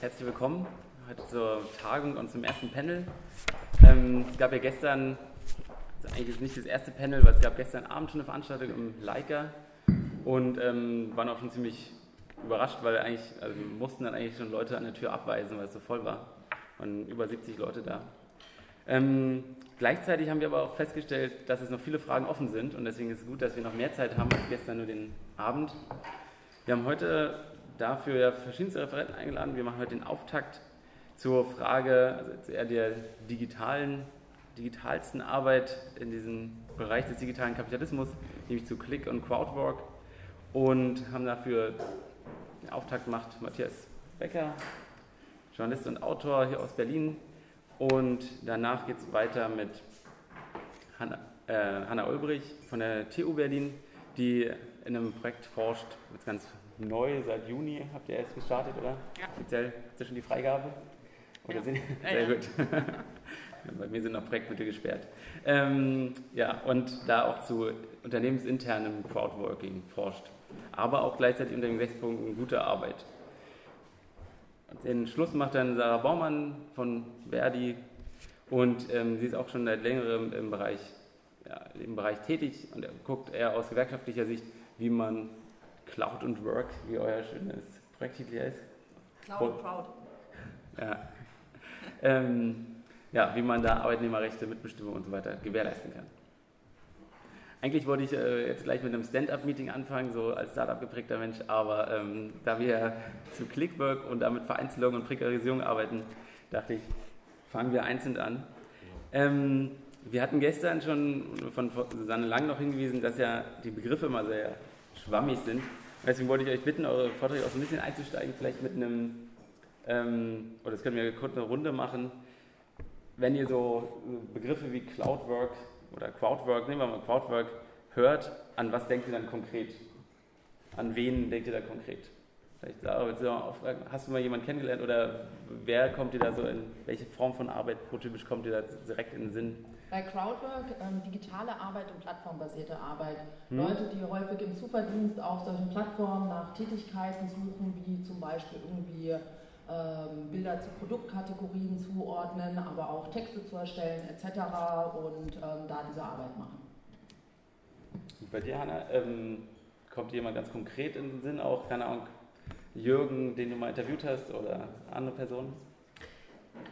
herzlich willkommen heute zur Tagung und zum ersten Panel. Ähm, es gab ja gestern, also eigentlich ist nicht das erste Panel, weil es gab gestern Abend schon eine Veranstaltung im Leica und ähm, waren auch schon ziemlich überrascht, weil eigentlich also mussten dann eigentlich schon Leute an der Tür abweisen, weil es so voll war. Waren über 70 Leute da. Ähm, gleichzeitig haben wir aber auch festgestellt, dass es noch viele Fragen offen sind und deswegen ist es gut, dass wir noch mehr Zeit haben als gestern nur den Abend. Wir haben heute dafür ja verschiedenste Referenten eingeladen. Wir machen heute den Auftakt zur Frage, also eher der digitalen, digitalsten Arbeit in diesem Bereich des digitalen Kapitalismus, nämlich zu Click und Crowdwork. Und haben dafür den Auftakt gemacht Matthias Becker, Journalist und Autor hier aus Berlin. Und danach geht es weiter mit Hanna, äh, Hanna Ulbrich von der TU Berlin, die in einem Projekt forscht, jetzt ganz neu, seit Juni habt ihr erst gestartet, oder? Ja. Offiziell ist schon die Freigabe? Oder ja. sind, sehr ja, gut. Bei mir sind noch Projektmittel gesperrt. Ähm, ja, und da auch zu unternehmensinternem Crowdworking forscht. Aber auch gleichzeitig unter den Gesichtspunkten gute Arbeit. Den Schluss macht dann Sarah Baumann von Verdi und ähm, sie ist auch schon seit längerem im Bereich, ja, im Bereich tätig und guckt eher aus gewerkschaftlicher Sicht, wie man Cloud und Work, wie euer schönes Projekttitel hier ist. Cloud und Proud. Ja. ähm, ja, wie man da Arbeitnehmerrechte, Mitbestimmung und so weiter gewährleisten kann. Eigentlich wollte ich äh, jetzt gleich mit einem Stand-up-Meeting anfangen, so als Startup geprägter Mensch, aber ähm, da wir zu Clickwork und damit Vereinzelung und Prekarisierung arbeiten, dachte ich, fangen wir einzeln an. Ähm, wir hatten gestern schon von Susanne Lang noch hingewiesen, dass ja die Begriffe immer sehr schwammig sind. Deswegen wollte ich euch bitten, eure Vorträge auch so ein bisschen einzusteigen, vielleicht mit einem, ähm, oder das können wir kurz eine Runde machen, wenn ihr so Begriffe wie Cloudwork oder Crowdwork, nehmen wir mal Crowdwork, hört, an was denkt ihr dann konkret? An wen denkt ihr da konkret? Vielleicht Sarah, willst du auch fragen, hast du mal jemanden kennengelernt oder wer kommt dir da so in, welche Form von Arbeit prototypisch kommt dir da direkt in den Sinn? Bei Crowdwork ähm, digitale Arbeit und plattformbasierte Arbeit. Hm. Leute, die häufig im Zuverdienst auf solchen Plattformen nach Tätigkeiten suchen, wie zum Beispiel irgendwie ähm, Bilder zu Produktkategorien zuordnen, aber auch Texte zu erstellen etc. und ähm, da diese Arbeit machen. Bei dir, Hanna, ähm, kommt jemand ganz konkret in den Sinn, auch, keine Ahnung, Jürgen, den du mal interviewt hast oder andere Personen?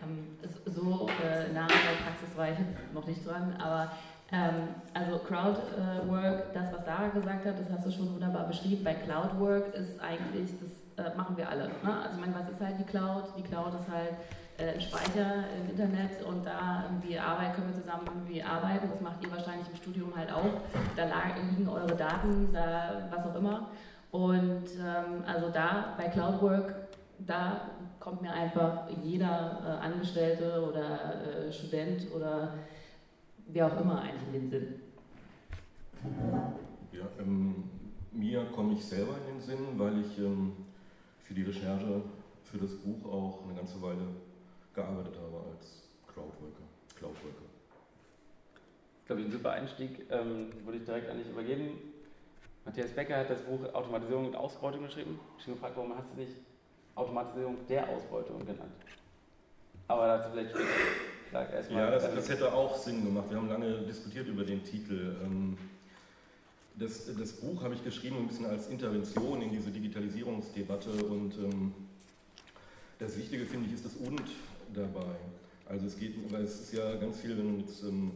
Ähm, so äh, nah an der Praxis war ich jetzt noch nicht dran, aber ähm, also Crowdwork, das was Sarah gesagt hat, das hast du schon wunderbar beschrieben. Bei Cloudwork ist eigentlich, das äh, machen wir alle. Ne? Also ich meine, was ist halt die Cloud? Die Cloud ist halt äh, ein Speicher im Internet und da irgendwie Arbeit können wir zusammen irgendwie arbeiten. Das macht ihr wahrscheinlich im Studium halt auch. Da liegen eure Daten, da was auch immer. Und ähm, also da bei Cloudwork, da kommt mir einfach jeder äh, Angestellte oder äh, Student oder wer auch immer eigentlich in den Sinn. Ja, ähm, mir komme ich selber in den Sinn, weil ich ähm, für die Recherche für das Buch auch eine ganze Weile gearbeitet habe als Crowdworker. Cloudworker. Ich glaube, ein super Einstieg ähm, würde ich direkt an dich übergeben. Matthias Becker hat das Buch Automatisierung und Ausbeutung geschrieben. Ich habe gefragt, warum hast du nicht Automatisierung der Ausbeutung genannt. Aber dazu vielleicht später. Sag erstmal, ja, das, das, hätte auch Sinn gemacht. Wir haben lange diskutiert über den Titel. Ähm, das, das Buch habe ich geschrieben ein bisschen als Intervention in diese Digitalisierungsdebatte und ähm, das Wichtige finde ich ist das Und dabei. Also es geht, weil es ist ja ganz viel, wenn jetzt, ähm,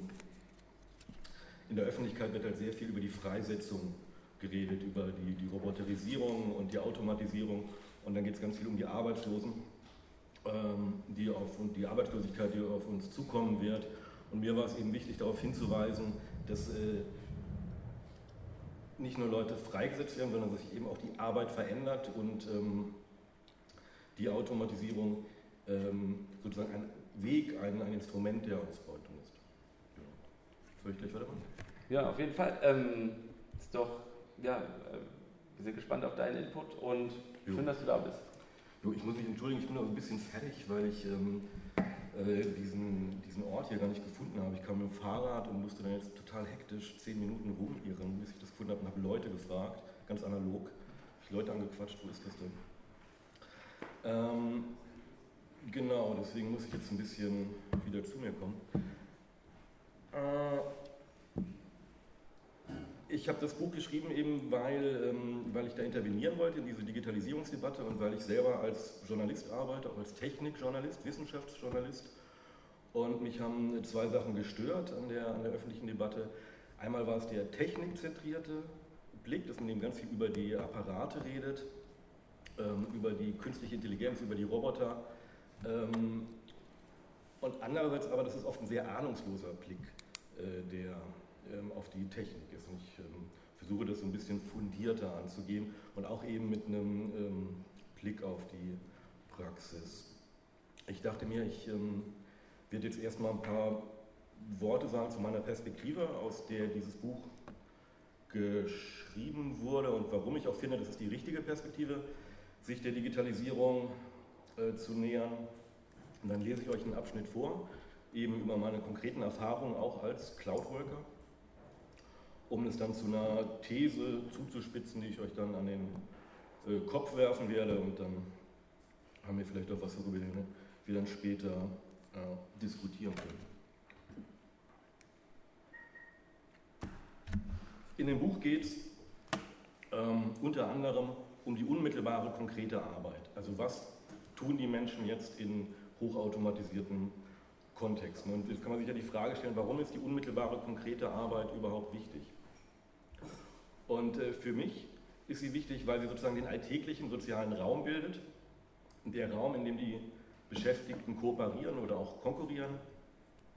in der Öffentlichkeit wird halt sehr viel über die Freisetzung geredet, über die, die Roboterisierung und die Automatisierung und dann geht es ganz viel um die Arbeitslosen, ähm, die auf, und die Arbeitslosigkeit, die auf uns zukommen wird. Und mir war es eben wichtig, darauf hinzuweisen, dass äh, nicht nur Leute freigesetzt werden, sondern dass sich eben auch die Arbeit verändert und ähm, die Automatisierung ähm, sozusagen ein Weg, ein, ein Instrument der Ausbeutung ist. Ja. Soll ich gleich weitermachen? Ja, auf jeden Fall. Ähm, ist doch, ja, äh, wir sind gespannt auf deinen Input und Jo. Schön, dass du da bist. Jo, ich muss mich entschuldigen, ich bin noch ein bisschen fertig, weil ich ähm, äh, diesen, diesen Ort hier gar nicht gefunden habe. Ich kam mit dem Fahrrad und musste dann jetzt total hektisch zehn Minuten rumirren, bis ich das gefunden habe und habe Leute gefragt, ganz analog. Habe ich Leute angequatscht, wo ist das denn? Ähm, deswegen muss ich jetzt ein bisschen wieder zu mir kommen. Äh, ich habe das Buch geschrieben, eben weil, ähm, weil ich da intervenieren wollte in diese Digitalisierungsdebatte und weil ich selber als Journalist arbeite, auch als Technikjournalist, Wissenschaftsjournalist. Und mich haben zwei Sachen gestört an der, an der öffentlichen Debatte. Einmal war es der technikzentrierte Blick, dass man eben ganz viel über die Apparate redet, ähm, über die künstliche Intelligenz, über die Roboter. Ähm, und andererseits aber, das ist oft ein sehr ahnungsloser Blick, äh, der auf die Technik ist. Und ich ähm, versuche das so ein bisschen fundierter anzugehen und auch eben mit einem ähm, Blick auf die Praxis. Ich dachte mir, ich werde jetzt erstmal ein paar Worte sagen zu meiner Perspektive, aus der dieses Buch geschrieben wurde und warum ich auch finde, das ist die richtige Perspektive, sich der Digitalisierung äh, zu nähern. Und dann lese ich euch einen Abschnitt vor, eben über meine konkreten Erfahrungen auch als Cloud-Worker um es dann zu einer These zuzuspitzen, die ich euch dann an den äh, Kopf werfen werde und dann haben wir vielleicht auch was, worüber wir dann später äh, diskutieren können. In dem Buch geht es ähm, unter anderem um die unmittelbare konkrete Arbeit. Also was tun die Menschen jetzt in hochautomatisierten Kontexten? Und jetzt kann man sich ja die Frage stellen, warum ist die unmittelbare konkrete Arbeit überhaupt wichtig? Und äh, für mich ist sie wichtig, weil sie sozusagen den alltäglichen sozialen Raum bildet. Der Raum, in dem die Beschäftigten kooperieren oder auch konkurrieren.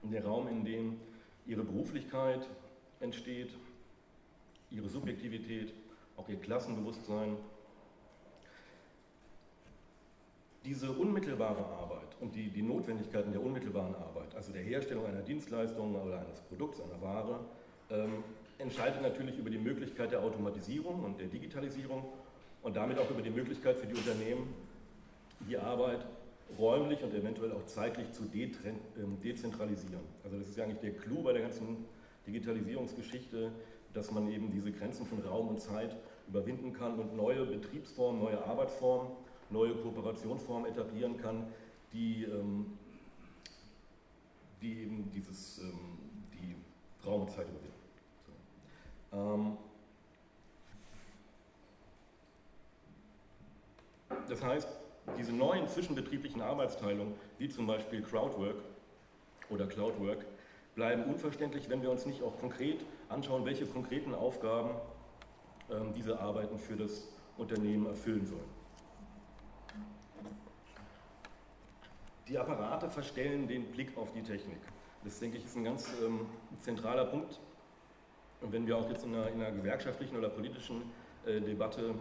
Der Raum, in dem ihre Beruflichkeit entsteht, ihre Subjektivität, auch ihr Klassenbewusstsein. Diese unmittelbare Arbeit und die, die Notwendigkeiten der unmittelbaren Arbeit, also der Herstellung einer Dienstleistung oder eines Produkts, einer Ware, ähm, entscheidet natürlich über die Möglichkeit der Automatisierung und der Digitalisierung und damit auch über die Möglichkeit für die Unternehmen, die Arbeit räumlich und eventuell auch zeitlich zu ähm, dezentralisieren. Also das ist ja eigentlich der Clou bei der ganzen Digitalisierungsgeschichte, dass man eben diese Grenzen von Raum und Zeit überwinden kann und neue Betriebsformen, neue Arbeitsformen, neue Kooperationsformen etablieren kann, die, ähm, die eben dieses, ähm, die Raum und Zeit überwinden. Ähm, das heißt, diese neuen zwischenbetrieblichen Arbeitsteilungen, wie zum Beispiel Crowdwork oder Cloudwork, bleiben unverständlich, wenn wir uns nicht auch konkret anschauen, welche konkreten Aufgaben ähm, diese Arbeiten für das Unternehmen erfüllen sollen. Die Apparate verstellen den Blick auf die Technik. Das, denke ich, ist ein ganz ähm, zentraler Punkt und wenn wir auch jetzt in einer, in einer gewerkschaftlichen oder politischen äh, Debatte,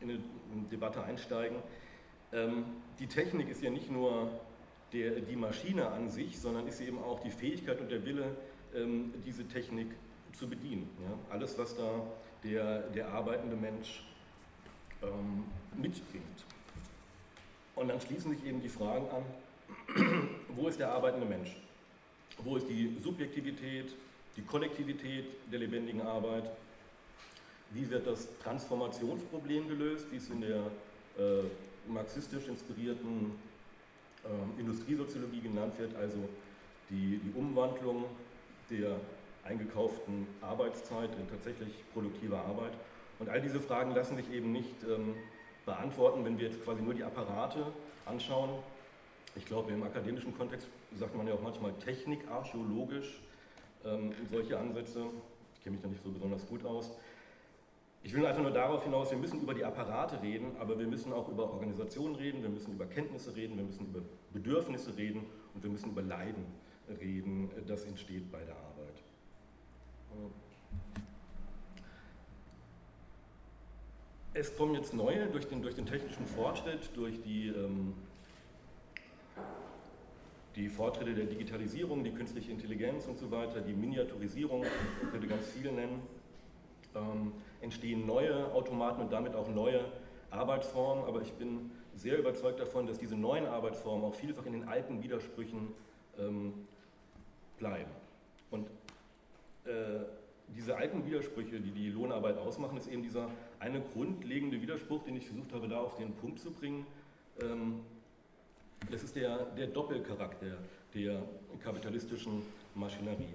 in eine Debatte einsteigen, ähm, die Technik ist ja nicht nur der, die Maschine an sich, sondern ist eben auch die Fähigkeit und der Wille, ähm, diese Technik zu bedienen. Ja? Alles, was da der, der arbeitende Mensch ähm, mitbringt. Und dann schließen sich eben die Fragen an, wo ist der arbeitende Mensch? Wo ist die Subjektivität, die Kollektivität der lebendigen Arbeit. Wie wird das Transformationsproblem gelöst, wie es in der äh, marxistisch inspirierten äh, Industriesoziologie genannt wird, also die, die Umwandlung der eingekauften Arbeitszeit in tatsächlich produktive Arbeit. Und all diese Fragen lassen sich eben nicht ähm, beantworten, wenn wir jetzt quasi nur die Apparate anschauen. Ich glaube, im akademischen Kontext sagt man ja auch manchmal technikarchäologisch ähm, solche Ansätze. Ich kenne mich da nicht so besonders gut aus. Ich will einfach nur darauf hinaus, wir müssen über die Apparate reden, aber wir müssen auch über Organisationen reden, wir müssen über Kenntnisse reden, wir müssen über Bedürfnisse reden und wir müssen über Leiden reden, das entsteht bei der Arbeit. Es kommen jetzt neue durch den, durch den technischen Fortschritt, durch die ähm, die Fortschritte der Digitalisierung, die künstliche Intelligenz und so weiter, die Miniaturisierung, ich könnte ganz viele nennen, ähm, entstehen neue Automaten und damit auch neue Arbeitsformen. Aber ich bin sehr überzeugt davon, dass diese neuen Arbeitsformen auch vielfach in den alten Widersprüchen ähm, bleiben. Und äh, diese alten Widersprüche, die die Lohnarbeit ausmachen, ist eben dieser eine grundlegende Widerspruch, den ich versucht habe, da auf den Punkt zu bringen. Ähm, Das ist der, der Doppelcharakter der kapitalistischen Maschinerie.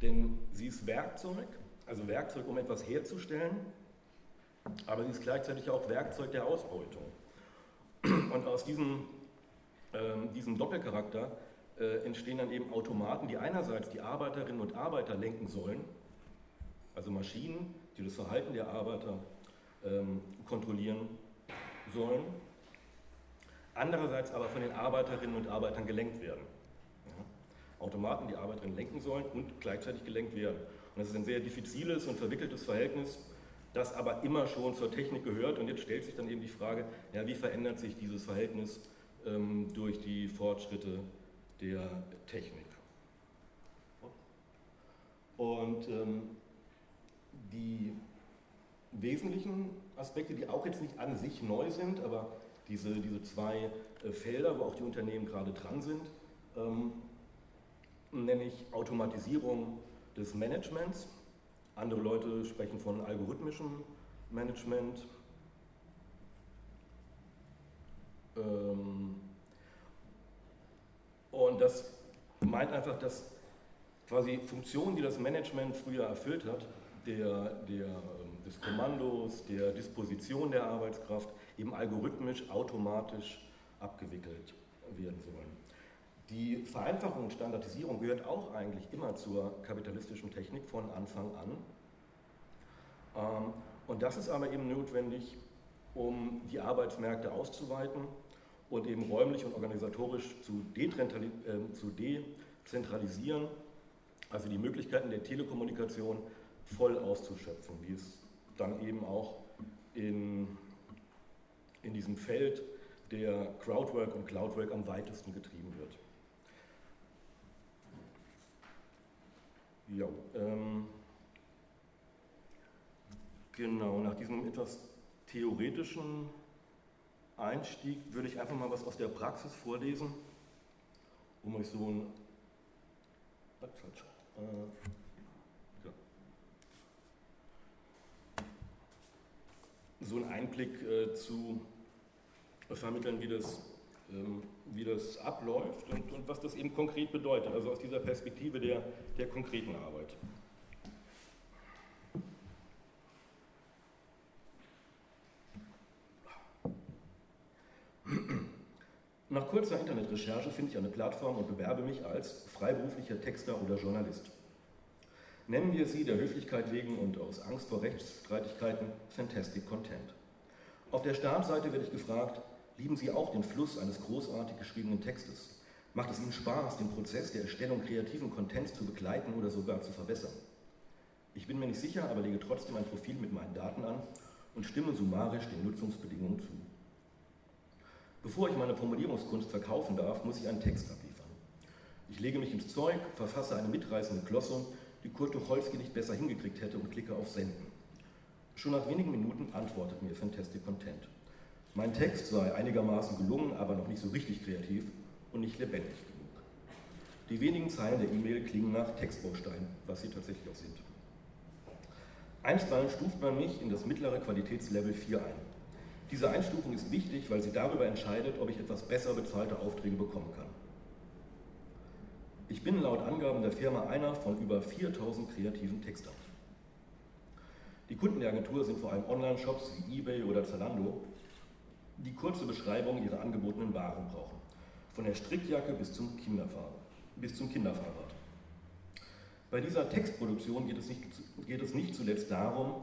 Denn sie ist Werkzeug, also Werkzeug, um etwas herzustellen, aber sie ist gleichzeitig auch Werkzeug der Ausbeutung. Und aus diesem, äh, diesem Doppelcharakter äh, entstehen dann eben Automaten, die einerseits die Arbeiterinnen und Arbeiter lenken sollen, also Maschinen, die das Verhalten der Arbeiter ähm, kontrollieren sollen, andererseits aber von den Arbeiterinnen und Arbeitern gelenkt werden. Ja? Automaten, die Arbeiterinnen lenken sollen und gleichzeitig gelenkt werden. Und das ist ein sehr diffiziles und verwickeltes Verhältnis, das aber immer schon zur Technik gehört. Und jetzt stellt sich dann eben die Frage, ja, wie verändert sich dieses Verhältnis ähm, durch die Fortschritte der Technik. Und ähm, die wesentlichen Aspekte, die auch jetzt nicht an sich neu sind, aber diese, diese zwei äh, Felder, wo auch die Unternehmen gerade dran sind, ähm, nenne ich Automatisierung des Managements. Andere Leute sprechen von algorithmischem Management. Ähm, und das meint einfach, dass quasi Funktionen, die das Management früher erfüllt hat, der, der, ähm, des Kommandos, der Disposition der Arbeitskraft, eben algorithmisch, automatisch abgewickelt werden sollen. Die Vereinfachung und Standardisierung gehört auch eigentlich immer zur kapitalistischen Technik von Anfang an. Ähm, und das ist aber eben notwendig, um die Arbeitsmärkte auszuweiten und eben räumlich und organisatorisch zu, äh, zu dezentralisieren, also die Möglichkeiten der Telekommunikation voll auszuschöpfen, wie es dann eben auch in, in diesem Feld der Crowdwork und Cloudwork am weitesten getrieben wird. Ja, ähm, genau, nach diesem etwas theoretischen Einstieg würde ich einfach mal was aus der Praxis vorlesen, um euch so ein, falsch, äh, so einen Einblick äh, zu vermitteln, wie das, ähm, wie das abläuft und, und was das eben konkret bedeutet, also aus dieser Perspektive der, der konkreten Arbeit. Nach kurzer Internetrecherche finde ich eine Plattform und bewerbe mich als freiberuflicher Texter oder Journalist. Nennen wir sie der Höflichkeit wegen und aus Angst vor Rechtsstreitigkeiten Fantastic Content. Auf der Startseite werde ich gefragt, lieben Sie auch den Fluss eines großartig geschriebenen Textes? Macht es Ihnen Spaß, den Prozess der Erstellung kreativen Contents zu begleiten oder sogar zu verbessern? Ich bin mir nicht sicher, aber lege trotzdem ein Profil mit meinen Daten an und stimme summarisch den Nutzungsbedingungen zu. Bevor ich meine Formulierungskunst verkaufen darf, muss ich einen Text abliefern. Ich lege mich ins Zeug, verfasse eine mitreißende Klosse, die Kurt Tucholsky nicht besser hingekriegt hätte und klicke auf Senden. Schon nach wenigen Minuten antwortet mir Fantastic Content. Mein Text sei einigermaßen gelungen, aber noch nicht so richtig kreativ und nicht lebendig genug. Die wenigen Zeilen der E-Mail klingen nach Textbaustein, was sie tatsächlich auch sind. Einstweilen stuft man mich in das mittlere Qualitätslevel 4 ein. Diese Einstufung ist wichtig, weil sie darüber entscheidet, ob ich etwas besser bezahlte Aufträge bekommen kann. Ich bin laut Angaben der Firma einer von über 4000 kreativen Textern. Die Kunden der Agentur sind vor allem Online-Shops wie eBay oder Zalando, die kurze Beschreibungen ihrer angebotenen Waren brauchen. Von der Strickjacke bis zum, bis zum Kinderfahrrad. Bei dieser Textproduktion geht es, nicht, geht es nicht zuletzt darum,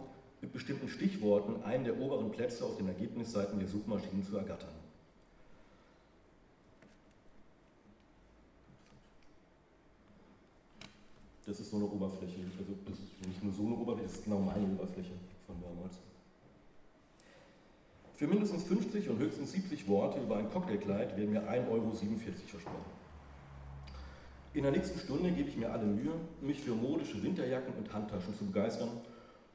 mit bestimmten Stichworten einen der oberen Plätze auf den Ergebnisseiten der Suchmaschinen zu ergattern. Das ist so eine Oberfläche, also das ist nicht nur so eine Oberfläche, das ist genau meine Oberfläche von damals. Für mindestens 50 und höchstens 70 Worte über ein Cocktailkleid werden mir 1,47 Euro versprochen. In der nächsten Stunde gebe ich mir alle Mühe, mich für modische Winterjacken und Handtaschen zu begeistern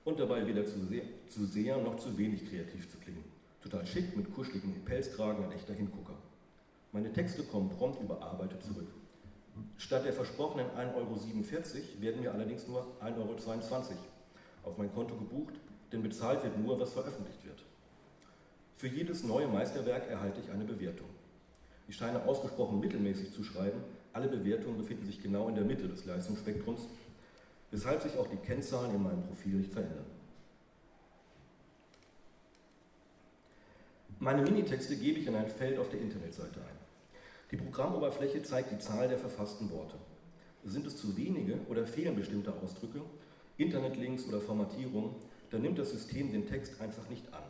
und dabei weder zu sehr, zu sehr noch zu wenig kreativ zu klingen. Total schick mit kuscheligem Pelzkragen, ein echter Hingucker. Meine Texte kommen prompt überarbeitet zurück. Statt der versprochenen 1,47 Euro werden mir allerdings nur 1,22 Euro auf mein Konto gebucht, denn bezahlt wird nur, was veröffentlicht wird. Für jedes neue Meisterwerk erhalte ich eine Bewertung. Ich scheine ausgesprochen mittelmäßig zu schreiben. Alle Bewertungen befinden sich genau in der Mitte des Leistungsspektrums, weshalb sich auch die Kennzahlen in meinem Profil nicht verändern. Meine Minitexte gebe ich in ein Feld auf der Internetseite ein. Die Programmoberfläche zeigt die Zahl der verfassten Worte. Sind es zu wenige oder fehlen bestimmte Ausdrücke, Internetlinks oder Formatierung, dann nimmt das System den Text einfach nicht an.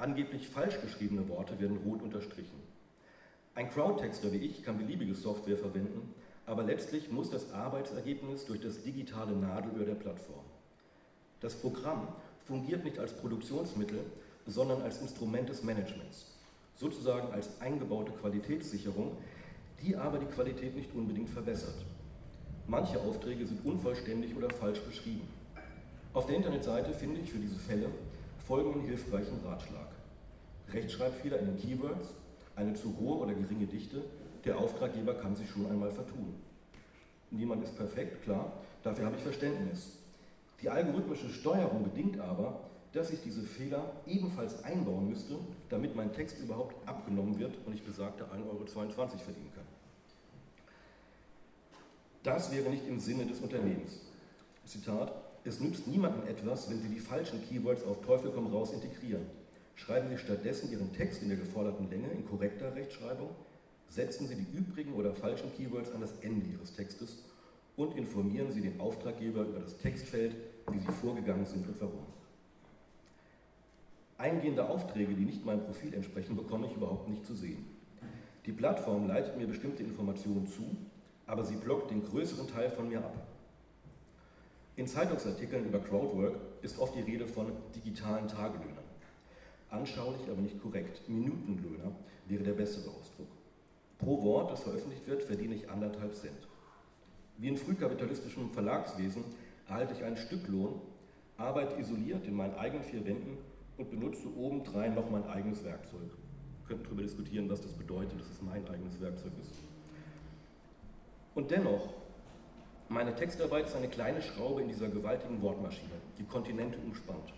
Angeblich falsch geschriebene Worte werden rot unterstrichen. Ein Crowdtexter wie ich kann beliebige Software verwenden, aber letztlich muss das Arbeitsergebnis durch das digitale Nadelöhr der Plattform. Das Programm fungiert nicht als Produktionsmittel, sondern als Instrument des Managements, sozusagen als eingebaute Qualitätssicherung, die aber die Qualität nicht unbedingt verbessert. Manche Aufträge sind unvollständig oder falsch beschrieben. Auf der Internetseite finde ich für diese Fälle folgenden hilfreichen Ratschlag. Rechtschreibfehler in den Keywords, eine zu hohe oder geringe Dichte, der Auftraggeber kann sich schon einmal vertun. Niemand ist perfekt, klar, dafür habe ich Verständnis. Die algorithmische Steuerung bedingt aber, dass ich diese Fehler ebenfalls einbauen müsste, damit mein Text überhaupt abgenommen wird und ich besagte 1,22 Euro verdienen kann. Das wäre nicht im Sinne des Unternehmens. Zitat, es nützt niemandem etwas, wenn Sie die falschen Keywords auf Teufel komm raus integrieren. Schreiben Sie stattdessen Ihren Text in der geforderten Länge in korrekter Rechtschreibung, setzen Sie die übrigen oder falschen Keywords an das Ende Ihres Textes und informieren Sie den Auftraggeber über das Textfeld, wie Sie vorgegangen sind und warum. Eingehende Aufträge, die nicht meinem Profil entsprechen, bekomme ich überhaupt nicht zu sehen. Die Plattform leitet mir bestimmte Informationen zu, aber sie blockt den größeren Teil von mir ab. In Zeitungsartikeln über Crowdwork ist oft die Rede von digitalen Tagelöhnern. Anschaulich, aber nicht korrekt. Minutenlöhner wäre der bessere Ausdruck. Pro Wort, das veröffentlicht wird, verdiene ich anderthalb Cent. Wie in frühkapitalistischem Verlagswesen erhalte ich einen Stücklohn, arbeite isoliert in meinen eigenen vier Wänden und benutze obendrein noch mein eigenes Werkzeug. Wir könnten darüber diskutieren, was das bedeutet, dass es mein eigenes Werkzeug ist. Und dennoch, meine Textarbeit ist eine kleine Schraube in dieser gewaltigen Wortmaschine, die Kontinente umspannt.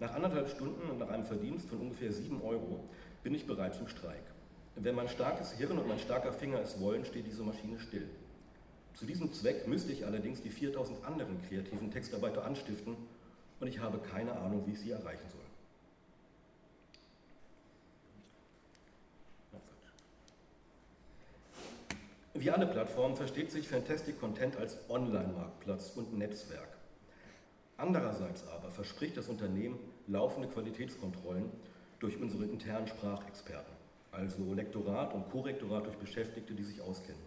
Nach anderthalb Stunden und nach einem Verdienst von ungefähr 7 Euro bin ich bereit zum Streik. Wenn mein starkes Hirn und mein starker Finger es wollen, steht diese Maschine still. Zu diesem Zweck müsste ich allerdings die 4000 anderen kreativen Textarbeiter anstiften und ich habe keine Ahnung, wie ich sie erreichen soll. Wie alle Plattformen versteht sich Fantastic Content als Online-Marktplatz und Netzwerk. Andererseits aber verspricht das Unternehmen laufende Qualitätskontrollen durch unsere internen Sprachexperten, also Lektorat und Korrektorat durch Beschäftigte, die sich auskennen.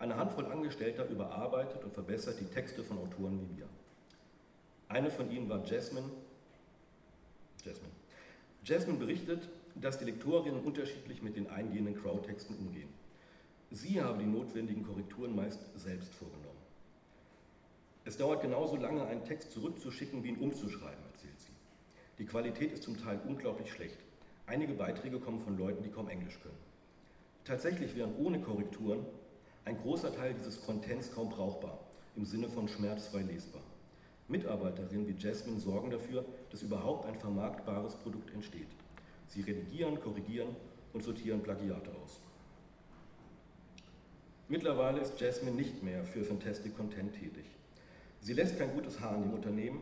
Eine Handvoll Angestellter überarbeitet und verbessert die Texte von Autoren wie mir. Eine von ihnen war Jasmine. Jasmine. Jasmine berichtet, dass die Lektorinnen unterschiedlich mit den eingehenden Crowdtexten umgehen. Sie habe die notwendigen Korrekturen meist selbst vorgenommen. Es dauert genauso lange, einen Text zurückzuschicken, wie ihn umzuschreiben, erzählt sie. Die Qualität ist zum Teil unglaublich schlecht. Einige Beiträge kommen von Leuten, die kaum Englisch können. Tatsächlich wären ohne Korrekturen ein großer Teil dieses Contents kaum brauchbar, im Sinne von schmerzfrei lesbar. Mitarbeiterinnen wie Jasmine sorgen dafür, dass überhaupt ein vermarktbares Produkt entsteht. Sie redigieren, korrigieren und sortieren Plagiate aus. Mittlerweile ist Jasmine nicht mehr für Fantastic Content tätig. Sie lässt kein gutes Haar an dem Unternehmen,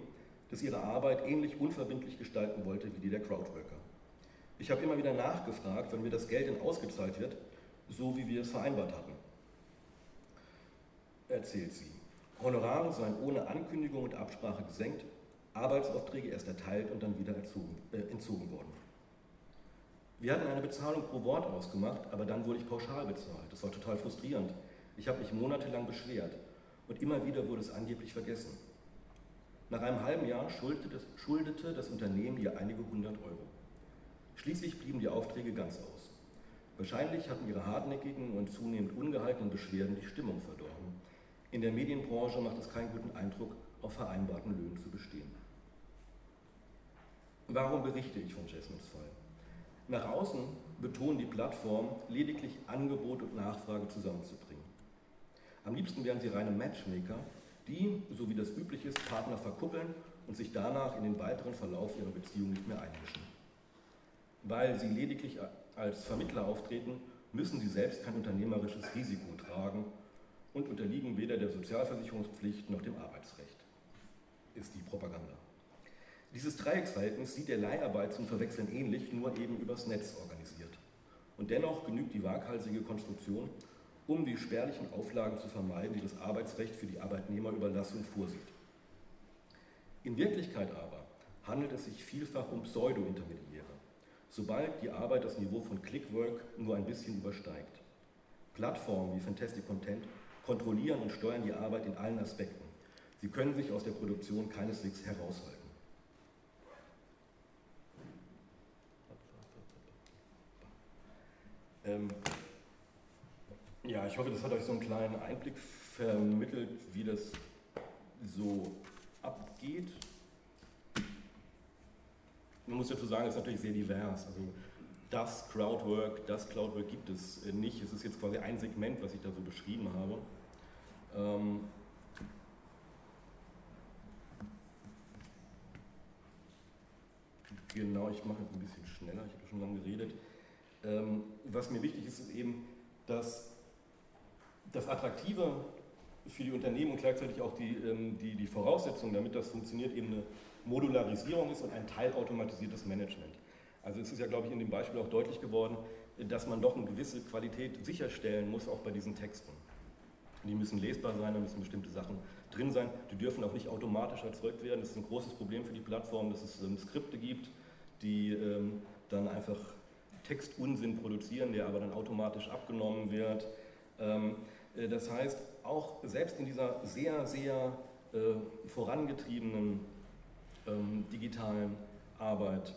das ihre Arbeit ähnlich unverbindlich gestalten wollte wie die der Crowdworker. Ich habe immer wieder nachgefragt, wann mir das Geld denn ausgezahlt wird, so wie wir es vereinbart hatten. Erzählt sie. Honorare seien ohne Ankündigung und Absprache gesenkt, Arbeitsaufträge erst erteilt und dann wieder entzogen, äh, entzogen worden. Wir hatten eine Bezahlung pro Wort ausgemacht, aber dann wurde ich pauschal bezahlt. Das war total frustrierend. Ich habe mich monatelang beschwert und immer wieder wurde es angeblich vergessen. Nach einem halben Jahr schuldete das, Unternehmen ihr einige hundert Euro. Schließlich blieben die Aufträge ganz aus. Wahrscheinlich hatten ihre hartnäckigen und zunehmend ungehaltenen Beschwerden die Stimmung verdorben. In der Medienbranche macht es keinen guten Eindruck, auf vereinbarten Löhnen zu bestehen. Warum berichte ich von Jasmines Fall? Nach außen betonen die Plattformen lediglich Angebot und Nachfrage zusammenzubringen. Am liebsten wären sie reine Matchmaker, die, so wie das üblich ist, Partner verkuppeln und sich danach in den weiteren Verlauf ihrer Beziehung nicht mehr einmischen. Weil sie lediglich als Vermittler auftreten, müssen sie selbst kein unternehmerisches Risiko tragen und unterliegen weder der Sozialversicherungspflicht noch dem Arbeitsrecht, ist die Propaganda. Dieses Dreiecksverhältnis sieht der Leiharbeit zum Verwechseln ähnlich, nur eben übers Netz organisiert. Und dennoch genügt die waghalsige Konstruktion, um die spärlichen Auflagen zu vermeiden, die das Arbeitsrecht für die Arbeitnehmerüberlassung vorsieht. In Wirklichkeit aber handelt es sich vielfach um Pseudo-Intermediäre, sobald die Arbeit das Niveau von Clickwork nur ein bisschen übersteigt. Plattformen wie Fantastic Content kontrollieren und steuern die Arbeit in allen Aspekten. Sie können sich aus der Produktion keineswegs heraushalten. Ähm, ja, ich hoffe, das hat euch so einen kleinen Einblick vermittelt, wie das so abgeht. Man muss dazu sagen, es ist natürlich sehr divers. Also das Crowdwork, das Cloudwork gibt es nicht. Es ist jetzt quasi ein Segment, was ich da so beschrieben habe. Ähm, genau, ich mache jetzt ein bisschen schneller, ich habe schon lange geredet. Ähm, was mir wichtig ist, ist eben, dass das Attraktive für die Unternehmen und gleichzeitig auch die, ähm, die, die Voraussetzung, damit das funktioniert, eben eine Modularisierung ist und ein teilautomatisiertes Management. Also es ist ja, glaube ich, in dem Beispiel auch deutlich geworden, dass man doch eine gewisse Qualität sicherstellen muss, auch bei diesen Texten. Die müssen lesbar sein, da müssen bestimmte Sachen drin sein. Die dürfen auch nicht automatisch erzeugt werden. Das ist ein großes Problem für die Plattform, dass es ähm, Skripte gibt, die ähm, dann einfach Textunsinn produzieren, der aber dann automatisch abgenommen wird. Ähm, äh, das heißt, auch selbst in dieser sehr, sehr äh, vorangetriebenen ähm, digitalen Arbeit,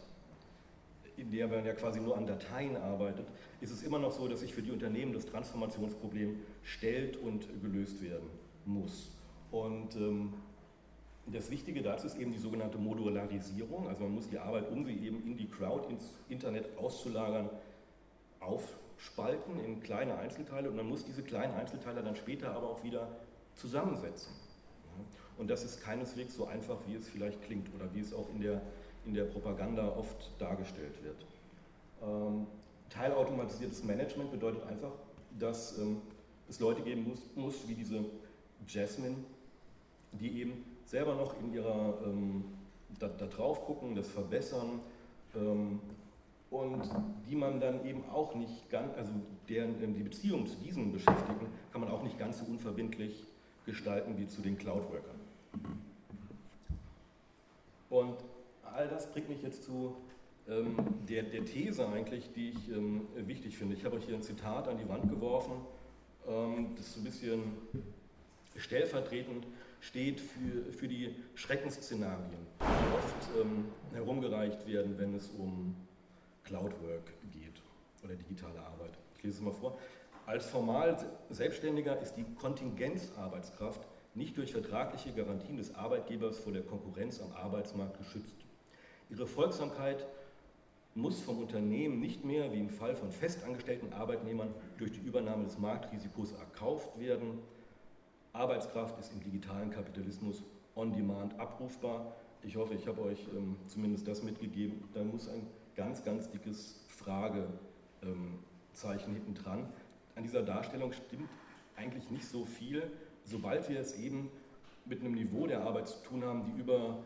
in der man ja quasi nur an Dateien arbeitet, ist es immer noch so, dass sich für die Unternehmen das Transformationsproblem stellt und gelöst werden muss. Und ähm, das Wichtige dazu ist eben die sogenannte Modularisierung. Also man muss die Arbeit, um sie eben in die Crowd, ins Internet auszulagern, aufspalten in kleine Einzelteile und man muss diese kleinen Einzelteile dann später aber auch wieder zusammensetzen. Und das ist keineswegs so einfach, wie es vielleicht klingt oder wie es auch in der, in der Propaganda oft dargestellt wird. Ähm, teilautomatisiertes Management bedeutet einfach, dass ähm, es Leute geben muss, muss, wie diese Jasmine, die eben selber noch in ihrer, ähm, da, da, drauf gucken, das verbessern ähm, und die man dann eben auch nicht ganz, also deren, ähm, die Beziehung zu diesen Beschäftigten kann man auch nicht ganz so unverbindlich gestalten wie zu den Cloud-Workern. Und all das bringt mich jetzt zu ähm, der, der, These eigentlich, die ich ähm, wichtig finde. Ich habe euch hier ein Zitat an die Wand geworfen, ähm, das so ein bisschen stellvertretend steht für, für die Schreckensszenarien, die oft ähm, herumgereicht werden, wenn es um Cloudwork geht oder digitale Arbeit. Ich lese es mal vor. Als formal Selbstständiger ist die Kontingenzarbeitskraft nicht durch vertragliche Garantien des Arbeitgebers vor der Konkurrenz am Arbeitsmarkt geschützt. Ihre Folgsamkeit muss vom Unternehmen nicht mehr, wie im Fall von festangestellten Arbeitnehmern, durch die Übernahme des Marktrisikos erkauft werden. Arbeitskraft ist im digitalen Kapitalismus on demand abrufbar. Ich hoffe, ich habe euch ähm, zumindest das mitgegeben. Da muss ein ganz, ganz dickes Fragezeichen hinten dran. An dieser Darstellung stimmt eigentlich nicht so viel, sobald wir es eben mit einem Niveau der Arbeit zu tun haben, die über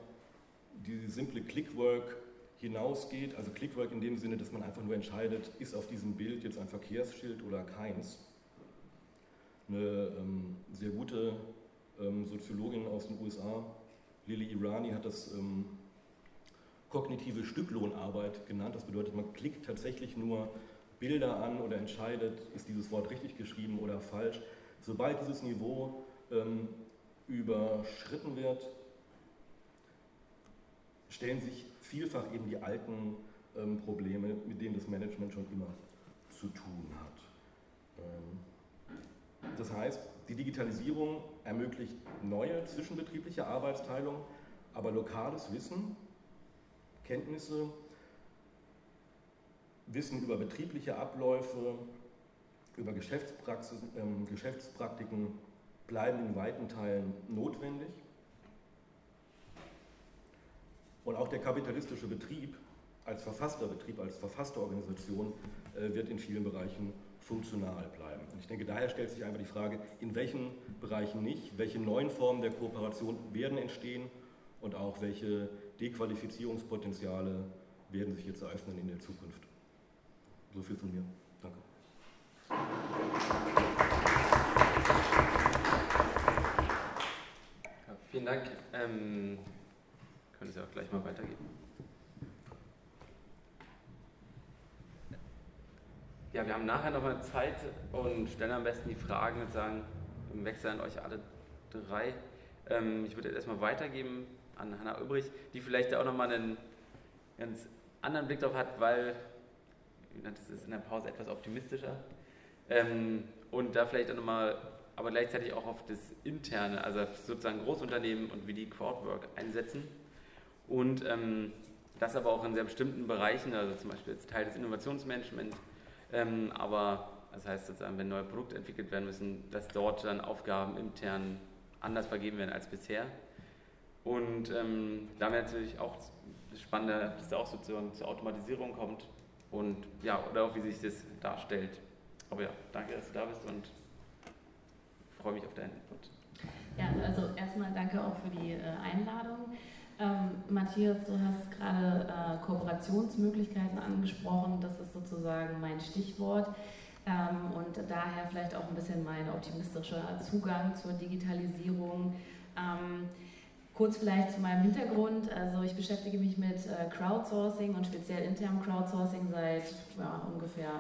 die simple Clickwork hinausgeht. Also Clickwork in dem Sinne, dass man einfach nur entscheidet, ist auf diesem Bild jetzt ein Verkehrsschild oder keins eine ähm, sehr gute ähm, Soziologin aus den USA, Lily Irani, hat das ähm, kognitive Stücklohnarbeit genannt. Das bedeutet, man klickt tatsächlich nur Bilder an oder entscheidet, ist dieses Wort richtig geschrieben oder falsch. Sobald dieses Niveau ähm, überschritten wird, stellen sich vielfach eben die alten ähm, Probleme, mit denen das Management schon immer zu tun hat. Ähm, das heißt, die Digitalisierung ermöglicht neue zwischenbetriebliche Arbeitsteilung, aber lokales Wissen, Kenntnisse, Wissen über betriebliche Abläufe, über Geschäftspraxis, äh, Geschäftspraktiken bleiben in weiten Teilen notwendig. Und auch der kapitalistische Betrieb als verfasster Betrieb, als verfasste Organisation äh, wird in vielen Bereichen funktional bleiben. Und ich denke, daher stellt sich einfach die Frage, in welchen Bereichen nicht, welche neuen Formen der Kooperation werden entstehen und auch welche Dequalifizierungspotenziale werden sich jetzt eröffnen in der Zukunft. So viel von mir. Danke. Ja, vielen Dank. Ähm, können Sie auch gleich mal weitergeben. Ja, wir haben nachher nochmal Zeit und stellen am besten die Fragen und sagen im Wechsel an euch alle drei. Ähm, ich würde jetzt erstmal weitergeben an Hanna Übrig, die vielleicht auch nochmal einen ganz anderen Blick darauf hat, weil das ist in der Pause etwas optimistischer. Ähm, und da vielleicht auch nochmal, aber gleichzeitig auch auf das Interne, also sozusagen Großunternehmen und wie die Crowdwork einsetzen. Und ähm, das aber auch in sehr bestimmten Bereichen, also zum Beispiel als Teil des Innovationsmanagements, ähm, aber das heißt sozusagen, wenn neue Produkte entwickelt werden müssen, dass dort dann Aufgaben intern anders vergeben werden als bisher. Und ähm, da wäre natürlich auch das Spannende, dass da auch sozusagen zur Automatisierung kommt und ja, oder auch wie sich das darstellt. Aber ja, danke, dass du da bist und freue mich auf deinen Input. Ja, also erstmal danke auch für die äh, Einladung. Ähm, Matthias, du hast gerade äh, Kooperationsmöglichkeiten angesprochen. Das ist sozusagen mein Stichwort. Ähm, und daher vielleicht auch ein bisschen mein optimistischer Zugang zur Digitalisierung. Ähm, kurz vielleicht zu meinem Hintergrund. Also ich beschäftige mich mit äh, Crowdsourcing und speziell internem Crowdsourcing seit ja, ungefähr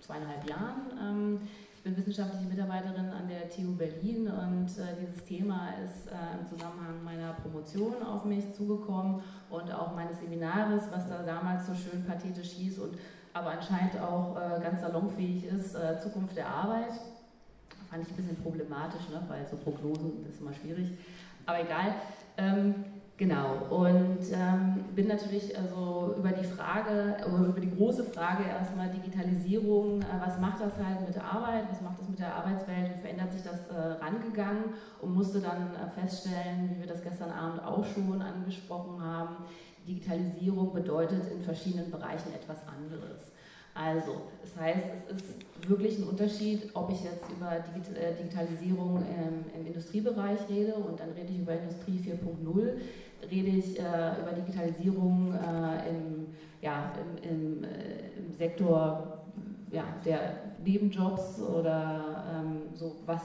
zweieinhalb Jahren. Ähm, ich bin wissenschaftliche Mitarbeiterin an der TU Berlin und äh, dieses Thema ist äh, im Zusammenhang meiner Promotion auf mich zugekommen und auch meines Seminares, was da damals so schön pathetisch hieß und aber anscheinend auch ganz salonfähig ist, Zukunft der Arbeit. Fand ich ein bisschen problematisch, ne? weil so Prognosen, ist immer schwierig. Aber egal. Ähm, Genau, und ähm, bin natürlich also über die Frage, über die große Frage erstmal Digitalisierung, äh, was macht das halt mit der Arbeit, was macht das mit der Arbeitswelt, wie verändert sich das äh, rangegangen und musste dann äh, feststellen, wie wir das gestern Abend auch schon angesprochen haben, Digitalisierung bedeutet in verschiedenen Bereichen etwas anderes. Also, das heißt, es ist wirklich ein Unterschied, ob ich jetzt über äh, Digitalisierung im, im Industriebereich rede und dann rede ich über Industrie 4.0 rede ich äh, über Digitalisierung äh, im, ja, im, im, im, Sektor ja, der Nebenjobs oder ähm, so, was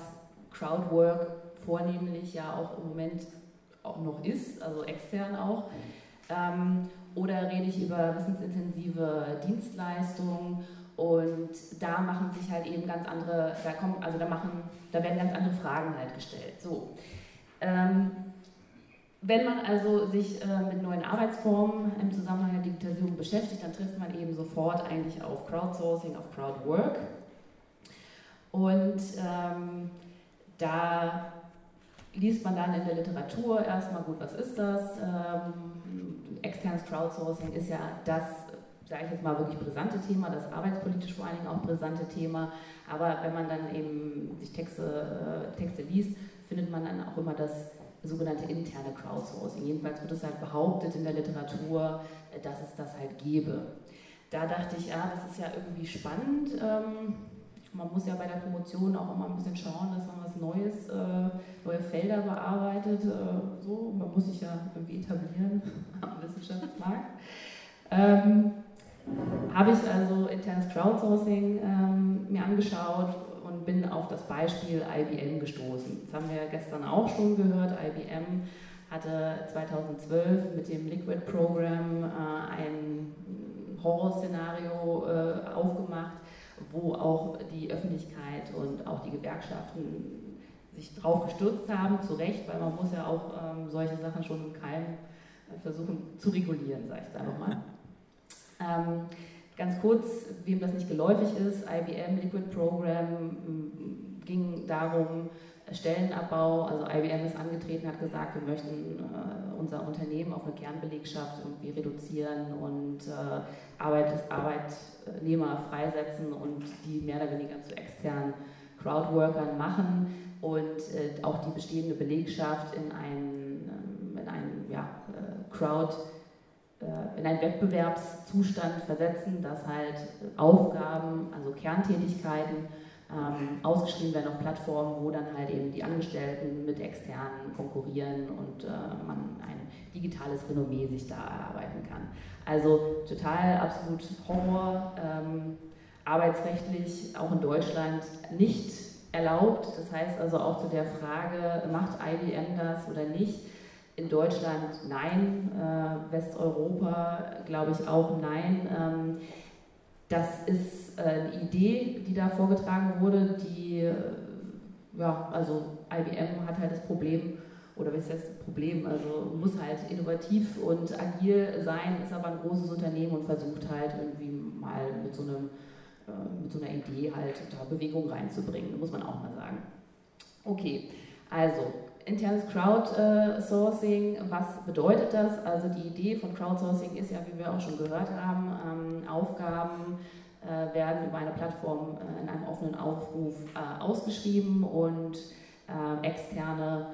Crowdwork vornehmlich ja auch im Moment auch noch ist, also extern auch. Ähm, oder rede ich über wissensintensive Dienstleistungen und da machen sich halt eben ganz andere, da kommen, also da machen, da werden ganz andere Fragen halt gestellt. So. Ähm, wenn man also sich äh, mit neuen Arbeitsformen im Zusammenhang der Digitalisierung beschäftigt, dann trifft man eben sofort eigentlich auf Crowdsourcing, auf Crowdwork. Und ähm, da liest man dann in der Literatur erstmal, gut, was ist das? Ähm, externes Crowdsourcing ist ja das, sage ich jetzt mal, wirklich brisante Thema, das arbeitspolitisch vor allen Dingen auch brisante Thema. Aber wenn man dann eben sich Texte, äh, Texte liest, findet man dann auch immer das sogenannte interne Crowdsourcing. Jedenfalls wird es halt behauptet in der Literatur, äh, dass es das halt gäbe. Da dachte ich, ja, das ist ja irgendwie spannend. Ähm, man muss ja bei der Promotion auch immer ein bisschen schauen, dass man was Neues, äh, neue Felder bearbeitet. Äh, so. Man muss sich ja irgendwie etablieren am Wissenschaftsmarkt. Ähm, Habe ich also internes Crowdsourcing ähm, mir angeschaut und bin auf das Beispiel IBM gestoßen. Das haben wir gestern auch schon gehört. IBM hatte 2012 mit dem Liquid Program äh, ein Horrorszenario äh, aufgemacht, wo auch die Öffentlichkeit und auch die Gewerkschaften sich drauf gestürzt haben, zu Recht, weil man muss ja auch ähm, solche Sachen schon im Keim versuchen zu regulieren, sage ich jetzt einfach mal. Ähm, Ganz kurz, wem das nicht geläufig ist, IBM Liquid Program ging darum, Stellenabbau, also IBM ist angetreten, hat gesagt, wir möchten äh, unser Unternehmen auf eine Kernbelegschaft irgendwie reduzieren und äh, Arbeit, Arbeitnehmer freisetzen und die mehr oder weniger zu externen Crowdworkern machen und äh, auch die bestehende Belegschaft in einen, ähm, in einen ja, äh, Crowd äh, in einen Wettbewerbszustand versetzen, dass halt Aufgaben, also Kerntätigkeiten, ähm, ausgeschrieben werden auf Plattformen, wo dann halt eben die Angestellten mit externen konkurrieren und äh, man ein digitales Renommee sich da erarbeiten kann. Also total absolut Horror, ähm, arbeitsrechtlich auch in Deutschland nicht erlaubt. Das heißt also auch zu der Frage, macht IBM das oder nicht? In Deutschland nein, äh, Westeuropa glaube ich auch nein. Ähm, das ist äh, eine Idee, die da vorgetragen wurde, die, äh, ja, also IBM hat halt das Problem, oder was ist das Problem, also muss halt innovativ und agil sein, ist aber ein großes Unternehmen und versucht halt irgendwie mal mit so, einem, äh, mit so einer Idee halt da Bewegung reinzubringen, muss man auch mal sagen. Okay, also internes Crowdsourcing, was bedeutet das? Also die Idee von Crowdsourcing ist ja, wie wir auch schon gehört haben, Aufgaben äh, werden über eine Plattform äh, in einem offenen Aufruf äh, ausgeschrieben und externe,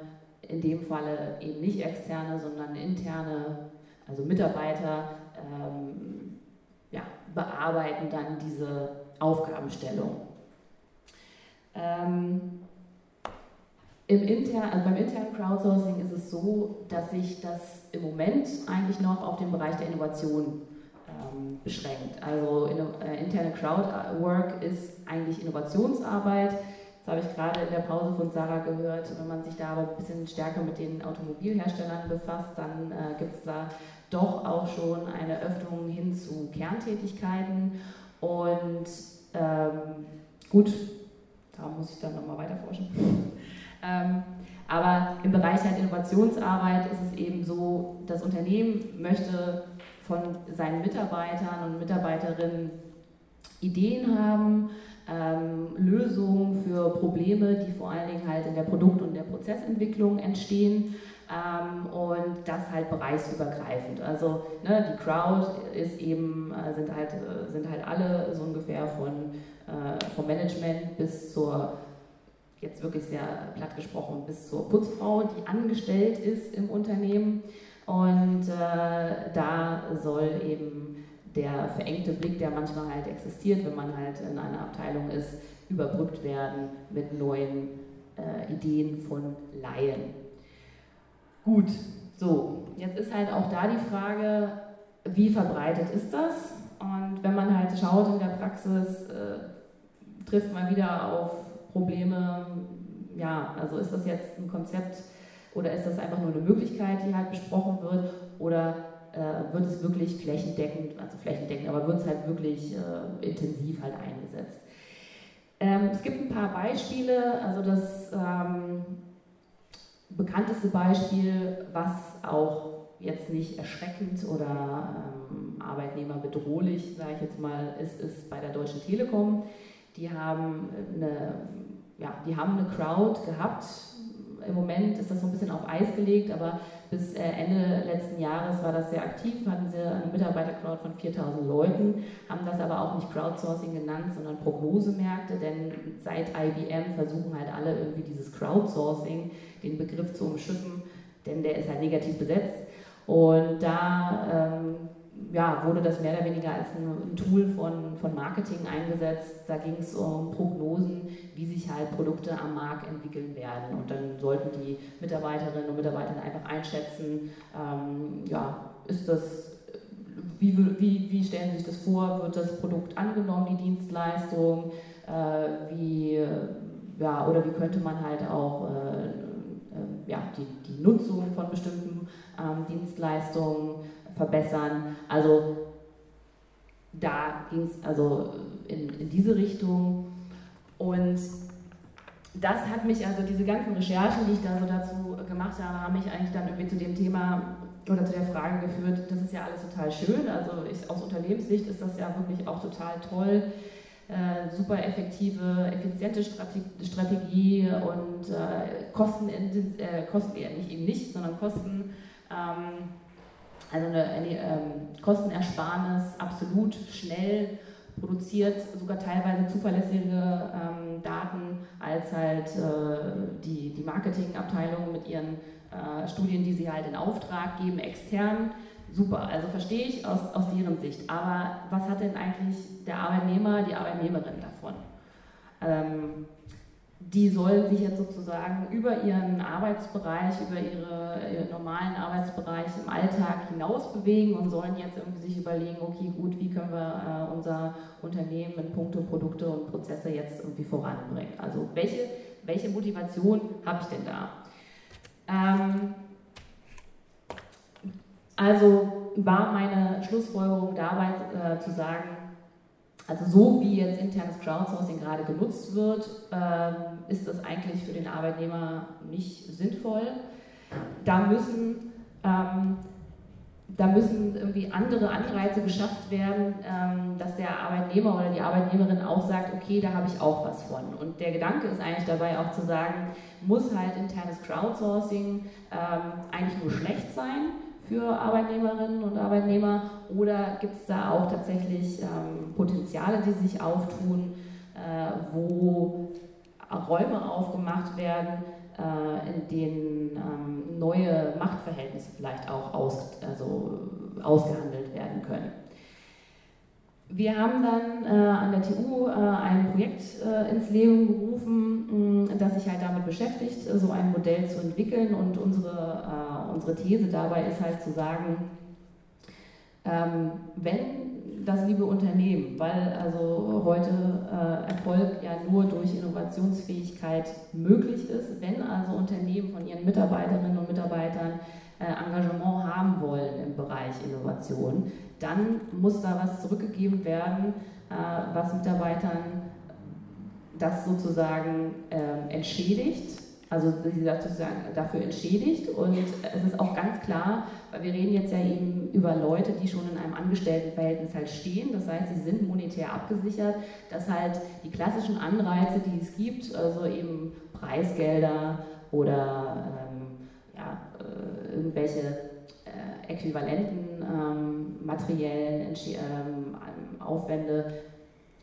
in dem Falle eben nicht externe, sondern interne, also Mitarbeiter, ähm, ja, bearbeiten dann diese Aufgabenstellung. Ähm, im intern, also beim internen Crowdsourcing ist es so, dass sich das im Moment eigentlich noch auf den Bereich der Innovation ähm, beschränkt. Also in, äh, interne Crowdwork ist eigentlich Innovationsarbeit. Das habe ich gerade in der Pause von Sarah gehört. Wenn man sich da aber ein bisschen stärker mit den Automobilherstellern befasst, dann äh, gibt es da doch auch schon eine Öffnung hin zu Kerntätigkeiten. Und ähm, gut, da muss ich dann nochmal weiter forschen. Ähm, aber im Bereich halt Innovationsarbeit ist es eben so, das Unternehmen möchte von seinen Mitarbeitern und Mitarbeiterinnen Ideen haben, ähm, Lösungen für Probleme, die vor allen Dingen halt in der Produkt- und der Prozessentwicklung entstehen ähm, und das halt bereichsübergreifend. Also ne, die Crowd ist eben, äh, sind, halt, äh, sind halt alle so ungefähr von, äh, vom Management bis zur jetzt wirklich sehr platt gesprochen, bis zur Putzfrau, die angestellt ist im Unternehmen. Und äh, da soll eben der verengte Blick, der manchmal halt existiert, wenn man halt in einer Abteilung ist, überbrückt werden mit neuen äh, Ideen von Laien. Gut, so, jetzt ist halt auch da die Frage, wie verbreitet ist das? Und wenn man halt schaut in der Praxis, äh, trifft man wieder auf Probleme, ja, also ist das jetzt ein Konzept oder ist das einfach nur eine Möglichkeit, die halt besprochen wird oder äh, wird es wirklich flächendeckend, also flächendeckend, aber wird es halt wirklich äh, intensiv halt eingesetzt. Ähm, es gibt ein paar Beispiele, also das ähm, bekannteste Beispiel, was auch jetzt nicht erschreckend oder ähm, arbeitnehmerbedrohlich, sage ich jetzt mal, ist, ist bei der Deutschen Telekom. Die haben eine, ja, die haben eine Crowd gehabt. Im Moment ist das so ein bisschen auf Eis gelegt, aber bis äh, Ende letzten Jahres war das sehr aktiv, hatten sie eine Mitarbeitercrowd von 4000 Leuten, haben das aber auch nicht Crowdsourcing genannt, sondern Prognosemärkte, denn seit IBM versuchen halt alle irgendwie dieses Crowdsourcing, den Begriff zu umschiffen, denn der ist halt negativ besetzt. Und da ähm, ja, wurde das mehr oder weniger als ein, Tool von, von Marketing eingesetzt. Da ging es um Prognosen, wie sich halt Produkte am Markt entwickeln werden. Und dann sollten die Mitarbeiterinnen und Mitarbeiter einfach einschätzen, ähm, ja, ist das, wie, wie, wie stellen Sie sich das vor, wird das Produkt angenommen, die Dienstleistung, äh, wie, ja, oder wie könnte man halt auch äh, äh, ja, die, die Nutzung von bestimmten ähm, Dienstleistungen verbessern. Also da ging es also in, in diese Richtung. Und das hat mich, also diese ganzen Recherchen, die ich da so dazu gemacht habe, haben mich eigentlich dann irgendwie zu dem Thema oder zu der Frage geführt, das ist ja alles total schön. Also ich, aus Unternehmenssicht ist das ja wirklich auch total toll. Äh, super effektive, effiziente Strategie und äh, Kosten, äh, Kosten eher nicht eben nicht, sondern Kosten. Ähm, also eine, eine ähm, Kostenersparnis absolut schnell produziert, sogar teilweise zuverlässige ähm, Daten als halt äh, die, die Marketingabteilung mit ihren äh, Studien, die sie halt in Auftrag geben, extern. Super, also verstehe ich aus, aus deren Sicht. Aber was hat denn eigentlich der Arbeitnehmer, die Arbeitnehmerin davon? Ähm, die sollen sich jetzt sozusagen über ihren Arbeitsbereich, über ihre, ihren normalen Arbeitsbereich im Alltag hinaus bewegen und sollen jetzt irgendwie sich überlegen, okay, gut, wie können wir äh, unser Unternehmen in puncto Produkte und Prozesse jetzt irgendwie voranbringen? Also welche, welche Motivation habe ich denn da? Ähm, also war meine Schlussfolgerung dabei äh, zu sagen, also so wie jetzt internes Crowdsourcing gerade genutzt wird, äh, ist das eigentlich für den Arbeitnehmer nicht sinnvoll. Da müssen, ähm, da müssen irgendwie andere Anreize geschafft werden, ähm, dass der Arbeitnehmer oder die Arbeitnehmerin auch sagt, okay, da habe ich auch was von. Und der Gedanke ist eigentlich dabei auch zu sagen, muss halt internes Crowdsourcing ähm, eigentlich nur schlecht sein? Für Arbeitnehmerinnen und Arbeitnehmer oder gibt es da auch tatsächlich ähm, Potenziale, die sich auftun, äh, wo Räume aufgemacht werden, äh, in denen ähm, neue Machtverhältnisse vielleicht auch aus, also ausgehandelt werden können. Wir haben dann äh, an der TU äh, ein Projekt äh, ins Leben gerufen, mh, das sich halt damit beschäftigt, so ein Modell zu entwickeln. Und unsere, äh, unsere These dabei ist halt zu sagen, ähm, wenn das liebe Unternehmen, weil also heute äh, Erfolg ja nur durch Innovationsfähigkeit möglich ist, wenn also Unternehmen von ihren Mitarbeiterinnen und Mitarbeitern äh, Engagement haben wollen im Bereich Innovation, dann muss da was zurückgegeben werden, äh, was Mitarbeitern das sozusagen äh, entschädigt, also sie sozusagen dafür entschädigt. Und es ist auch ganz klar, weil wir reden jetzt ja eben über Leute, die schon in einem Angestelltenverhältnis halt stehen. Das heißt, sie sind monetär abgesichert, dass halt die klassischen Anreize, die es gibt, also eben Preisgelder oder ähm, ja, äh, irgendwelche äh, äquivalenten ähm, materiellen ähm, Aufwände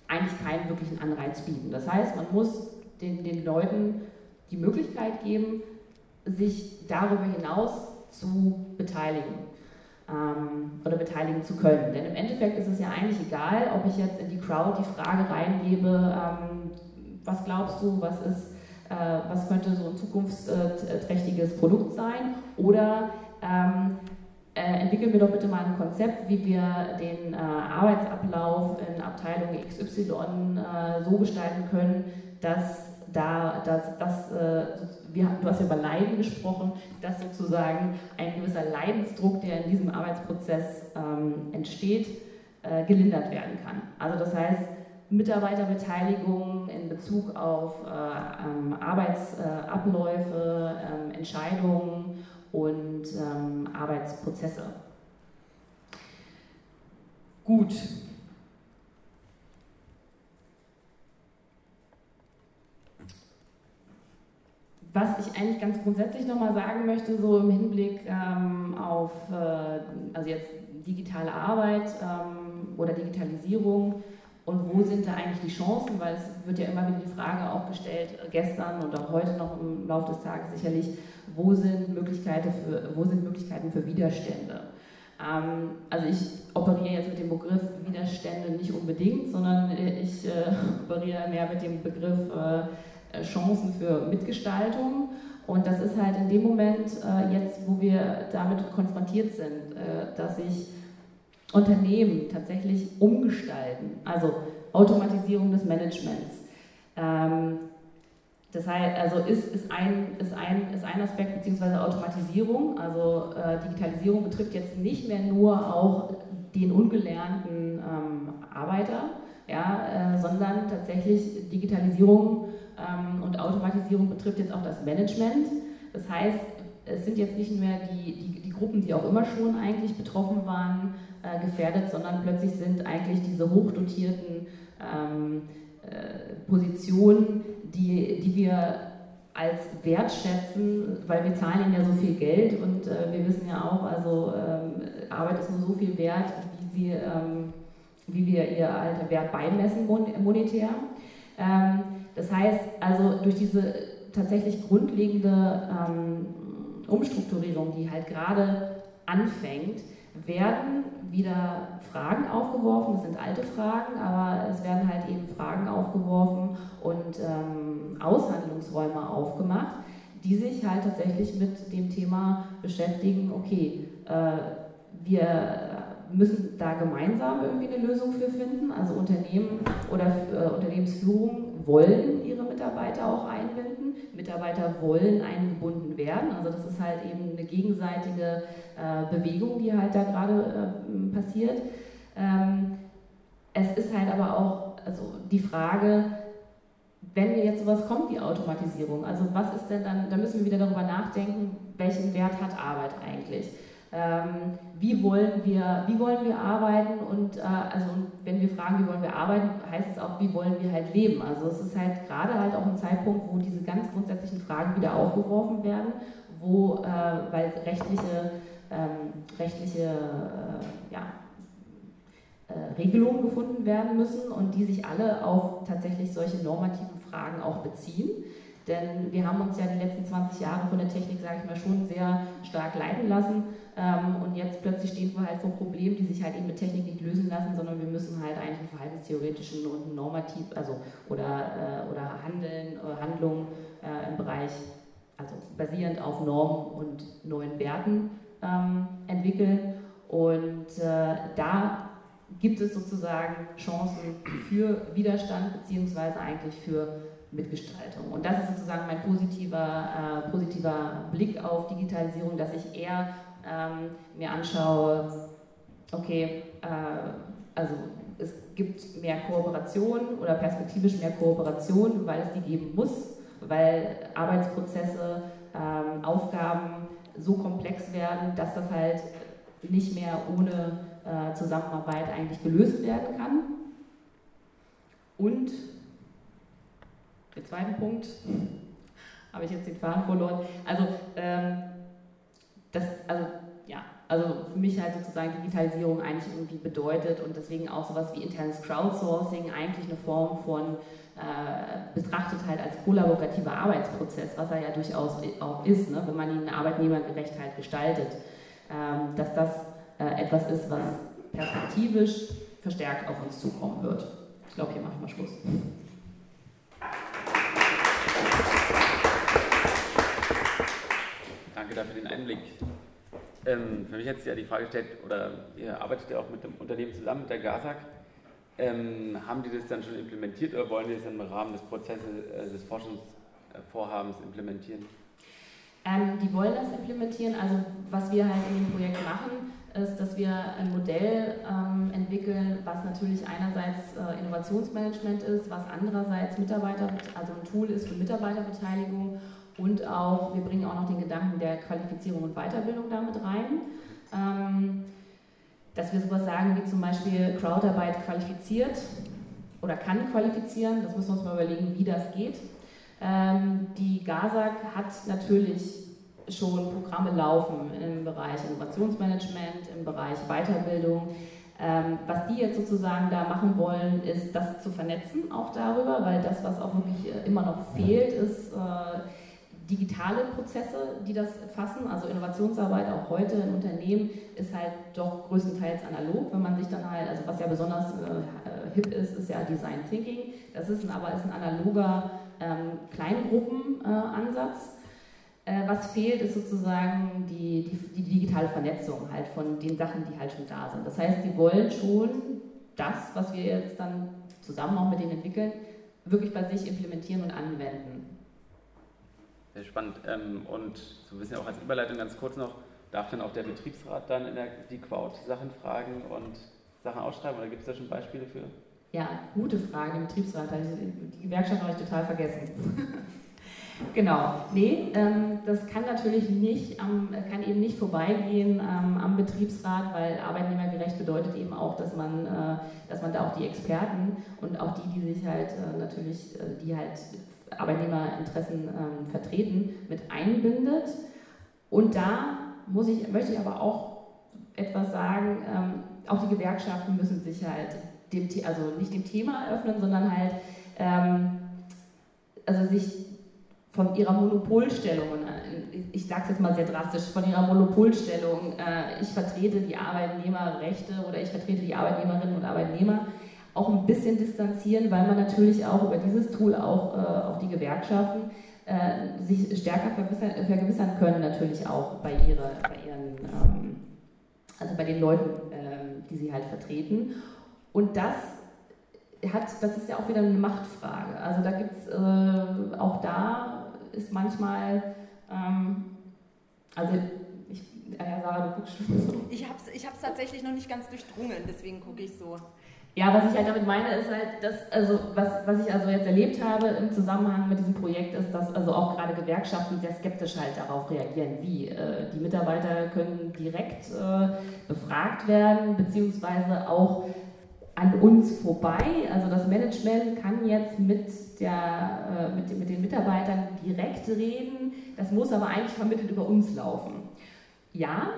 eigentlich keinen wirklichen Anreiz bieten. Das heißt, man muss den, den Leuten die Möglichkeit geben, sich darüber hinaus zu beteiligen ähm, oder beteiligen zu können. Denn im Endeffekt ist es ja eigentlich egal, ob ich jetzt in die Crowd die Frage reingebe, ähm, was glaubst du, was ist, äh, was könnte so ein zukunftsträchtiges Produkt sein, oder ähm, äh, entwickeln wir doch bitte mal ein Konzept, wie wir den äh, Arbeitsablauf in Abteilung XY äh, so gestalten können, dass da, dass, dass äh, wir, du hast ja über Leiden gesprochen, dass sozusagen ein gewisser Leidensdruck, der in diesem Arbeitsprozess ähm, entsteht, äh, gelindert werden kann. Also das heißt, Mitarbeiterbeteiligung in Bezug auf äh, ähm, Arbeitsabläufe, ähm, Entscheidungen und ähm, Arbeitsprozesse. Gut. Was ich eigentlich ganz grundsätzlich nochmal sagen möchte, so im Hinblick ähm, auf äh, also jetzt digitale Arbeit ähm, oder Digitalisierung und wo sind da eigentlich die Chancen, weil es wird ja immer wieder die Frage auch gestellt, gestern und auch heute noch im Laufe des Tages sicherlich, wo sind Möglichkeiten für, wo sind Möglichkeiten für Widerstände. Ähm, also ich operiere jetzt mit dem Begriff Widerstände nicht unbedingt, sondern ich äh, operiere mehr mit dem Begriff äh, Chancen für Mitgestaltung. Und das ist halt in dem Moment äh, jetzt, wo wir damit konfrontiert sind, äh, dass sich Unternehmen tatsächlich umgestalten, also Automatisierung des Managements. Ähm, das heißt, also ist, ist, ein, ist, ein, ist ein Aspekt, beziehungsweise Automatisierung. Also äh, Digitalisierung betrifft jetzt nicht mehr nur auch den ungelernten ähm, Arbeiter, ja, äh, sondern tatsächlich Digitalisierung ähm, und Automatisierung betrifft jetzt auch das Management. Das heißt, es sind jetzt nicht mehr die, die, die Gruppen, die auch immer schon eigentlich betroffen waren, äh, gefährdet, sondern plötzlich sind eigentlich diese hochdotierten ähm, äh, Positionen, die, die wir als Wert schätzen, weil wir zahlen ihnen ja so viel Geld und äh, wir wissen ja auch, also ähm, Arbeit ist nur so viel wert, wie, sie, ähm, wie wir ihr alter Wert beimessen monetär. Ähm, das heißt, also durch diese tatsächlich grundlegende ähm, Umstrukturierung, die halt gerade anfängt, werden wieder Fragen aufgeworfen. Das sind alte Fragen, aber es werden halt eben Fragen aufgeworfen und ähm, Aushandlungsräume aufgemacht, die sich halt tatsächlich mit dem Thema beschäftigen, okay, äh, wir müssen da gemeinsam irgendwie eine Lösung für finden. Also Unternehmen oder äh, Unternehmensführung wollen ihre Mitarbeiter auch einbinden. Mitarbeiter wollen eingebunden werden. Also das ist halt eben eine gegenseitige äh, Bewegung, die halt da gerade äh, passiert. Ähm, es ist halt aber auch also die Frage, wenn wir jetzt sowas kommt wie Automatisierung, also was ist denn dann, da müssen wir wieder darüber nachdenken, welchen Wert hat Arbeit eigentlich? Ähm, wie, wollen wir, wie wollen wir arbeiten und äh, also wenn wir fragen, wie wollen wir arbeiten, heißt es auch, wie wollen wir halt leben. Also es ist halt gerade halt auch ein Zeitpunkt, wo diese ganz grundsätzlichen Fragen wieder aufgeworfen werden, wo, äh, weil rechtliche, ähm, rechtliche äh, ja, äh, Regelungen gefunden werden müssen und die sich alle auf tatsächlich solche normativen Fragen auch beziehen. Denn wir haben uns ja die letzten 20 Jahre von der Technik, sage ich mal, schon sehr stark leiten lassen. Ähm, und jetzt plötzlich stehen wir halt vor Problemen, die sich halt eben mit Technik nicht lösen lassen, sondern wir müssen halt eigentlich einen verhaltenstheoretischen und einen normativ, also oder, äh, oder Handeln, oder Handlungen äh, im Bereich, also basierend auf Normen und neuen Werten ähm, entwickeln. Und äh, da gibt es sozusagen Chancen für Widerstand beziehungsweise eigentlich für Mitgestaltung. Und das ist sozusagen mein positiver, äh, positiver Blick auf Digitalisierung, dass ich eher ähm, mir anschaue, okay, äh, also es gibt mehr Kooperation oder perspektivisch mehr Kooperation, weil es die geben muss, weil Arbeitsprozesse, ähm, Aufgaben so komplex werden, dass das halt nicht mehr ohne äh, Zusammenarbeit eigentlich gelöst werden kann. Und der zweite Punkt, habe ich jetzt den Faden verloren. Also, ähm, das, also, ja, also für mich halt sozusagen Digitalisierung eigentlich irgendwie bedeutet und deswegen auch sowas wie internes Crowdsourcing eigentlich eine Form von äh, betrachtet halt als kollaborativer Arbeitsprozess, was er ja durchaus auch ist, ne, wenn man ihn arbeitnehmergerecht halt gestaltet, ähm, dass das äh, etwas ist, was perspektivisch verstärkt auf uns zukommen wird. Ich glaube, hier mache ich mal Schluss. Danke dafür den Einblick. Ähm, für mich hat sich ja die Frage gestellt, oder ihr arbeitet ja auch mit dem Unternehmen zusammen, mit der GASAG. Ähm, haben die das dann schon implementiert oder wollen die das im Rahmen des Prozesses, äh, des Forschungsvorhabens implementieren? Ähm, die wollen das implementieren. Also was wir halt in dem Projekt machen, ist, dass wir ein Modell ähm, entwickeln, was natürlich einerseits äh, Innovationsmanagement ist, was andererseits Mitarbeiter, also ein Tool ist für Mitarbeiterbeteiligung und auch, wir bringen auch noch den Gedanken der Qualifizierung und Weiterbildung damit rein. Ähm, dass wir sowas sagen wie zum Beispiel Crowdarbeit qualifiziert oder kann qualifizieren, das müssen wir uns mal überlegen, wie das geht. Ähm, die GASAG hat natürlich schon Programme laufen im Bereich Innovationsmanagement, im Bereich Weiterbildung. Ähm, was die jetzt sozusagen da machen wollen, ist das zu vernetzen, auch darüber, weil das, was auch wirklich äh, immer noch fehlt, ist äh, digitale Prozesse, die das fassen. Also Innovationsarbeit auch heute in Unternehmen ist halt doch größtenteils analog. Wenn man sich dann halt, also was ja besonders äh, hip ist, ist ja Design Thinking. Das ist ein, aber ist ein analoger ähm, Kleingruppenansatz. Äh, was fehlt, ist sozusagen die, die, die, digitale Vernetzung halt von den Sachen, die halt schon da sind. Das heißt, sie wollen schon das, was wir jetzt dann zusammen auch mit denen entwickeln, wirklich bei sich implementieren und anwenden. Sehr spannend. Ähm, und so ein bisschen auch als Überleitung ganz kurz noch, darf dann auch der Betriebsrat dann in der, die Quote Sachen fragen und Sachen ausschreiben oder gibt es da schon Beispiele für? Ja, gute Frage, Betriebsrat. Die Gewerkschaft habe ich total vergessen. Genau, nee, ähm, das kann natürlich nicht, am, kann eben nicht vorbeigehen ähm, am Betriebsrat, weil arbeitnehmergerecht bedeutet eben auch, dass man, äh, dass man da auch die Experten und auch die, die sich halt äh, natürlich, äh, die halt Arbeitnehmerinteressen ähm, vertreten, mit einbindet. Und da muss ich, möchte ich aber auch etwas sagen, ähm, auch die Gewerkschaften müssen sich halt dem, also nicht dem Thema öffnen, sondern halt ähm, also sich von ihrer Monopolstellung ich sage es jetzt mal sehr drastisch, von ihrer Monopolstellung, äh, ich vertrete die Arbeitnehmerrechte oder ich vertrete die Arbeitnehmerinnen und Arbeitnehmer, auch ein bisschen distanzieren, weil man natürlich auch über dieses Tool auch, äh, auch die Gewerkschaften äh, sich stärker vergewissern können, natürlich auch bei, ihre, bei ihren, ähm, also bei den Leuten, äh, die sie halt vertreten. Und das hat, das ist ja auch wieder eine Machtfrage. Also da gibt es, äh, auch da ist manchmal, ähm, also ich, ja, Sarah, du guckst schon so. Ich habe es ich tatsächlich noch nicht ganz durchdrungen, deswegen gucke ich so. Ja, was ich halt damit meine, ist halt, dass, also was, was ich also jetzt erlebt habe im Zusammenhang mit diesem Projekt, ist, dass also auch gerade Gewerkschaften sehr skeptisch halt darauf reagieren, wie äh, die Mitarbeiter können direkt äh, befragt werden, beziehungsweise auch an uns vorbei. Also das Management kann jetzt mit, der, äh, mit, mit den Mitarbeitern direkt reden, das muss aber eigentlich vermittelt über uns laufen. Ja,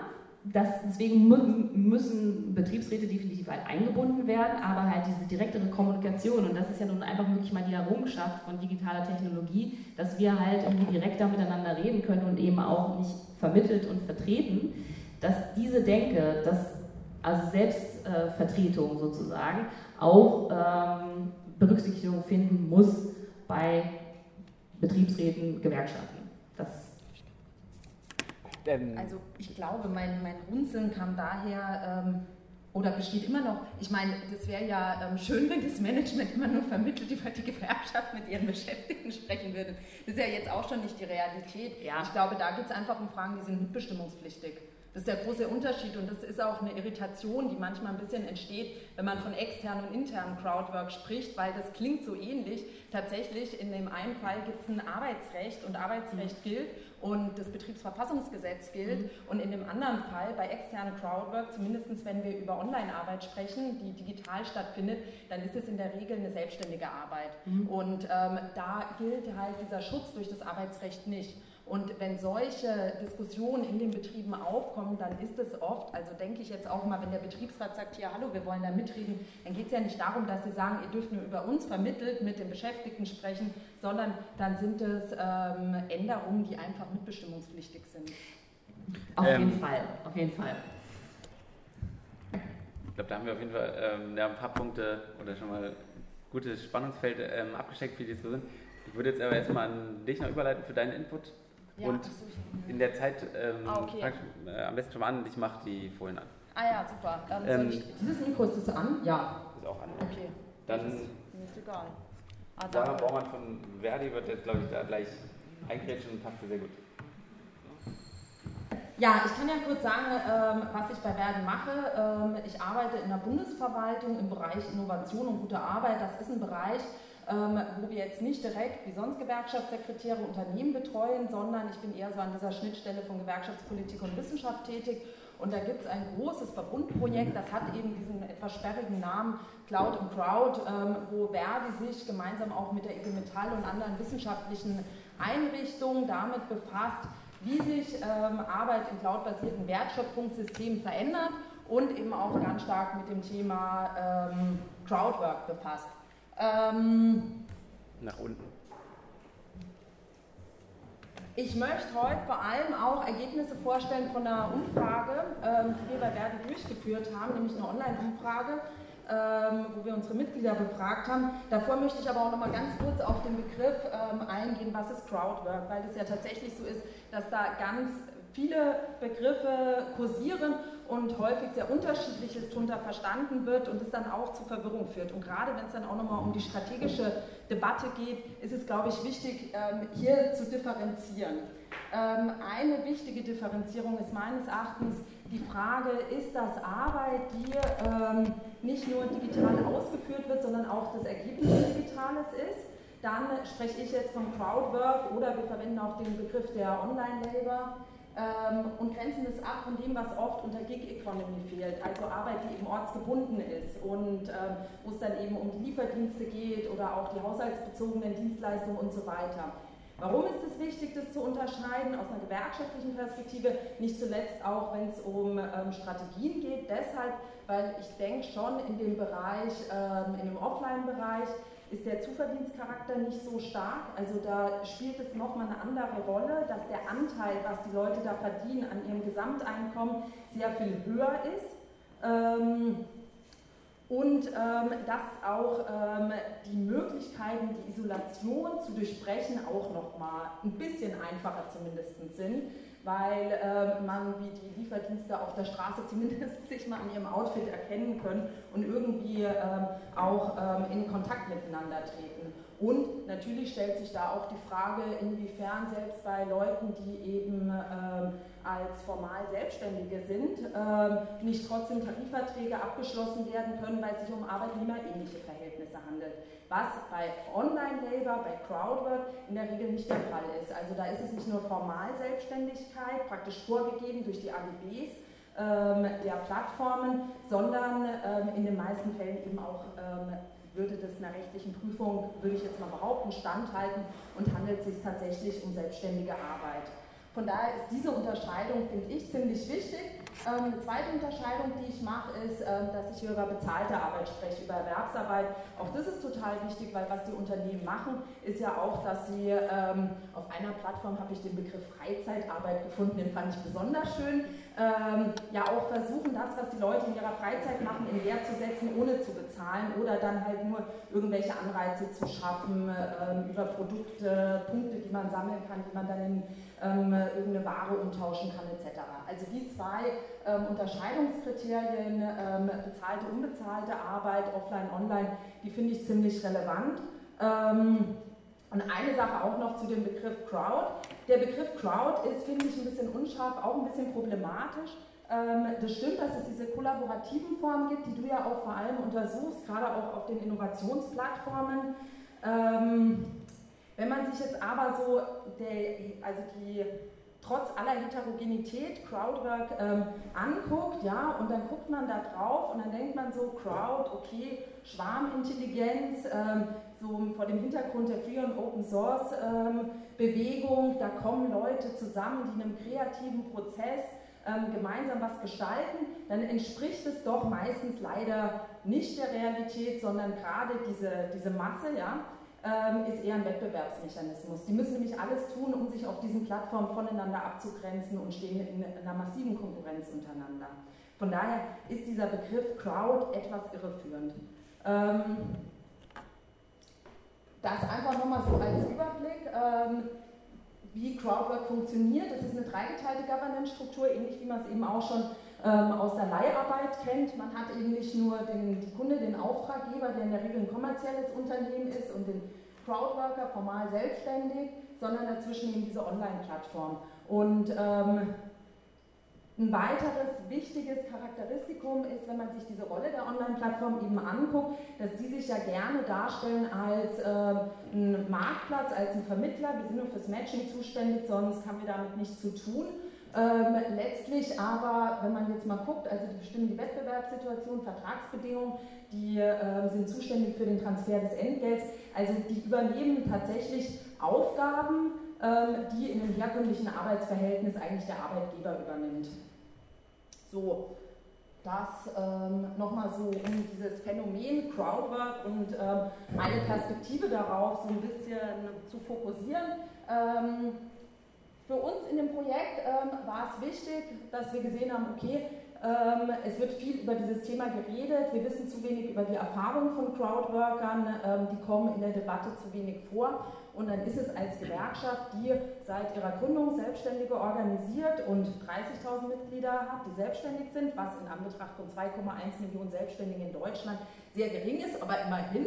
das, deswegen müssen Betriebsräte definitiv halt eingebunden werden, aber halt diese direktere Kommunikation, und das ist ja nun einfach wirklich mal die Errungenschaft von digitaler Technologie, dass wir halt irgendwie direkter miteinander reden können und eben auch nicht vermittelt und vertreten, dass diese Denke, dass also Selbstvertretung sozusagen, auch ähm, Berücksichtigung finden muss bei Betriebsräten, Gewerkschaften. Das ähm, also ich glaube, mein, mein Runzeln kam daher ähm, oder besteht immer noch. Ich meine, das wäre ja ähm, schön, wenn das Management immer nur vermittelt über die Gewerkschaft mit ihren Beschäftigten sprechen würde. Das ist ja jetzt auch schon nicht die Realität. Ja. Ich glaube, da geht es einfach um Fragen, die sind mitbestimmungspflichtig. Das ist der große Unterschied und das ist auch eine Irritation, die manchmal ein bisschen entsteht, wenn man von externen und internen Crowdwork spricht, weil das klingt so ähnlich. Tatsächlich, in dem einen Fall gibt es ein Arbeitsrecht und Arbeitsrecht mhm. gilt und das Betriebsverfassungsgesetz gilt. Mhm. Und in dem anderen Fall, bei externen Crowdwork, zumindest wenn wir über Online-Arbeit sprechen, die digital stattfindet, dann ist es in der Regel eine selbstständige Arbeit. Mhm. Und ähm, da gilt halt dieser Schutz durch das Arbeitsrecht nicht. Und wenn solche Diskussionen in den Betrieben aufkommen, dann ist es oft, also denke ich jetzt auch mal, wenn der Betriebsrat sagt, ja hallo, wir wollen da mitreden, dann geht es ja nicht darum, dass sie sagen, ihr dürft nur über uns vermittelt mit den Beschäftigten sprechen, sondern dann sind es ähm, Änderungen, die einfach mitbestimmungspflichtig sind. Auf ähm, jeden Fall, auf jeden Fall. Ich glaube, da haben wir auf jeden Fall ähm, ja, ein paar Punkte oder schon mal gutes Spannungsfeld ähm, abgesteckt für die Diskussion. Ich würde jetzt aber erstmal an dich noch überleiten für deinen Input. Ja, und in der Zeit ähm, ah, okay. ich, äh, am besten schon mal an und ich mache die Folien an. Ah ja, super. Dann ähm, ich, dieses Mikro ist das an? Ja. Ist auch an. Okay. Dann ist, ist egal. Ah, Sarah Baumann von Verdi wird jetzt, glaube ich, da gleich eingrätschen und passt sehr gut. Ja, ich kann ja kurz sagen, ähm, was ich bei Verdi mache. Ähm, ich arbeite in der Bundesverwaltung im Bereich Innovation und gute Arbeit. Das ist ein Bereich, ähm, wo wir jetzt nicht direkt wie sonst Gewerkschaftssekretäre Unternehmen betreuen, sondern ich bin eher so an dieser Schnittstelle von Gewerkschaftspolitik und Wissenschaft tätig. Und da gibt es ein großes Verbundprojekt, das hat eben diesen etwas sperrigen Namen Cloud and Crowd, ähm, wo Verdi sich gemeinsam auch mit der IG Metall und anderen wissenschaftlichen Einrichtungen damit befasst, wie sich ähm, Arbeit in cloudbasierten Wertschöpfungssystemen verändert und eben auch ganz stark mit dem Thema ähm, Crowdwork befasst. Ähm, Nach unten. Ich möchte heute vor allem auch Ergebnisse vorstellen von einer Umfrage, ähm, die wir bei Verdi durchgeführt haben, nämlich eine Online-Umfrage, ähm, wo wir unsere Mitglieder befragt haben. Davor möchte ich aber auch noch mal ganz kurz auf den Begriff ähm, eingehen, was ist Crowdwork, weil es ja tatsächlich so ist, dass da ganz viele Begriffe kursieren und häufig sehr unterschiedliches darunter verstanden wird und es dann auch zu Verwirrung führt. Und gerade wenn es dann auch nochmal um die strategische Debatte geht, ist es, glaube ich, wichtig, ähm, hier zu differenzieren. Ähm, eine wichtige Differenzierung ist meines Erachtens die Frage, ist das Arbeit, die ähm, nicht nur digital ausgeführt wird, sondern auch das Ergebnis Digitales ist? Dann spreche ich jetzt von Crowdwork oder wir verwenden auch den Begriff der Online-Labor ähm, und grenzen das ab von dem, was oft unter Gig Economy fehlt, also Arbeit, die eben ortsgebunden ist und ähm, wo es dann eben um die Lieferdienste geht oder auch die haushaltsbezogenen Dienstleistungen und so weiter. Warum ist es wichtig, das zu unterscheiden aus einer gewerkschaftlichen Perspektive? Nicht zuletzt auch, wenn es um ähm, Strategien geht. Deshalb, weil ich denke schon in dem Bereich, ähm, in dem Offline-Bereich, ist der Zuverdienstcharakter nicht so stark. Also da spielt es nochmal eine andere Rolle, dass der Anteil, was die Leute da verdienen an ihrem Gesamteinkommen, sehr viel höher ist. Ähm, und ähm, dass auch ähm, die Möglichkeiten, die Isolation zu durchbrechen, auch nochmal ein bisschen einfacher zumindest sind weil äh, man wie die Lieferdienste auf der Straße zumindest sich mal an ihrem Outfit erkennen können und irgendwie äh, auch äh, in Kontakt miteinander treten. Und natürlich stellt sich da auch die Frage, inwiefern selbst bei Leuten, die eben ähm, als formal Selbstständige sind, ähm, nicht trotzdem Tarifverträge abgeschlossen werden können, weil es sich um arbeitnehmerähnliche Verhältnisse handelt was bei Online-Labor, bei Crowdwork in der Regel nicht der Fall ist. Also da ist es nicht nur Formalselbstständigkeit, praktisch vorgegeben durch die AGBs ähm, der Plattformen, sondern ähm, in den meisten Fällen eben auch ähm, würde das einer rechtlichen Prüfung, würde ich jetzt mal behaupten, standhalten und handelt sich tatsächlich um selbstständige Arbeit. Von daher ist diese Unterscheidung, finde ich, ziemlich wichtig. Ähm, eine zweite Unterscheidung, die ich mache, ist, ähm, dass ich hier über bezahlte Arbeit spreche, über Erwerbsarbeit. Auch das ist total wichtig, weil was die Unternehmen machen, ist ja auch, dass sie ähm, auf einer Plattform habe ich den Begriff Freizeitarbeit gefunden, den fand ich besonders schön. Ja, auch versuchen, das, was die Leute in ihrer Freizeit machen, in Wert zu setzen, ohne zu bezahlen oder dann halt nur irgendwelche Anreize zu schaffen über Produkte, Punkte, die man sammeln kann, die man dann in ähm, irgendeine Ware umtauschen kann etc. Also die zwei ähm, Unterscheidungskriterien, ähm, bezahlte, unbezahlte Arbeit, offline, online, die finde ich ziemlich relevant. Und eine Sache auch noch zu dem Begriff Crowd. Der Begriff Crowd ist, finde ich, ein bisschen unscharf, auch ein bisschen problematisch. Ähm, das stimmt, dass es diese kollaborativen Formen gibt, die du ja auch vor allem untersuchst, gerade auch auf den Innovationsplattformen. Ähm, wenn man sich jetzt aber so, der, also die trotz aller Heterogenität Crowdwork ähm, anguckt, ja, und dann guckt man da drauf und dann denkt man so, Crowd, okay, Schwarmintelligenz, ähm, so vor dem Hintergrund der Free und Open Source ähm, Bewegung, da kommen Leute zusammen, die in einem kreativen Prozess ähm, gemeinsam was gestalten, dann entspricht es doch meistens leider nicht der Realität, sondern gerade diese, diese Masse, ja, ist eher ein Wettbewerbsmechanismus. Die müssen nämlich alles tun, um sich auf diesen Plattformen voneinander abzugrenzen und stehen in einer massiven Konkurrenz untereinander. Von daher ist dieser Begriff Crowd etwas irreführend. Ähm, das einfach nochmal so als Überblick, ähm, wie Crowdwork funktioniert. Es ist eine dreigeteilte Governance-Struktur, ähnlich wie man es eben auch schon aus der Leiharbeit kennt. Man hat eben nicht nur den die Kunde, den Auftraggeber, der in der Regel ein kommerzielles Unternehmen ist und den Crowdworker formal selbstständig, sondern dazwischen eben diese Online-Plattform. Und ähm, ein weiteres wichtiges Charakteristikum ist, wenn man sich diese Rolle der Online-Plattform eben anguckt, dass die sich ja gerne darstellen als äh, ein Marktplatz, als ein Vermittler. Wir sind nur fürs Matching zuständig, sonst haben wir damit nichts zu tun. Ähm, letztlich aber, wenn man jetzt mal guckt, also die bestimmen die Wettbewerbssituation, Vertragsbedingungen, die äh, sind zuständig für den Transfer des Entgelts, also die übernehmen tatsächlich Aufgaben, ähm, die in einem herkömmlichen Arbeitsverhältnis eigentlich der Arbeitgeber übernimmt. So, das ähm, nochmal so um dieses Phänomen Crowdwork und ähm, meine Perspektive darauf so ein bisschen zu fokussieren. Ähm, für uns in dem Projekt ähm, war es wichtig, dass wir gesehen haben, okay, ähm, es wird viel über dieses Thema geredet, wir wissen zu wenig über die Erfahrung von Crowdworkern, ähm, die kommen in der Debatte zu wenig vor. Und dann ist es als Gewerkschaft, die seit ihrer Gründung Selbstständige organisiert und 30.000 Mitglieder hat, die selbstständig sind, was in Anbetracht von 2,1 Millionen Selbstständigen in Deutschland sehr gering ist, aber immerhin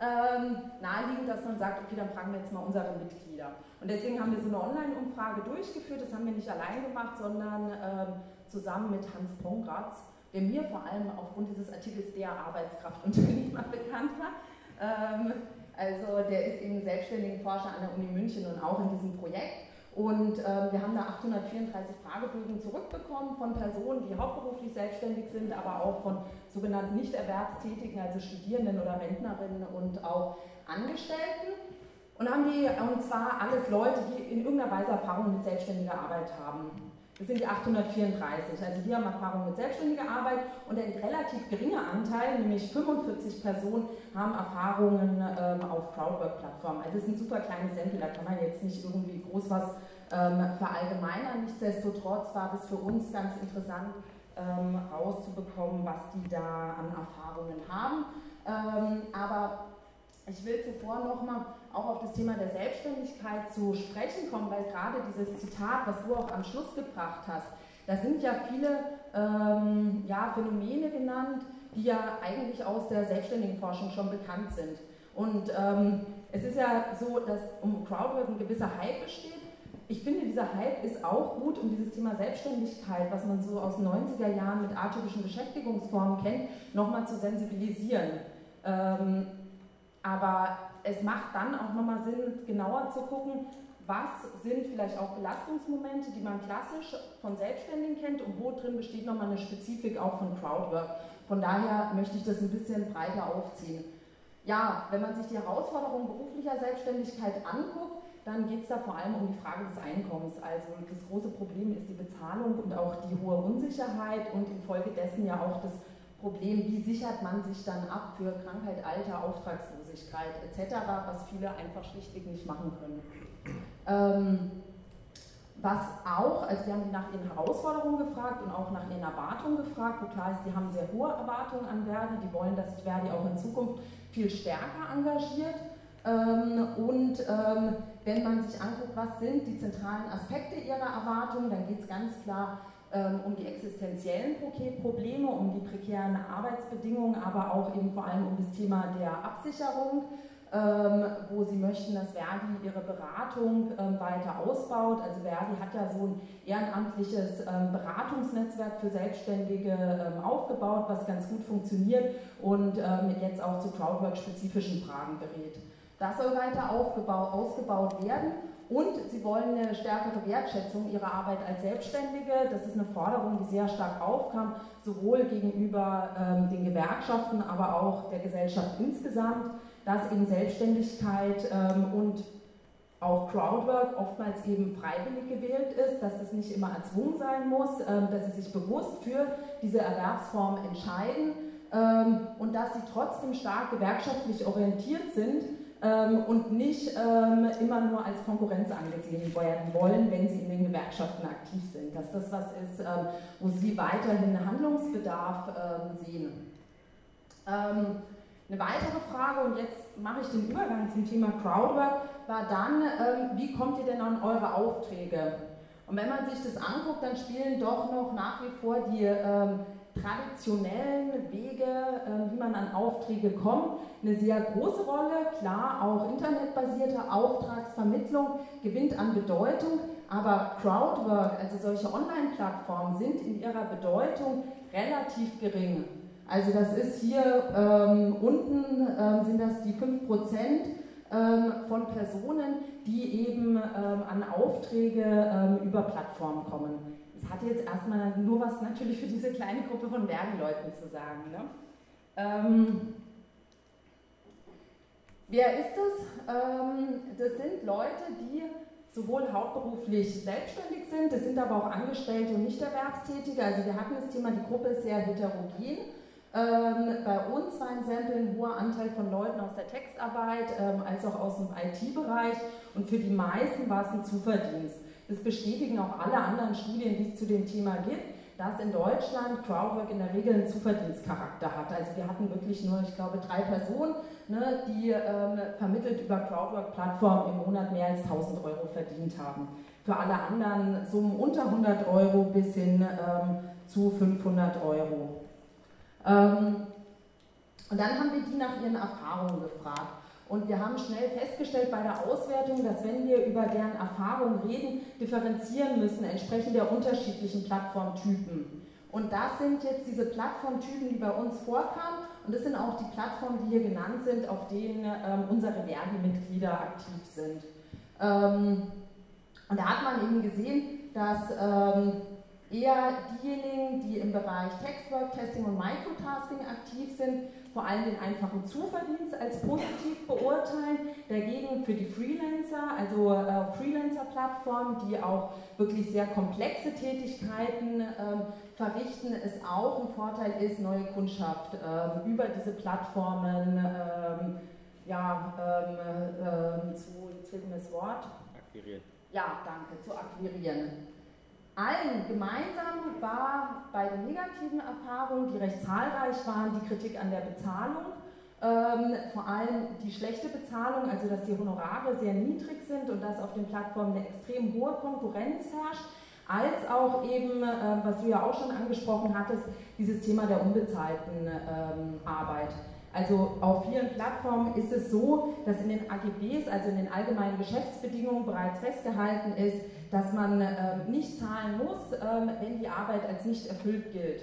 ähm, naheliegend, dass man sagt, okay, dann fragen wir jetzt mal unsere Mitglieder. Und deswegen haben wir so eine Online-Umfrage durchgeführt. Das haben wir nicht allein gemacht, sondern ähm, zusammen mit Hans Pongratz, der mir vor allem aufgrund dieses Artikels der Arbeitskraftunternehmer bekannt war. Ähm, also der ist eben selbstständiger Forscher an der Uni München und auch in diesem Projekt. Und äh, wir haben da 834 Fragebögen zurückbekommen von Personen, die hauptberuflich selbstständig sind, aber auch von sogenannten Nichterwerbstätigen, also Studierenden oder Rentnerinnen und auch Angestellten. Und haben die, und zwar alles Leute, die in irgendeiner Weise Erfahrung mit selbstständiger Arbeit haben. Das sind die 834. Also die haben Erfahrung mit selbstständiger Arbeit und ein relativ geringer Anteil, nämlich 45 Personen, haben Erfahrungen ähm, auf Crowdwork-Plattformen. Also es ist ein super kleines Sample, da kann man jetzt nicht irgendwie groß was ähm, verallgemeinern. Nichtsdestotrotz war das für uns ganz interessant, ähm, rauszubekommen, was die da an Erfahrungen haben. Ähm, aber ich will zuvor nochmal auch auf das Thema der Selbstständigkeit zu sprechen kommen, weil gerade dieses Zitat, was du auch am Schluss gebracht hast, da sind ja viele ähm, ja, Phänomene genannt, die ja eigentlich aus der selbstständigen Forschung schon bekannt sind. Und ähm, es ist ja so, dass um Crowdwork ein gewisser Hype besteht. Ich finde, dieser Hype ist auch gut, um dieses Thema Selbstständigkeit, was man so aus den 90er Jahren mit atypischen Beschäftigungsformen kennt, nochmal zu sensibilisieren. Ähm, aber es macht dann auch nochmal Sinn, genauer zu gucken, was sind vielleicht auch Belastungsmomente, die man klassisch von Selbstständigen kennt und wo drin besteht nochmal eine Spezifik auch von Crowdwork. Von daher möchte ich das ein bisschen breiter aufziehen. Ja, wenn man sich die Herausforderungen beruflicher Selbstständigkeit anguckt, dann geht es da vor allem um die Frage des Einkommens. Also das große Problem ist die Bezahlung und auch die hohe Unsicherheit und infolgedessen ja auch das Problem, wie sichert man sich dann ab für Krankheit, Alter, Auftragslosigkeit etc., was viele einfach schlichtweg nicht machen können. Ähm, was auch, also wir haben nach ihren Herausforderungen gefragt und auch nach ihren Erwartungen gefragt, wo klar ist, die haben sehr hohe Erwartungen an Verdi, die wollen, dass sich Verdi auch in Zukunft viel stärker engagiert. Ähm, und ähm, wenn man sich anguckt, was sind die zentralen Aspekte ihrer Erwartungen, dann geht es ganz klar um die existenziellen Probleme, um die prekären Arbeitsbedingungen, aber auch eben vor allem um das Thema der Absicherung, ähm, wo sie möchten, dass Verdi ihre Beratung ähm, weiter ausbaut. Also Verdi hat ja so ein ehrenamtliches Beratungsnetzwerk für Selbstständige aufgebaut, was ganz gut funktioniert und jetzt auch zu Crowdwork-spezifischen Fragen berät. Das soll weiter ausgebaut werden und sie wollen eine stärkere Wertschätzung ihrer Arbeit als Selbstständige. Das ist eine Forderung, die sehr stark aufkam, sowohl gegenüber ähm, den Gewerkschaften, aber auch der Gesellschaft insgesamt, dass eben Selbstständigkeit ähm, und auch Crowdwork oftmals eben freiwillig gewählt ist, dass das nicht immer erzwungen sein muss, ähm, dass sie sich bewusst für diese Erwerbsform entscheiden ähm, und dass sie trotzdem stark gewerkschaftlich orientiert sind ähm, und nicht ähm, immer nur als Konkurrenz angesehen werden wollen, wenn sie in den Gewerkschaften aktiv sind. Dass das was ist, ähm, wo sie weiterhin Handlungsbedarf ähm, sehen. Ähm, eine weitere Frage, und jetzt mache ich den Übergang zum Thema Crowdwork, war dann, ähm, wie kommt ihr denn an eure Aufträge? Und wenn man sich das anguckt, dann spielen doch noch nach wie vor die traditionellen Wege, ähm, wie man an Aufträge kommt, eine sehr große Rolle. Klar, auch internetbasierte Auftragsvermittlung gewinnt an Bedeutung, aber Crowdwork, also solche Online-Plattformen, sind in ihrer Bedeutung relativ gering. Also das ist hier ähm, unten ähm, sind das die 5% ähm, von Personen, die eben ähm, an Aufträge ähm, über Plattformen kommen hat jetzt erstmal nur was natürlich für diese kleine Gruppe von Werkleuten zu sagen. Ne? Ähm, wer ist das? Ähm, das sind Leute, die sowohl hauptberuflich selbstständig sind, das sind aber auch Angestellte und Nichterwerbstätige. Also wir hatten das Thema, die Gruppe ist sehr heterogen. Ähm, bei uns war ein Sample ein hoher Anteil von Leuten aus der Textarbeit ähm, als auch aus dem IT-Bereich und für die meisten war es ein Zuverdienst. Das bestätigen auch alle anderen Studien, die es zu dem Thema gibt, dass in Deutschland Crowdwork in der Regel einen Zuverdienstcharakter hat. Also wir hatten wirklich nur, ich glaube, drei Personen, ne, die ähm, vermittelt über Crowdwork-Plattformen im Monat mehr als 1000 Euro verdient haben. Für alle anderen Summen unter 100 Euro bis hin ähm, zu 500 Euro. Ähm, und dann haben wir die nach ihren Erfahrungen gefragt. Und wir haben schnell festgestellt bei der Auswertung, dass wenn wir über deren Erfahrungen reden, differenzieren müssen entsprechend der unterschiedlichen Plattformtypen. Und das sind jetzt diese Plattformtypen, die bei uns vorkamen. Und das sind auch die Plattformen, die hier genannt sind, auf denen ähm, unsere Verdi-Mitglieder aktiv sind. Ähm, und da hat man eben gesehen, dass ähm, eher diejenigen, die im Bereich Textwork, Testing und Microtasking aktiv sind, vor allem den einfachen Zuverdienst als positiv beurteilen. Dagegen für die Freelancer, also äh, Freelancer-Plattformen, die auch wirklich sehr komplexe Tätigkeiten ähm, verrichten, es auch ein Vorteil ist, neue Kundschaft ähm, über diese Plattformen ähm, ja, ähm, ähm, zu, jetzt fehlt mir das Wort. Akquirieren. Ja, danke, zu akquirieren. Allen gemeinsam war bei den negativen Erfahrungen, die recht zahlreich waren, die Kritik an der Bezahlung. Ähm, vor allem die schlechte Bezahlung, also dass die Honorare sehr niedrig sind und dass auf den Plattformen eine extrem hohe Konkurrenz herrscht, als auch eben, äh, was du ja auch schon angesprochen hattest, dieses Thema der unbezahlten ähm, Arbeit. Also auf vielen Plattformen ist es so, dass in den AGBs, also in den allgemeinen Geschäftsbedingungen bereits festgehalten ist, dass man äh, nicht zahlen muss, äh, wenn die Arbeit als nicht erfüllt gilt.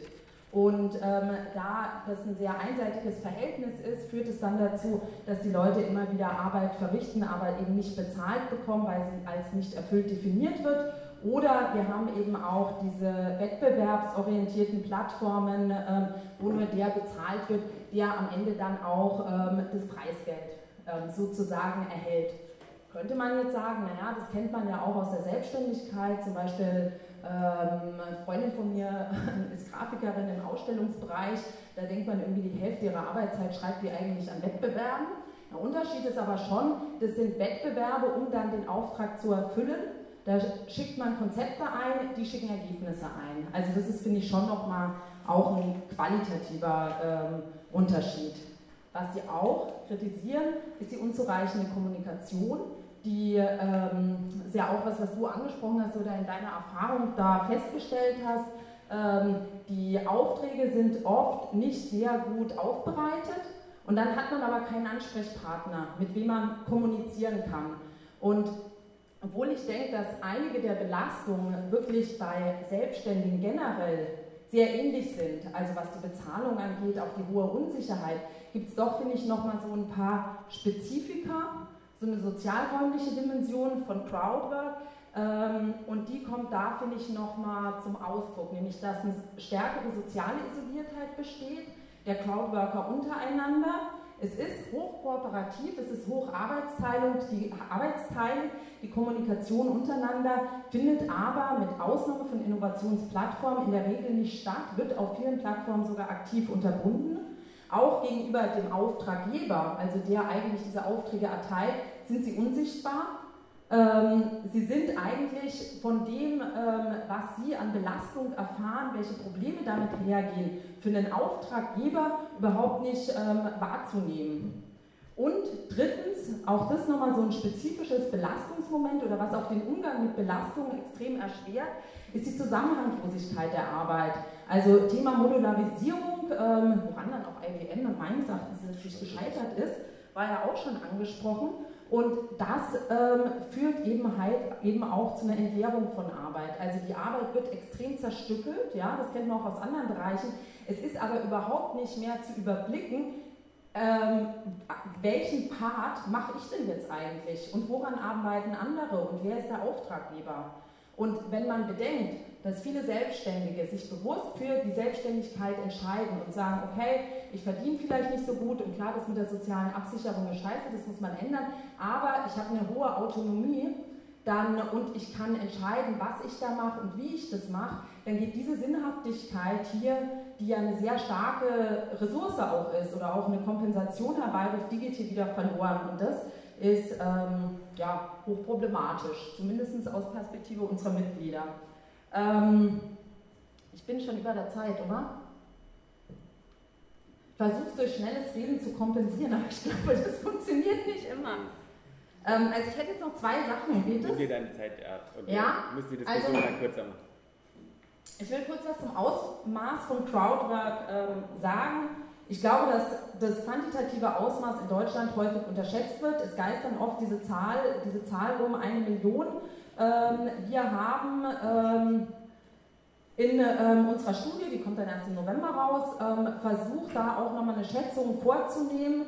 Und ähm, da das ein sehr einseitiges Verhältnis ist, führt es dann dazu, dass die Leute immer wieder Arbeit verrichten, aber eben nicht bezahlt bekommen, weil sie als nicht erfüllt definiert wird. Oder wir haben eben auch diese wettbewerbsorientierten Plattformen, ähm, wo nur der bezahlt wird, der am Ende dann auch ähm, das Preisgeld ähm, sozusagen erhält. Könnte man jetzt sagen, naja, das kennt man ja auch aus der Selbstständigkeit, zum Beispiel ähm, eine Freundin von mir ist Grafikerin im Ausstellungsbereich, da denkt man irgendwie die Hälfte ihrer Arbeitszeit schreibt die eigentlich an Wettbewerben. Der Unterschied ist aber schon, das sind Wettbewerbe, um dann den Auftrag zu erfüllen da schickt man Konzepte ein, die schicken Ergebnisse ein. Also das ist, finde ich, schon nochmal auch ein qualitativer ähm, Unterschied. Was die auch kritisieren, ist die unzureichende Kommunikation, die ähm, ist ja auch was, was du angesprochen hast oder in deiner Erfahrung da festgestellt hast. Ähm, die Aufträge sind oft nicht sehr gut aufbereitet und dann hat man aber keinen Ansprechpartner, mit wem man kommunizieren kann. Und obwohl ich denke, dass einige der Belastungen wirklich bei Selbstständigen generell sehr ähnlich sind, also was die Bezahlung angeht, auch die hohe Unsicherheit, gibt es doch, finde ich, nochmal so ein paar Spezifika, so eine sozialräumliche Dimension von Crowdwork. Ähm, und die kommt da, finde ich, nochmal zum Ausdruck, nämlich dass eine stärkere soziale Isoliertheit besteht, der Crowdworker untereinander es ist hochkooperativ, es ist hoch Arbeitsteilung, die Arbeitsteilung, die Kommunikation untereinander findet aber mit Ausnahme von Innovationsplattformen in der Regel nicht statt, wird auf vielen Plattformen sogar aktiv unterbunden. Auch gegenüber dem Auftraggeber, also der eigentlich diese Aufträge erteilt, sind sie unsichtbar ähm, sie sind eigentlich von dem, ähm, was Sie an Belastung erfahren, welche Probleme damit hergehen, für einen Auftraggeber überhaupt nicht ähm, wahrzunehmen. Und drittens, auch das nochmal so ein spezifisches Belastungsmoment oder was auch den Umgang mit Belastungen extrem erschwert, ist die Zusammenhanglosigkeit der Arbeit. Also Thema Modularisierung, woran dann auch IBM meines Erachtens natürlich gescheitert ist, war ja auch schon angesprochen. Und das ähm, führt eben halt eben auch zu einer Entleerung von Arbeit. Also die Arbeit wird extrem zerstückelt, ja, das kennt man auch aus anderen Bereichen. Es ist aber überhaupt nicht mehr zu überblicken, ähm, welchen Part mache ich denn jetzt eigentlich und woran arbeiten andere und wer ist der Auftraggeber? Und wenn man bedenkt, dass viele Selbstständige sich bewusst für die Selbstständigkeit entscheiden und sagen, okay, ich verdiene vielleicht nicht so gut und klar, das mit der sozialen Absicherung ist scheiße, das muss man ändern, aber ich habe eine hohe Autonomie dann, und ich kann entscheiden, was ich da mache und wie ich das mache, dann geht diese Sinnhaftigkeit hier, die ja eine sehr starke Ressource auch ist oder auch eine Kompensation herbeiruft, die geht hier wieder verloren und das ist ähm, ja, hochproblematisch, zumindest aus Perspektive unserer Mitglieder. Ähm, ich bin schon über der Zeit, oder? Versuch's durch schnelles Reden zu kompensieren, aber ich glaube, das funktioniert nicht immer. Ähm, also ich hätte jetzt noch zwei Sachen, geht das? dir deine Zeit ab. Okay. Ja, müssen die Diskussion also, dann kürzer machen. Ich will kurz was zum Ausmaß von Crowdwork ähm, sagen. Ich glaube, dass das quantitative Ausmaß in Deutschland häufig unterschätzt wird. Es geistern oft diese Zahl, diese Zahl um eine Million. Ähm, wir haben ähm, in ähm, unserer Studie, die kommt dann erst im November raus, versucht da auch nochmal eine Schätzung vorzunehmen.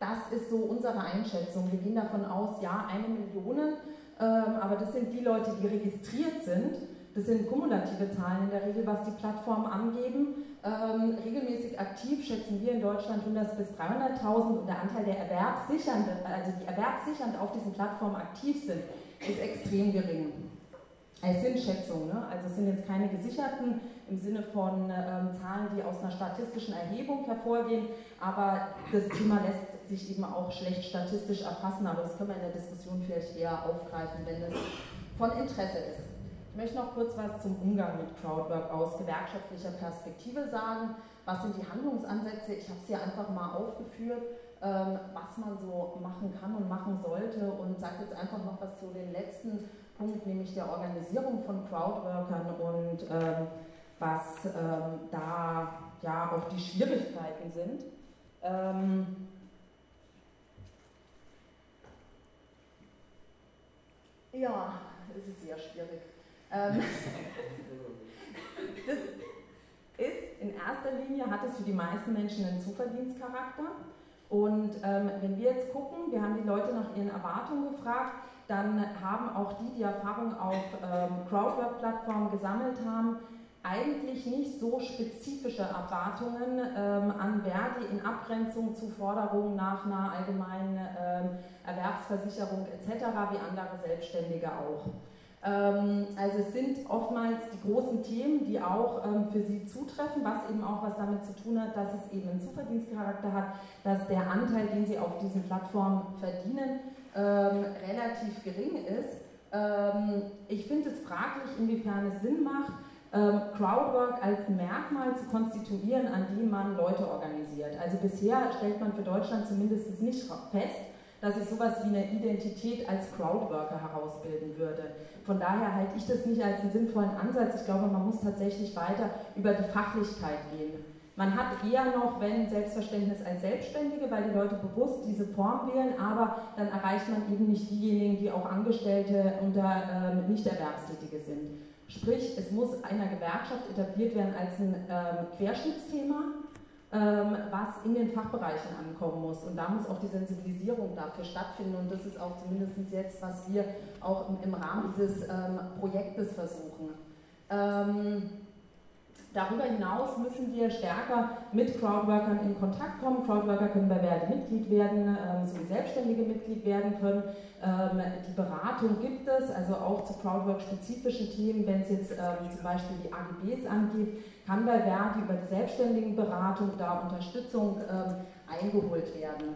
das ist so unsere Einschätzung. Wir gehen davon aus, ja, eine Million ähm, aber das sind die Leute, die registriert sind. Das sind kumulative Zahlen in der Regel, was die Plattformen angeben. Ähm, regelmäßig aktiv schätzen wir in Deutschland 100 bis 300.000 und der Anteil der Erwerbssichernden, also die erwerbssichernd auf diesen Plattformen aktiv sind, ist extrem gering. Es sind Schätzungen, ne? also es sind jetzt keine gesicherten im Sinne von ähm, Zahlen, die aus einer statistischen Erhebung hervorgehen, aber das Thema lässt sich eben auch schlecht statistisch erfassen, aber das können wir in der Diskussion vielleicht eher aufgreifen, wenn es von Interesse ist. Ich möchte noch kurz was zum Umgang mit Crowdwork aus gewerkschaftlicher Perspektive sagen. Was sind die Handlungsansätze? Ich habe es hier einfach mal aufgeführt, ähm, was man so machen kann und machen sollte und sage jetzt einfach noch was zu den letzten Punkt, nämlich der Organisierung von Crowdworkern und ähm, was ähm, da ja auch die Schwierigkeiten sind. Ja, es ist sehr schwierig. Ähm, das ist in erster Linie, hat es für die meisten Menschen einen Zuverdienstcharakter. Und ähm, wenn wir jetzt gucken, wir haben die Leute nach ihren Erwartungen gefragt, dann haben auch die, die Erfahrung auf ähm, Crowdwork-Plattformen gesammelt haben, eigentlich nicht so spezifische Erwartungen ähm, an Verdi in Abgrenzung zu Forderungen nach einer allgemeinen ähm, Erwerbsversicherung etc. wie andere Selbstständige auch. Ähm, also es sind oftmals die großen Themen, die auch ähm, für sie zutreffen, was eben auch was damit zu tun hat, dass es eben einen Zuverdienstcharakter hat, dass der Anteil, den sie auf diesen Plattformen verdienen, ähm, relativ gering ist. ich finde es fraglich, inwiefern es Sinn macht, Crowdwork als Merkmal zu konstituieren, an dem man Leute organisiert. Also bisher stellt man für Deutschland zumindest nicht fest, dass ich sowas wie eine Identität als Crowdworker herausbilden würde. Von daher halte ich das nicht als einen sinnvollen Ansatz. Ich glaube, man muss tatsächlich weiter über die Fachlichkeit gehen. Man hat eher noch, wenn Selbstverständnis als Selbstständige, weil die Leute bewusst diese Form wählen, aber dann erreicht man eben nicht diejenigen, die auch Angestellte unter ähm, Nicht-Erwerbstätige sind. Sprich, es muss einer Gewerkschaft etabliert werden als ein ähm, Querschnittsthema was in den Fachbereichen ankommen muss. Und da muss auch die Sensibilisierung dafür stattfinden. Und das ist auch zumindest jetzt, was wir auch im, Rahmen dieses ähm, Projektes versuchen. Ähm, darüber hinaus müssen wir stärker mit Crowdworkern in Kontakt kommen. Crowdworker können bei Verdi Mitglied werden, sowie Selbstständige Mitglied werden können. die Beratung gibt es, also auch zu Crowdwork-spezifischen Themen, wenn es jetzt zum Beispiel die AGBs angeht, kann bei Verdi über die Selbstständigenberatung da Unterstützung ähm, eingeholt werden.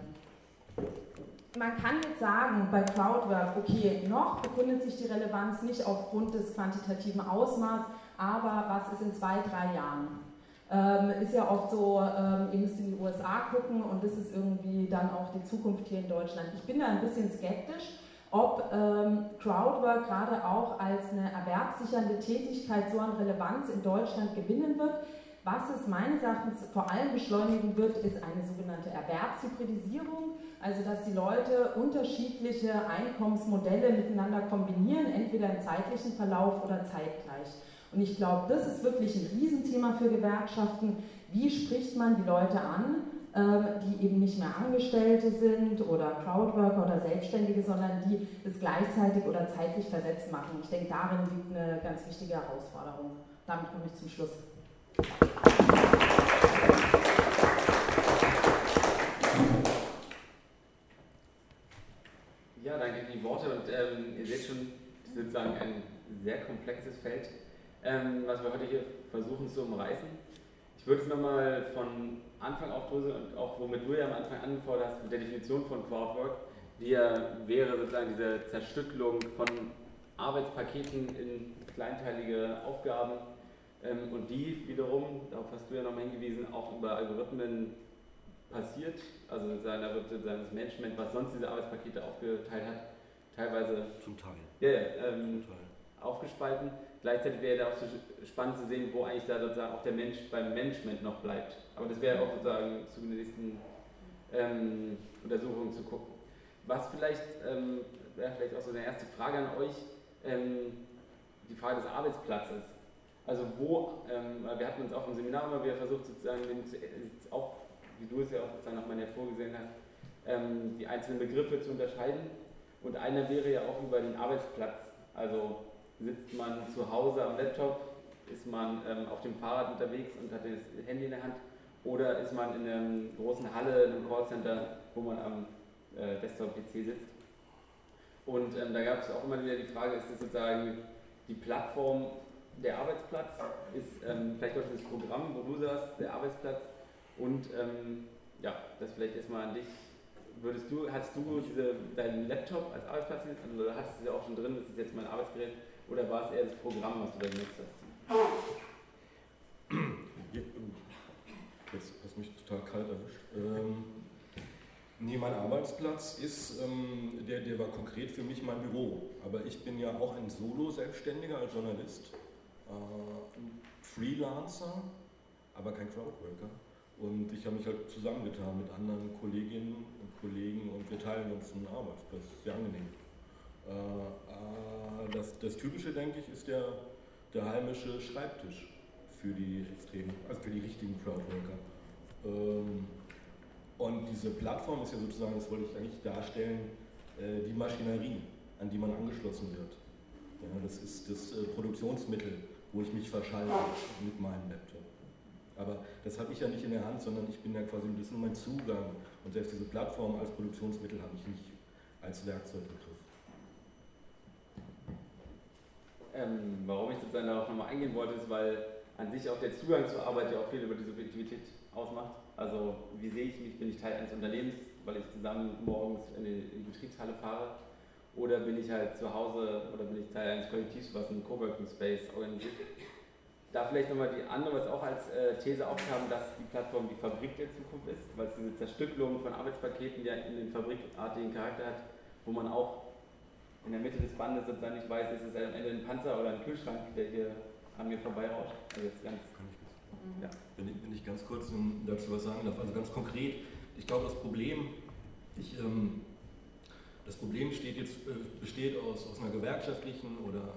Man kann jetzt sagen, bei Crowdwork, okay, noch bekundet sich die Relevanz nicht aufgrund des quantitativen Ausmaßes, aber was ist in zwei, drei Jahren? Ähm, ist ja oft so, ähm, ihr müsst in die USA gucken und das ist irgendwie dann auch die Zukunft hier in Deutschland. Ich bin da ein bisschen skeptisch, ob ähm, Crowdwork gerade auch als eine erwerbssichernde Tätigkeit so an Relevanz in Deutschland gewinnen wird. Was es meines Erachtens vor allem beschleunigen wird, ist eine sogenannte Erwerbshybridisierung, also dass die Leute unterschiedliche Einkommensmodelle miteinander kombinieren, entweder im zeitlichen Verlauf oder zeitgleich. Und ich glaube, das ist wirklich ein Riesenthema für Gewerkschaften. Wie spricht man die Leute an? Ähm, die eben nicht mehr Angestellte sind oder Crowdworker oder Selbstständige, sondern die es gleichzeitig oder zeitlich versetzt machen. Ich denke, darin liegt eine ganz wichtige Herausforderung. Damit komme ich zum Schluss. Ja, danke für die Worte und ähm, ihr seht schon, sozusagen ein sehr komplexes Feld, ähm, was wir heute hier versuchen zu umreißen. Ich würde es nochmal von Anfang aufdröseln und auch womit du ja am Anfang angefordert hast, mit der Definition von Crowdwork, die ja wäre sozusagen diese Zerstückelung von Arbeitspaketen in kleinteilige Aufgaben ähm, und die wiederum, darauf hast du ja nochmal hingewiesen, auch über Algorithmen passiert. Also da wird sozusagen das Management, was sonst diese Arbeitspakete aufgeteilt hat, teilweise zum Teil, ja, ähm, Zum Teil. aufgespalten. Gleichzeitig wäre da auch so spannend zu sehen, wo eigentlich da sozusagen auch der Mensch beim Management noch bleibt. Aber das wäre auch sozusagen zu den nächsten ähm, Untersuchungen zu gucken. Was vielleicht, ähm, wäre vielleicht auch so eine erste Frage an euch, ähm, die Frage des Arbeitsplatzes. Also wo, ähm, wir hatten uns auch im Seminar immer wieder versucht, sozusagen, auch, wie du es ja auch sozusagen nochmal hervorgesehen hast, ähm, die einzelnen Begriffe zu unterscheiden Und einer wäre ja auch über den Arbeitsplatz. Also sitzt man zu Hause am Laptop, ist man ähm, auf dem Fahrrad unterwegs und hat das Handy in der Hand oder ist man in einer großen Halle, in einem Callcenter, wo man am äh, Desktop-PC sitzt. Und ähm, da gab es auch immer wieder die Frage, ist das sozusagen die Plattform der Arbeitsplatz, ist ähm, vielleicht auch dieses Programm, wo du sagst, der Arbeitsplatz? Und ähm, ja, das vielleicht erstmal an dich. Würdest du, hast du diese, deinen Laptop als Arbeitsplatz also hattest du ja auch schon drin, das ist jetzt mein Arbeitsgerät, oder war es eher das Programm, was du da genutzt hast? Jetzt hast du mich total kalt erwischt. Ähm, nee, mein Arbeitsplatz ist, ähm, der, der war konkret für mich mein Büro. Aber ich bin ja auch ein Solo-Selbstständiger als Journalist, äh, ein Freelancer, aber kein Crowdworker. Und ich habe mich halt zusammengetan mit anderen Kolleginnen und Kollegen und wir teilen uns einen Arbeitsplatz. Sehr angenehm. Äh, äh, das, das Typische, denke ich, ist der, der heimische Schreibtisch für die extremen, also für die richtigen Crowdworker. Ähm, und diese Plattform ist ja sozusagen, das wollte ich eigentlich darstellen, äh, die Maschinerie, an die man angeschlossen wird. Das ist das Produktionsmittel, wo ich mich verschalte mit meinem Laptop. Aber das habe ich ja nicht in der Hand, sondern ich bin ja quasi, das ist nur mein Zugang. Und selbst diese Plattform als Produktionsmittel habe ich nicht als Werkzeug im Ähm, warum ich sozusagen darauf nochmal eingehen wollte, ist, weil an sich auch der Zugang zur Arbeit ja auch viel über die Subjektivität ausmacht. Also wie sehe ich mich, bin ich Teil eines Unternehmens, weil ich zusammen morgens in die, Betriebshalle fahre? Oder bin ich halt zu Hause oder bin ich Teil eines Kollektivs, was einen Coworking Space organisiert? Da vielleicht nochmal die andere, was auch als äh, These aufkam, dass die Plattform die Fabrik der Zukunft ist, weil es diese Zerstückelung von Arbeitspaketen ja in den fabrikartigen Charakter hat, wo man auch in der Mitte des Bandes sozusagen nicht weiß, ist es am Ende ein Panzer oder ein Kühlschrank, der hier an mir vorbeirauscht. Also jetzt ganz, mhm. ja. wenn, ich, wenn ich ganz kurz dazu was sagen darf, also ganz konkret, ich glaube, das Problem, ich, ähm, das Problem steht jetzt, äh, besteht aus, aus einer gewerkschaftlichen oder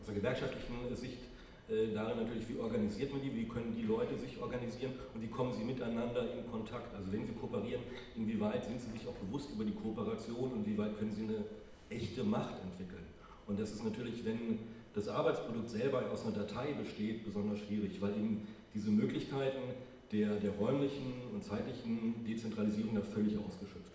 aus der gewerkschaftlichen Sicht äh, darin natürlich, wie organisiert man die, wie können die Leute sich organisieren und wie kommen sie miteinander in Kontakt. Also wenn sie kooperieren, inwieweit sind sie sich auch bewusst über die Kooperation und wie weit können sie eine echte Macht entwickeln. Und das ist natürlich, wenn das Arbeitsprodukt selber aus einer Datei besteht, besonders schwierig, weil eben diese Möglichkeiten der, der räumlichen und zeitlichen Dezentralisierung da völlig ausgeschöpft.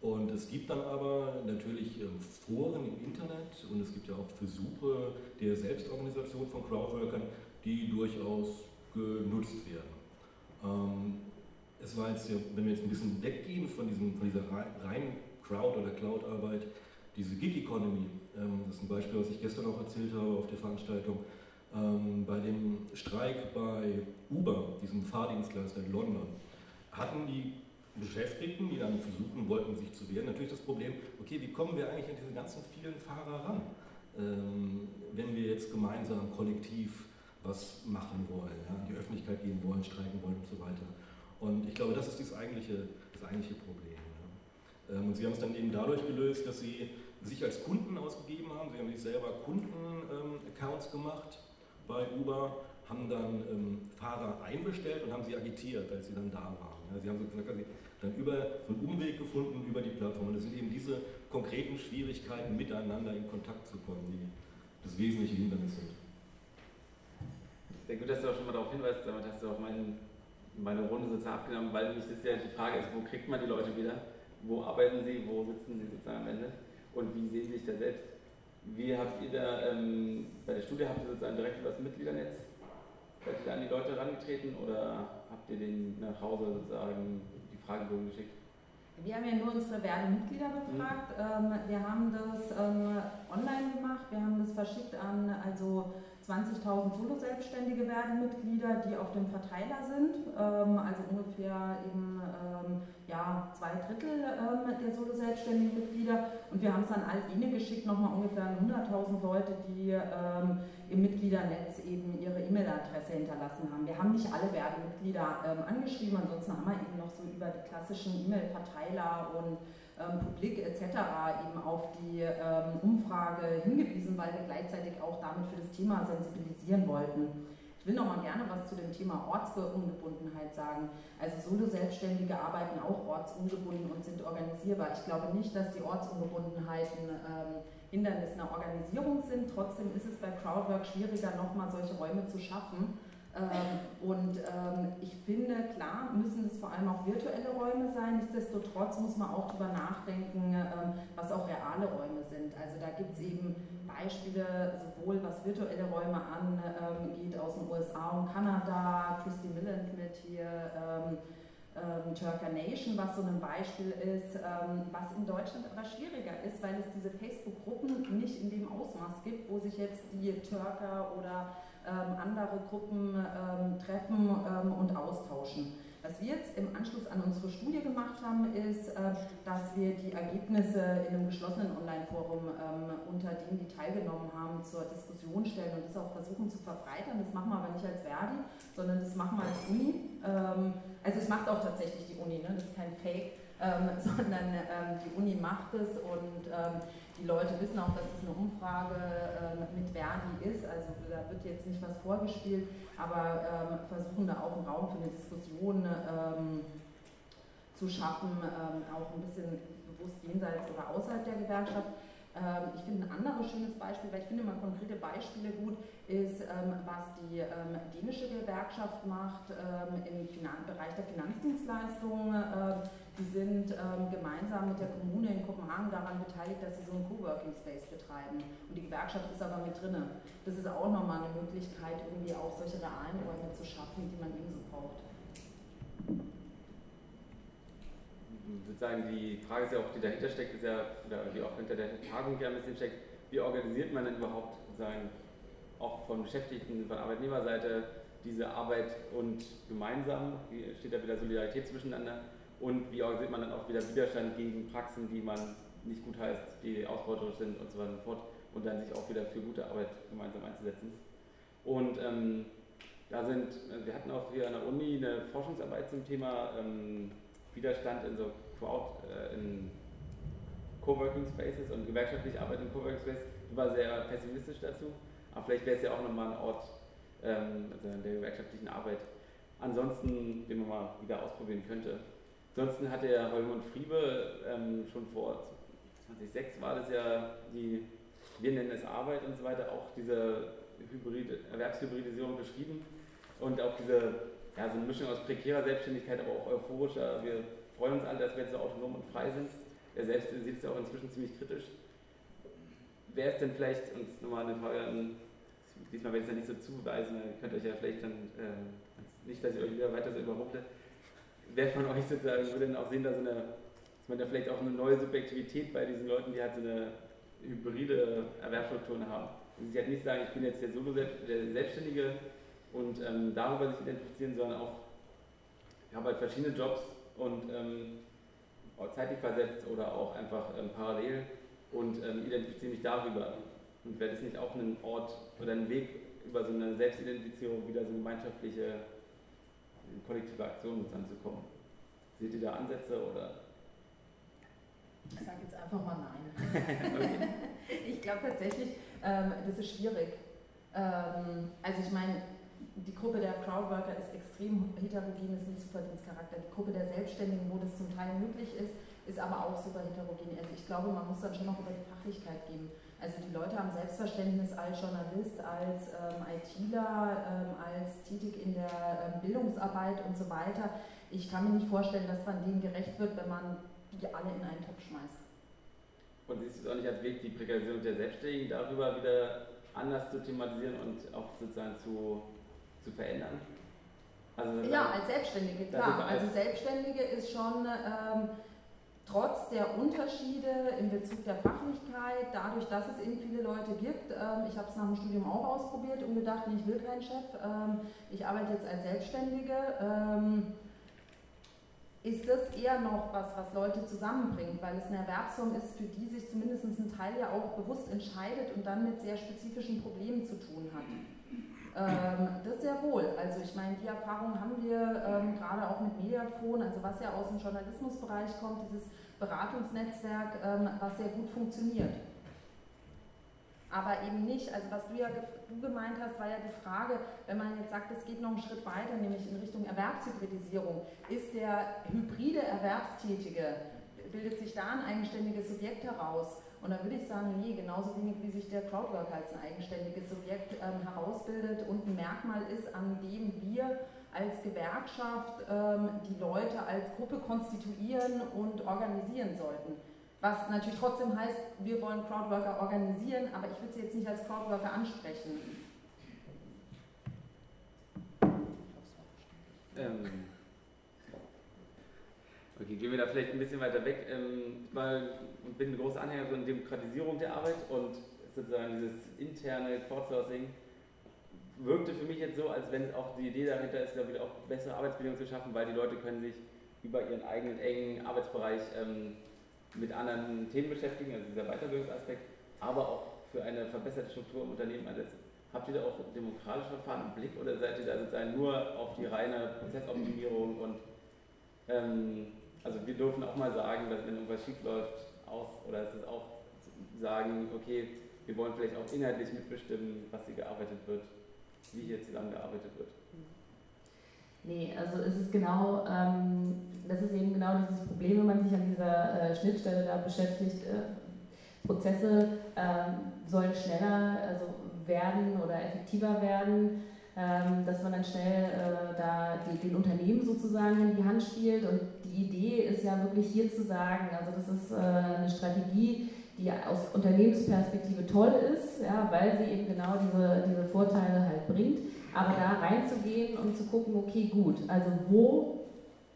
Und es gibt dann aber natürlich ähm, Foren im Internet und es gibt ja auch Versuche der Selbstorganisation von Crowdworkern, die durchaus genutzt werden. Ähm, es war jetzt, wenn wir jetzt ein bisschen weggehen von, diesem, von dieser reinen Crowd- oder Cloud-Arbeit, diese Gig Economy, ähm, das ist ein Beispiel, was ich gestern auch erzählt habe auf der Veranstaltung, bei dem Streik bei Uber, diesem Fahrdienstleister in London, hatten die Beschäftigten, die dann versuchen wollten, sich zu wehren, natürlich das Problem, okay, wie kommen wir eigentlich an diese ganzen vielen Fahrer ran, ähm, wenn wir jetzt gemeinsam kollektiv was machen wollen, ja, in die Öffentlichkeit gehen wollen, streiken wollen und so weiter. Und ich glaube, das ist das eigentliche, das eigentliche Problem. Ja. Ähm, und sie haben es dann eben dadurch gelöst, dass sie sich als Kunden ausgegeben haben. Sie haben sich selber Kunden-Accounts ähm, gemacht bei Uber, haben dann ähm, Fahrer einbestellt und haben sie agitiert, als sie dann da waren. Sie haben so gesagt, sie dann über so einen Umweg gefunden über die Plattform. Und es sind eben diese konkreten Schwierigkeiten, miteinander in Kontakt zu kommen, die das wesentliche Hindernis sind. Sehr gut, dass du auch schon mal darauf hinweist, damit hast du auch mein, meine Runde sozusagen abgenommen, weil mich das ja die Frage ist, wo kriegt man die Leute wieder? Wo arbeiten sie? Wo sitzen sie sozusagen am Ende? Und wie sehen sie sich da selbst? Wie habt ihr da, ähm, bei der Studie habt ihr sozusagen direkt über das Mitgliedernetz, seid ihr da an die Leute herangetreten oder habt ihr den nach Hause sozusagen die Fragebogen geschickt? Wir haben ja nur unsere Werbemitglieder befragt. Mhm. wir haben das ähm, online gemacht, wir haben das verschickt an also 20.000 Solo-Selbstständige Werbemitglieder, die auf dem Verteiler sind, ähm, also ungefähr eben ähm, ja, zwei Drittel ähm, der Solo-Selbstständigen Mitglieder. Und wir haben es an all jene geschickt, nochmal ungefähr 100.000 Leute, die im Mitgliedernetz eben ihre E-Mail-Adresse hinterlassen haben. Wir haben nicht alle Werbemitglieder angeschrieben, ansonsten haben wir eben noch so über die klassischen E-Mail-Verteiler und ähm, Publik etc. eben auf die ähm, Umfrage hingewiesen, weil wir gleichzeitig auch damit für das Thema sensibilisieren wollten. Ich will noch mal gerne was zu dem Thema Ortsungebundenheit sagen. Also Solo-Selbstständige arbeiten auch ortsungebunden und sind organisierbar. Ich glaube nicht, dass die Ortsungebundenheiten ähm, Hindernis einer Organisierung sind. Trotzdem ist es bei Crowdwork schwieriger, nochmal solche Räume zu schaffen. Ähm, und ähm, ich finde, klar müssen es vor allem auch virtuelle Räume sein. Nichtsdestotrotz muss man auch darüber nachdenken, ähm, was auch reale Räume sind. Also da gibt es eben Beispiele, sowohl was virtuelle Räume angeht aus den USA und Kanada, Christy Milland mit hier Turker Nation, was so ein Beispiel ist, was in Deutschland aber schwieriger ist, weil es diese Facebook-Gruppen nicht in dem Ausmaß gibt, wo sich jetzt die Türker oder andere Gruppen ähm, treffen ähm, und austauschen. Was wir jetzt im Anschluss an unsere Studie gemacht haben, ist, äh, dass wir die Ergebnisse in einem geschlossenen Online-Forum ähm, unter denen, die teilgenommen haben, zur Diskussion stellen und das auch versuchen zu verbreitern. Das machen wir aber nicht als Verdi, sondern das machen wir als Uni. Ähm, also es macht auch tatsächlich die Uni, ne? das ist kein Fake, ähm, sondern ähm, die Uni macht es und ähm, die Leute wissen auch, dass es eine Umfrage ähm, mit Verdi ist, also da wird jetzt nicht was vorgespielt, aber ähm, versuchen da auch einen Raum für eine Diskussion ähm, zu schaffen, ähm, auch ein bisschen bewusst jenseits oder außerhalb der Gewerkschaft. Ähm, ich finde ein anderes schönes Beispiel, weil ich finde mal konkrete Beispiele gut, ist, ähm, was die dänische Gewerkschaft macht im Bereich der Finanzdienstleistungen die sind ähm, gemeinsam mit der Kommune in Kopenhagen daran beteiligt, dass sie so einen Coworking Space betreiben. Und die Gewerkschaft ist aber mit drin. Das ist auch nochmal eine Möglichkeit, irgendwie auch solche realen Räume zu schaffen, die man ebenso braucht. Sozusagen die Frage ist ja auch, die dahinter steckt, ist ja, oder die auch hinter der Tagung ja ein bisschen steckt, wie organisiert man denn überhaupt sozusagen auch von Beschäftigten, von Arbeitnehmerseite diese Arbeit und gemeinsam, steht da wieder Solidarität zwischeneinander, und wie organisiert man dann auch wieder Widerstand gegen Praxen, die man nicht gut heißt, die ausbeuterisch sind und so weiter und so fort und dann sich auch wieder für gute Arbeit gemeinsam einzusetzen. Und ähm, da sind, wir hatten auch hier an der Uni eine Forschungsarbeit zum Thema ähm, Widerstand in so Crowd, äh, in Coworking Spaces und gewerkschaftliche Arbeit in Coworking Spaces. Die war sehr pessimistisch dazu, aber vielleicht wäre es ja auch nochmal ein Ort ähm, also der gewerkschaftlichen Arbeit. Ansonsten, den man mal wieder ausprobieren könnte. Ansonsten hat der Heumund Friebe ähm, schon vor 2006 war das ja die, wir nennen es Arbeit und so weiter, auch diese Hybride, Erwerbshybridisierung beschrieben und auch diese ja, so eine Mischung aus prekärer Selbstständigkeit, aber auch euphorischer. Wir freuen uns alle, dass wir jetzt so autonom und frei sind. Er selbst sieht es ja auch inzwischen ziemlich kritisch. Wer ist denn vielleicht, und nochmal eine Frage an, diesmal werde ich es ja nicht so zuweisen, ihr könnt euch ja vielleicht dann, äh, nicht, dass ich euch wieder weiter so überrumple, wer von euch sozusagen würde dann auch sehen, dass, eine, dass man da vielleicht auch eine neue Subjektivität bei diesen Leuten, die halt so eine hybride Erwerbsstrukturen haben. Also sie halt nicht sagen, ich bin jetzt der Solo der Selbstständige und ähm, darüber sich identifizieren, sondern auch, ich habe halt verschiedene Jobs und ähm, zeitlich versetzt oder auch einfach ähm, parallel und ähm, identifiziere mich darüber. Und wäre das nicht auch ein Ort oder ein Weg über so eine Selbstidentifizierung, wieder so eine gemeinschaftliche in kollektive Aktionen anzukommen. Seht ihr da Ansätze oder? Ich sage jetzt einfach mal nein. ich glaube tatsächlich, ähm, das ist schwierig. Ähm, also ich meine, die Gruppe der Crowdworker ist extrem heterogen, ist ein Zuverdienstcharakter. Die Gruppe der Selbstständigen, wo das zum Teil möglich ist, ist aber auch super heterogen. Also ich glaube, man muss dann schon noch über die Fachlichkeit gehen. Also die Leute haben Selbstverständnis als Journalist, als ähm, ITler, ähm, als tätig in der ähm, Bildungsarbeit und so weiter. Ich kann mir nicht vorstellen, dass man denen gerecht wird, wenn man die alle in einen Topf schmeißt. Und siehst du es auch nicht als Weg, die Prekarisierung der Selbstständigen darüber wieder anders zu thematisieren und auch sozusagen zu, zu verändern? Also ja, als Selbstständige, klar. Also Selbstständige ist schon... Ähm, trotz der Unterschiede in Bezug der Fachlichkeit, dadurch, dass es eben viele Leute gibt, ähm, ich habe es nach dem Studium auch ausprobiert und gedacht, ich will keinen Chef, ähm, ich arbeite jetzt als Selbstständige, ähm, ist das eher noch was, was Leute zusammenbringt, weil es eine Erwerbsform ist, für die sich zumindest ein Teil ja auch bewusst entscheidet und dann mit sehr spezifischen Problemen zu tun hat. Ähm, das sehr wohl. Also ich meine, die Erfahrung haben wir ähm, gerade auch mit Mediafon, also was ja aus dem Journalismusbereich kommt, dieses Beratungsnetzwerk, ähm, was sehr gut funktioniert. aber eben nicht, also was du ja du gemeint hast, war ja die Frage, wenn man jetzt sagt, es geht noch einen Schritt weiter, nämlich in Richtung Erwerbshybridisierung, ist der hybride Erwerbstätige, bildet sich da ein eigenständiges Subjekt heraus? Und da würde ich sagen, nee, genauso wenig wie sich der Crowdworker als ein eigenständiges Subjekt ähm, herausbildet und ein Merkmal ist, an dem wir als Gewerkschaft ähm, die Leute als Gruppe konstituieren und organisieren sollten. Was natürlich trotzdem heißt, wir wollen Crowdworker organisieren, aber ich würde sie jetzt nicht als Crowdworker ansprechen. Ähm, okay, gehen wir da vielleicht ein bisschen weiter weg. Ähm, ich bin ein großer Anhänger von Demokratisierung der Arbeit und sozusagen dieses interne Crowdsourcing wirkte für mich jetzt so, als wenn auch die Idee dahinter ist, glaube ich, auch bessere Arbeitsbedingungen zu schaffen, weil die Leute können sich über ihren eigenen engen Arbeitsbereich ähm, mit anderen Themen beschäftigen, also dieser Weiterbildungsaspekt, aber auch für eine verbesserte Struktur im Unternehmen einsetzen. Habt ihr da auch demokratische Verfahren im Blick oder seid ihr da sozusagen nur auf die reine Prozessoptimierung und ähm, also wir dürfen auch mal sagen, dass wenn irgendwas schief läuft, aus oder es auch sagen, okay, wir wollen vielleicht auch inhaltlich mitbestimmen, was hier gearbeitet wird, wie hier zusammengearbeitet wird. Nee, also es ist genau, ähm, das ist eben genau dieses Problem, wenn man sich an dieser äh, Schnittstelle da beschäftigt. Äh, Prozesse äh, sollen schneller also werden oder effektiver werden, ähm, dass man dann schnell äh, da die, den Unternehmen sozusagen in die Hand spielt. Und die Idee ist ja wirklich hier zu sagen, also das ist äh, eine Strategie, die aus Unternehmensperspektive toll ist, ja, weil sie eben genau diese, diese Vorteile halt bringt. Aber da reinzugehen und zu gucken, okay, gut, also wo,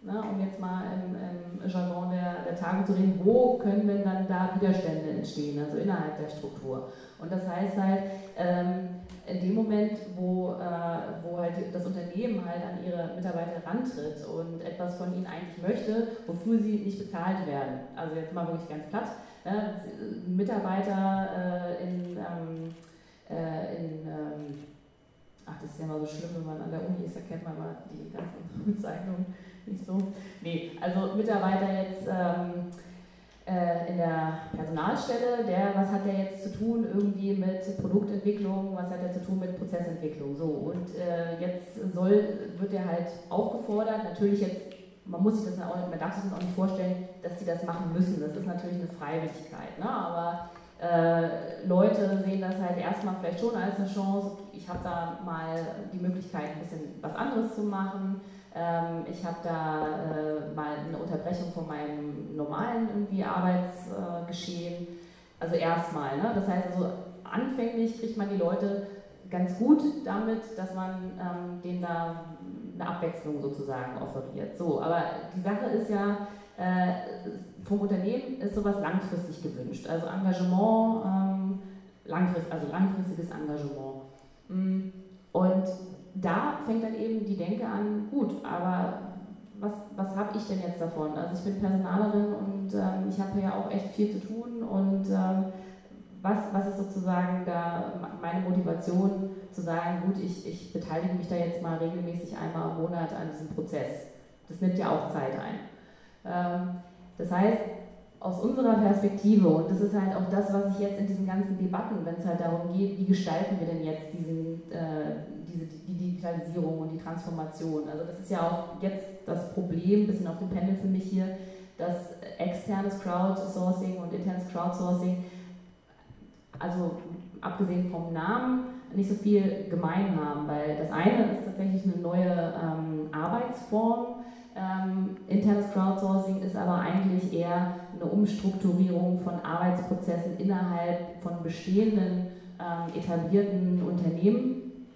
ne, um jetzt mal im, im Jargon der, der Tagung zu reden, wo können denn dann da Widerstände entstehen, also innerhalb der Struktur. Und das heißt halt, ähm, in dem Moment, wo, äh, wo halt das Unternehmen halt an ihre Mitarbeiter rantritt und etwas von ihnen eigentlich möchte, wofür sie nicht bezahlt werden. Also jetzt mal wirklich ganz platt. Ne? Mitarbeiter äh, in, ähm, äh, in ähm, ach, das ist ja immer so schlimm, wenn man an der Uni ist, erkennt man mal die ganzen Bezeichnungen nicht so. Nee, also Mitarbeiter jetzt ähm, äh, in der Personalstelle, der, was hat der jetzt zu tun irgendwie mit Produktentwicklung, was hat er zu tun mit Prozessentwicklung, so. Und äh, jetzt soll, wird er halt aufgefordert, natürlich jetzt, man muss sich das auch, man darf sich das auch nicht vorstellen, dass die das machen müssen, das ist natürlich eine Freiwilligkeit, ne? aber äh, Leute sehen das halt erstmal vielleicht schon als eine Chance, ich habe da mal die Möglichkeit, ein bisschen was anderes zu machen. Ähm, ich habe da äh, mal eine Unterbrechung von meinem normalen irgendwie Arbeitsgeschehen. also erstmal. Ne? Das heißt also, anfänglich kriegt man die Leute ganz gut damit, dass man ähm, denen da eine Abwechslung sozusagen offeriert. So, aber die Sache ist ja, äh, vom Unternehmen ist sowas langfristig gewünscht. Also Engagement, ähm, langfrist, also langfristiges Engagement. Mm, und da fängt dann eben die Denke an, gut, aber was, was habe ich denn jetzt davon? Also ich bin Personalerin und ähm, ich habe ja auch echt viel zu tun und ähm, was, was ist sozusagen da meine Motivation zu sagen, gut, ich, ich beteilige mich da jetzt mal regelmäßig einmal im Monat an diesem Prozess. Das nimmt ja auch Zeit ein. Ähm, das heißt, aus unserer Perspektive, und das ist halt auch das, was ich jetzt in diesen ganzen Debatten, wenn es halt darum geht, wie gestalten wir denn jetzt diesen, äh, diese, die Digitalisierung und die Transformation. Also das ist ja auch jetzt das Problem, ein bisschen auf dem Panel für mich hier, dass externes Crowdsourcing und internes Crowdsourcing, also abgesehen vom Namen, nicht so viel gemein haben, weil das eine ist tatsächlich eine neue ähm, Arbeitsform, ähm, internes Crowdsourcing ist aber eigentlich eher eine Umstrukturierung von Arbeitsprozessen innerhalb von bestehenden ähm, etablierten Unternehmen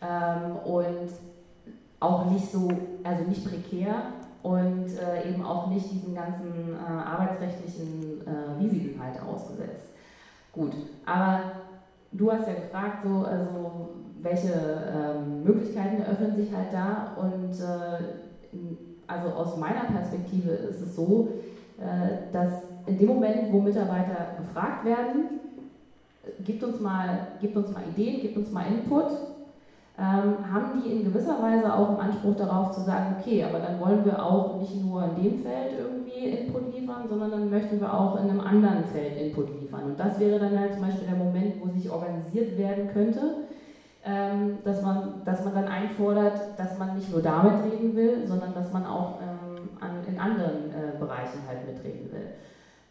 ähm, und auch nicht so, also nicht prekär und äh, eben auch nicht diesen ganzen äh, arbeitsrechtlichen äh, Risiken halt ausgesetzt. Gut, aber du hast ja gefragt, so, also welche ähm, Möglichkeiten eröffnen sich halt da? Und äh, also aus meiner Perspektive ist es so, äh, dass in dem Moment, wo Mitarbeiter gefragt werden, gibt uns mal, gibt uns mal Ideen, gibt uns mal Input, haben die in gewisser Weise auch im Anspruch darauf zu sagen, okay, aber dann wollen wir auch nicht nur in dem Feld irgendwie Input liefern, sondern dann möchten wir auch in einem anderen Feld Input liefern. Und das wäre dann halt zum Beispiel der Moment, wo sich organisiert werden könnte, ähm, dass, man, dass man dann einfordert, dass man nicht nur damit reden will, sondern dass man auch ähm, in anderen äh, Bereichen halt mitreden will.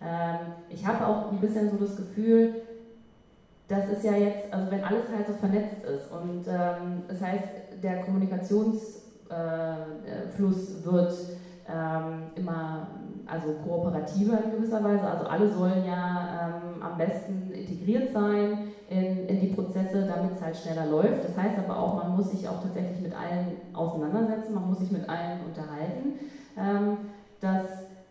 Ähm, ich habe auch ein bisschen so das Gefühl, das ist ja jetzt, also wenn alles halt so vernetzt ist und ähm, das heißt, der Kommunikationsfluss äh, wird ähm, immer also kooperativer in gewisser Weise. Also alle sollen ja ähm, am besten integriert sein in, in die Prozesse, damit es halt schneller läuft. Das heißt aber auch, man muss sich auch tatsächlich mit allen auseinandersetzen, man muss sich mit allen unterhalten, ähm, dass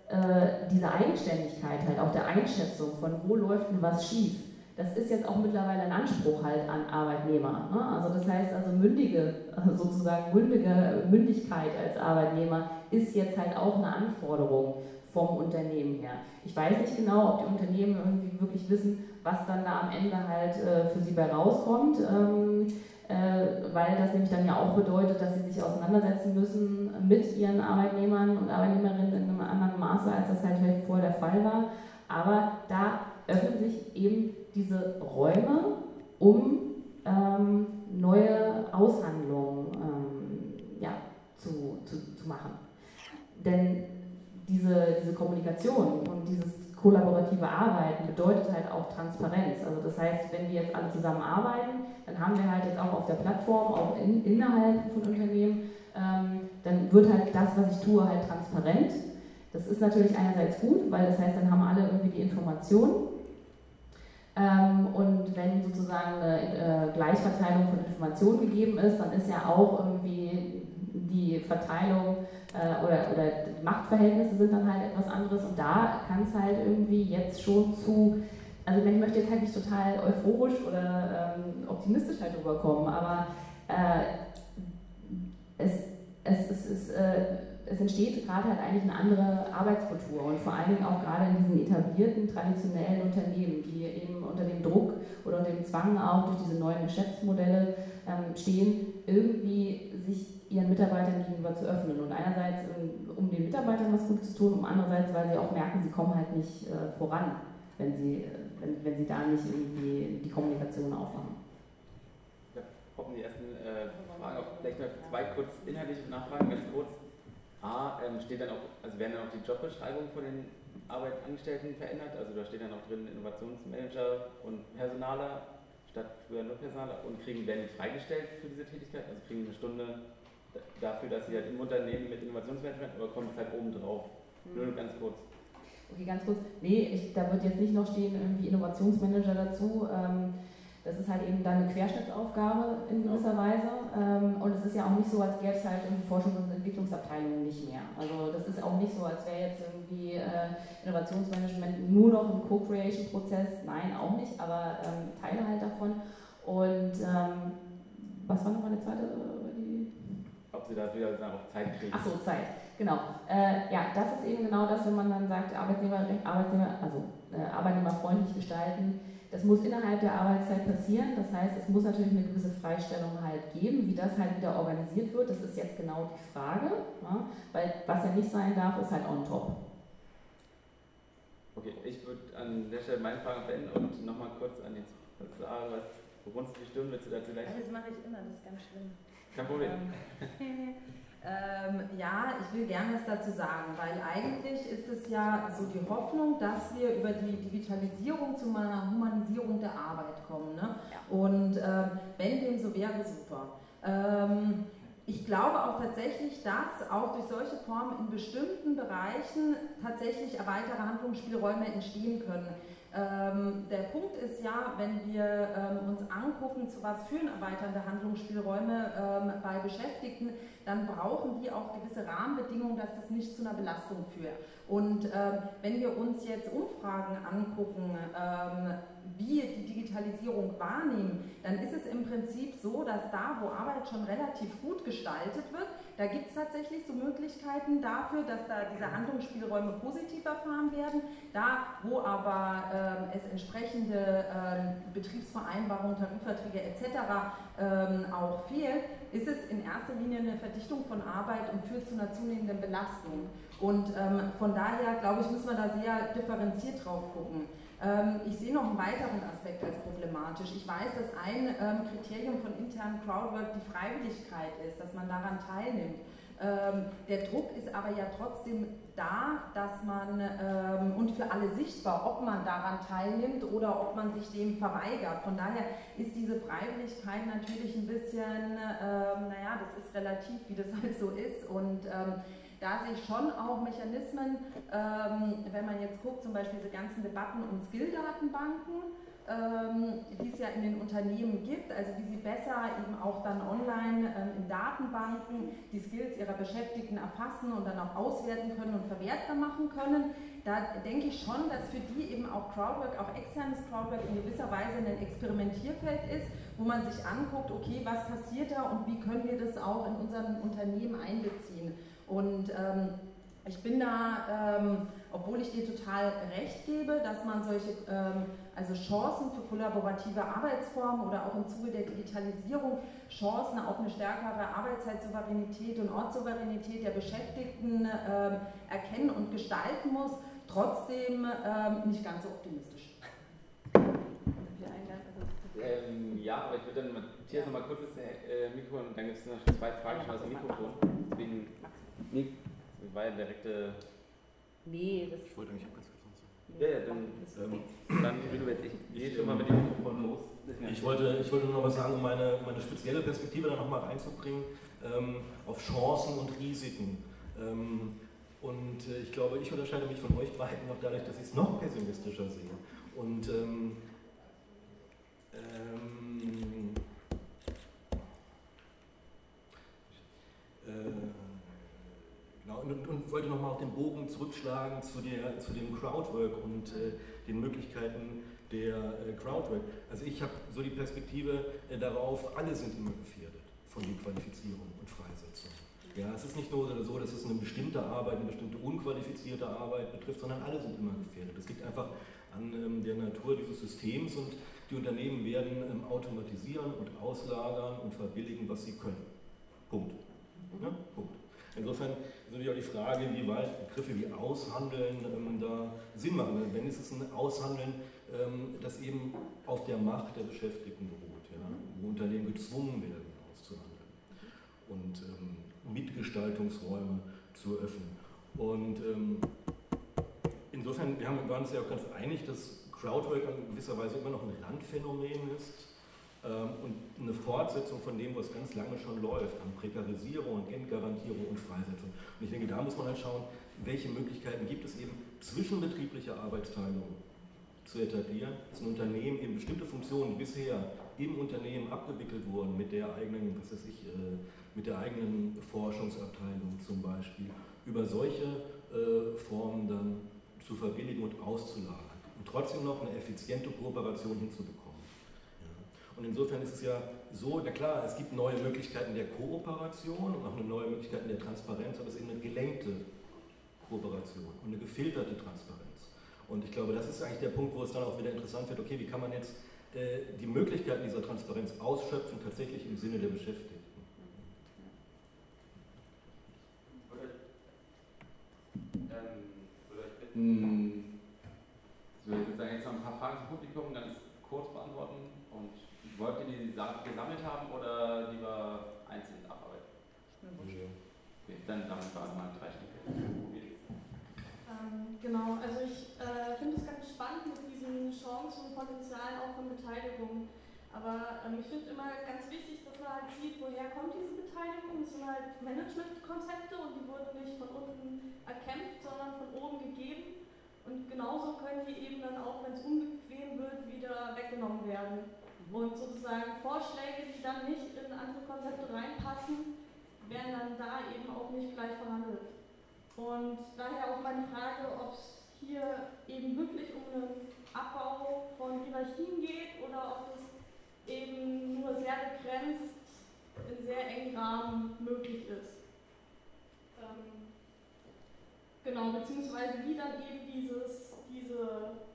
äh, diese Eigenständigkeit halt auch der Einschätzung von wo läuft denn was schief, das ist jetzt auch mittlerweile ein Anspruch halt an Arbeitnehmer. Ne? Also das heißt also mündige, sozusagen mündige Mündigkeit als Arbeitnehmer ist jetzt halt auch eine Anforderung vom Unternehmen her. Ich weiß nicht genau, ob die Unternehmen irgendwie wirklich wissen, was dann da am Ende halt äh, für sie bei rauskommt, ähm, äh, weil das nämlich dann ja auch bedeutet, dass sie sich auseinandersetzen müssen mit ihren Arbeitnehmern und Arbeitnehmerinnen in einem anderen Maße, als das halt vielleicht vorher der Fall war. Aber da öffnen sich eben diese Räume, um ähm, neue Aushandlungen ähm, ja, zu, zu, zu machen. Denn diese, diese Kommunikation und dieses kollaborative Arbeiten bedeutet halt auch Transparenz. Also das heißt, wenn wir jetzt alle zusammen arbeiten, dann haben wir halt jetzt auch auf der Plattform, auch in, innerhalb von Unternehmen, ähm, dann wird halt das, was ich tue, halt transparent. Das ist natürlich einerseits gut, weil das heißt, dann haben alle irgendwie die Informationen. Ähm, und wenn sozusagen eine äh, Gleichverteilung von Informationen gegeben ist, dann ist ja auch irgendwie die Verteilung äh, oder, oder Machtverhältnisse sind dann halt etwas anderes. Und da kann es halt irgendwie jetzt schon zu, also ich möchte jetzt halt nicht total euphorisch oder ähm, optimistisch halt rüberkommen, aber äh, es, es, es, es, äh, es entsteht gerade halt eigentlich eine andere Arbeitskultur und vor allen Dingen auch gerade in diesen etablierten, traditionellen Unternehmen, die eben unter dem Druck oder unter dem Zwang auch durch diese neuen Geschäftsmodelle ähm, stehen, irgendwie sich ihren Mitarbeitern gegenüber zu öffnen. Und einerseits, um den Mitarbeitern was Gutes zu tun, und andererseits, weil sie auch merken, sie kommen halt nicht äh, voran, wenn sie, wenn, wenn sie da nicht irgendwie die Kommunikation aufmachen. Ja, hoffen die ersten äh, Fragen auf. Vielleicht noch zwei kurz inhaltliche Nachfragen, ganz kurz. A, ähm, steht dann auch, also werden dann auch die Jobbeschreibungen von den Arbeitsangestellten verändert? Also da steht dann auch drin Innovationsmanager und Personaler statt früher nur Personaler und kriegen, werden die freigestellt für diese Tätigkeit? Also kriegen eine Stunde dafür, dass sie halt im Unternehmen mit Innovationsmanagement, aber kommt es halt oben drauf. Mhm. Nur ganz kurz. Okay, ganz kurz. Nee, ich, da wird jetzt nicht noch stehen, irgendwie Innovationsmanager dazu. Ähm, das ist halt eben dann eine Querschnittsaufgabe in gewisser Weise. Ähm, und es ist ja auch nicht so, als gäbe es halt irgendwie Forschungs- und Entwicklungsabteilungen nicht mehr. Also das ist auch nicht so, als wäre jetzt irgendwie äh, Innovationsmanagement nur noch ein Co-Creation-Prozess. Nein, auch nicht, aber ähm, Teile halt davon. Und ähm, was war noch eine zweite ob sie da wieder auch Zeit kriegen. Achso, Zeit, genau. Äh, ja, das ist eben genau das, wenn man dann sagt, Arbeitnehmer, Arbeitnehmer, also äh, arbeitnehmerfreundlich gestalten. Das muss innerhalb der Arbeitszeit passieren. Das heißt, es muss natürlich eine gewisse Freistellung halt geben. Wie das halt wieder organisiert wird, das ist jetzt genau die Frage. Ja? Weil was ja nicht sein darf, ist halt on top. Okay, ich würde an der Stelle meine Frage beenden und nochmal kurz an die Clara, was runzelt die Stirn, willst du dazu gleich? Das mache ich immer, das ist ganz schlimm. Kein Problem. Ähm, ja, ich will gerne was dazu sagen, weil eigentlich ist es ja so die Hoffnung, dass wir über die Digitalisierung zu einer Humanisierung der Arbeit kommen. Ne? Ja. Und ähm, wenn dem so wäre, super. Ähm, ich glaube auch tatsächlich, dass auch durch solche Formen in bestimmten Bereichen tatsächlich weitere Handlungsspielräume entstehen können. Ähm, der Punkt ist ja, wenn wir ähm, uns angucken, zu was führen erweiternde Handlungsspielräume ähm, bei Beschäftigten, dann brauchen die auch gewisse Rahmenbedingungen, dass das nicht zu einer Belastung führt. Und ähm, wenn wir uns jetzt Umfragen angucken, wie die Digitalisierung wahrnehmen, dann ist es im Prinzip so, dass da, wo Arbeit schon relativ gut gestaltet wird, da gibt es tatsächlich so Möglichkeiten dafür, dass da diese Handlungsspielräume positiv erfahren werden. Da, wo aber ähm, es entsprechende ähm, Betriebsvereinbarungen, Tarifverträge etc. Ähm, auch fehlt, ist es in erster Linie eine Verdichtung von Arbeit und führt zu einer zunehmenden Belastung. Und ähm, von daher, glaube ich, müssen wir da sehr differenziert drauf gucken. Ähm, ich sehe noch einen weiteren Aspekt als problematisch. Ich weiß, dass ein ähm, Kriterium von internen Crowdwork die Freiwilligkeit ist, dass man daran teilnimmt. Ähm, der Druck ist aber ja trotzdem da, dass man und für alle sichtbar, ob man daran teilnimmt oder ob man sich dem verweigert. Von daher ist diese Freiwilligkeit natürlich ein bisschen, naja, das ist relativ, wie das halt so ist. Und da sehe ich schon auch Mechanismen, ähm, wenn man jetzt guckt, zum Beispiel diese ganzen Debatten um Skill-Datenbanken, ähm, die es ja in den Unternehmen gibt, also wie sie besser eben auch dann online ähm, in Datenbanken die Skills ihrer Beschäftigten erfassen und dann auch auswerten können und verwertbar machen können. Da denke ich schon, dass für die eben auch Crowdwork, auch externes Crowdwork in gewisser Weise ein Experimentierfeld ist, wo man sich anguckt, okay, was passiert da und wie können wir das auch in unseren Unternehmen einbeziehen. Und ähm, ich bin da, ähm, obwohl ich dir total recht gebe, dass man solche ähm, also Chancen für kollaborative Arbeitsformen oder auch im Zuge der Digitalisierung Chancen auf eine stärkere Arbeitszeitsouveränität und Ortssouveränität der Beschäftigten ähm, erkennen und gestalten muss, trotzdem ähm, nicht ganz so optimistisch. Ähm, ja, aber ich würde dann Matthias noch mal kurz das äh, Mikro und dann gibt es noch zwei Fragen schon aus dem Mikrofon. Deswegen Nee, war ja direkte. Nee, das. Ich wollte eigentlich auch ganz kurz sagen. Ja, ja, dann, ähm, dann wie du jetzt, ich gehe schon mal mit dem Mikrofon los. Ich wollte, ich wollte nur noch was sagen, um meine, meine spezielle Perspektive da nochmal reinzubringen, ähm, auf Chancen und Risiken. Ähm, und äh, ich glaube, ich unterscheide mich von euch beiden noch dadurch, dass ich es noch pessimistischer sehe. Und ähm, ähm, äh, Genau, und, und wollte nochmal auf den Bogen zurückschlagen zu, der, zu dem Crowdwork und äh, den Möglichkeiten der äh, Crowdwork. Also ich habe so die Perspektive äh, darauf, alle sind immer gefährdet von den Qualifizierungen und Freisetzungen. Ja, es ist nicht nur so, dass es eine bestimmte Arbeit, eine bestimmte unqualifizierte Arbeit betrifft, sondern alle sind immer gefährdet. Das liegt einfach an ähm, der Natur dieses Systems und die Unternehmen werden ähm, automatisieren und auslagern und verbilligen, was sie können. Punkt. Ja, Punkt. Insofern natürlich auch die Frage, inwieweit Begriffe wie Aushandeln ähm, da Sinn machen. Wenn es ein Aushandeln, ähm, das eben auf der Macht der Beschäftigten beruht, ja, wo Unternehmen gezwungen werden, auszuhandeln und ähm, Mitgestaltungsräume zu öffnen. Und ähm, insofern, wir haben, waren uns ja auch ganz einig, dass Crowdwork in gewisser Weise immer noch ein Randphänomen ist und eine Fortsetzung von dem, was ganz lange schon läuft, an Prekarisierung, Entgarantierung und Freisetzung. Und ich denke, da muss man halt schauen, welche Möglichkeiten gibt es eben, zwischenbetriebliche Arbeitsteilung zu etablieren, dass ein Unternehmen eben bestimmte Funktionen, die bisher im Unternehmen abgewickelt wurden, mit der eigenen, was weiß ich, äh, mit der eigenen Forschungsabteilung zum Beispiel, über solche äh, Formen dann zu verbilligen und auszulagern und trotzdem noch eine effiziente Kooperation hinzubekommen. Und insofern ist es ja so, na klar, es gibt neue Möglichkeiten der Kooperation und auch eine neue Möglichkeiten der Transparenz, aber es ist eben eine gelenkte Kooperation und eine gefilterte Transparenz. Und ich glaube, das ist eigentlich der Punkt, wo es dann auch wieder interessant wird, okay, wie kann man jetzt äh, die Möglichkeiten dieser Transparenz ausschöpfen, tatsächlich im Sinne der Beschäftigten. Ähm, so, sozusagen jetzt noch ein paar Fragen zum Publikum, ganz kurz beantworten Wollt ihr die gesammelt haben oder lieber einzeln abarbeiten? Okay, dann damit waren mal drei Stücke. Ähm, genau, also ich äh, finde es ganz spannend mit diesen Chancen und Potenzialen auch von Beteiligung. Aber ähm, ich finde immer ganz wichtig, dass man halt sieht, woher kommt diese Beteiligung. Das sind halt Managementkonzepte und die wurden nicht von unten erkämpft, sondern von oben gegeben. Und genauso können die eben dann auch, wenn es unbequem wird, wieder weggenommen werden. Und sozusagen Vorschläge, die dann nicht in andere Konzepte reinpassen, werden dann da eben auch nicht gleich verhandelt. Und daher auch meine Frage, ob es hier eben wirklich um einen Abbau von Hierarchien geht oder ob es eben nur sehr begrenzt in sehr engen Rahmen möglich ist. Ähm, genau, beziehungsweise wie dann eben dieses, diese,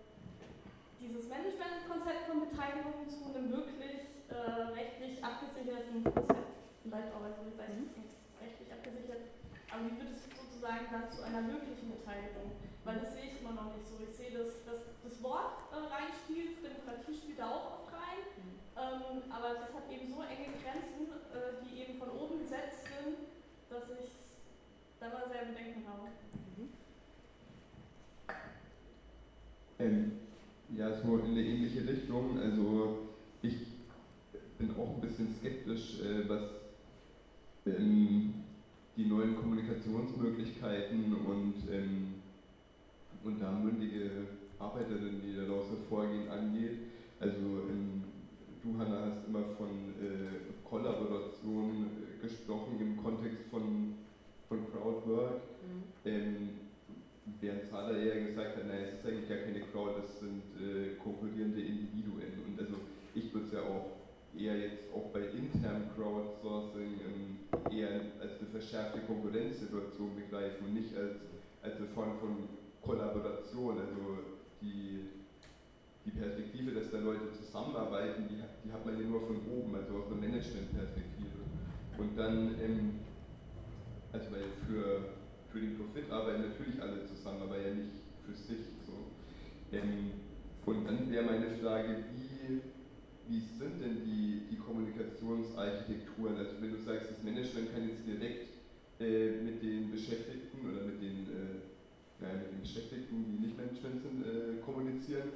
dieses Managementkonzept von Beteiligung zu einem wirklich äh, rechtlich abgesicherten Konzept, vielleicht auch, also ich weiß nicht, rechtlich abgesichert, aber wie wird es sozusagen dann zu einer wirklichen Beteiligung? Weil das sehe ich immer noch nicht so. Ich sehe, dass, dass das Wort äh, reinspielt, Demokratie spielt da auch oft rein, mhm. ähm, aber das hat eben so enge Grenzen, äh, die eben von oben gesetzt sind, dass ich da mal sehr Bedenken habe. Mhm. Ähm, ja, so in eine ähnliche Richtung. Also ich bin auch ein bisschen skeptisch, äh, was ähm, die neuen Kommunikationsmöglichkeiten und, ähm, und da mündige Arbeiterinnen, die daraus hervorgehen, angeht. Also ähm, du, Hanna, hast immer von äh, Kollaboration äh, gesprochen im Kontext von, von Crowdwork. Mhm. Während Zahler eher gesagt hat, naja, es ist eigentlich gar keine Crowd, das sind äh, konkurrierende Individuen. Und also ich würde es ja auch eher jetzt auch bei internem Crowdsourcing ähm, eher als eine verschärfte Konkurrenzsituation begreifen und nicht als, als eine Form von Kollaboration. Also die, die Perspektive, dass da Leute zusammenarbeiten, die, die hat man ja nur von oben, also aus einer Managementperspektive. Und dann, ähm, also weil für, für den Profit arbeiten natürlich alle zusammen, aber ja nicht für sich. So. Ähm, und dann wäre meine Frage, wie wie sind denn die, die Kommunikationsarchitekturen? Also wenn du sagst, das Management kann jetzt direkt äh, mit den Beschäftigten oder mit den, äh, naja, mit den Beschäftigten, die nicht Management sind, äh, kommunizieren,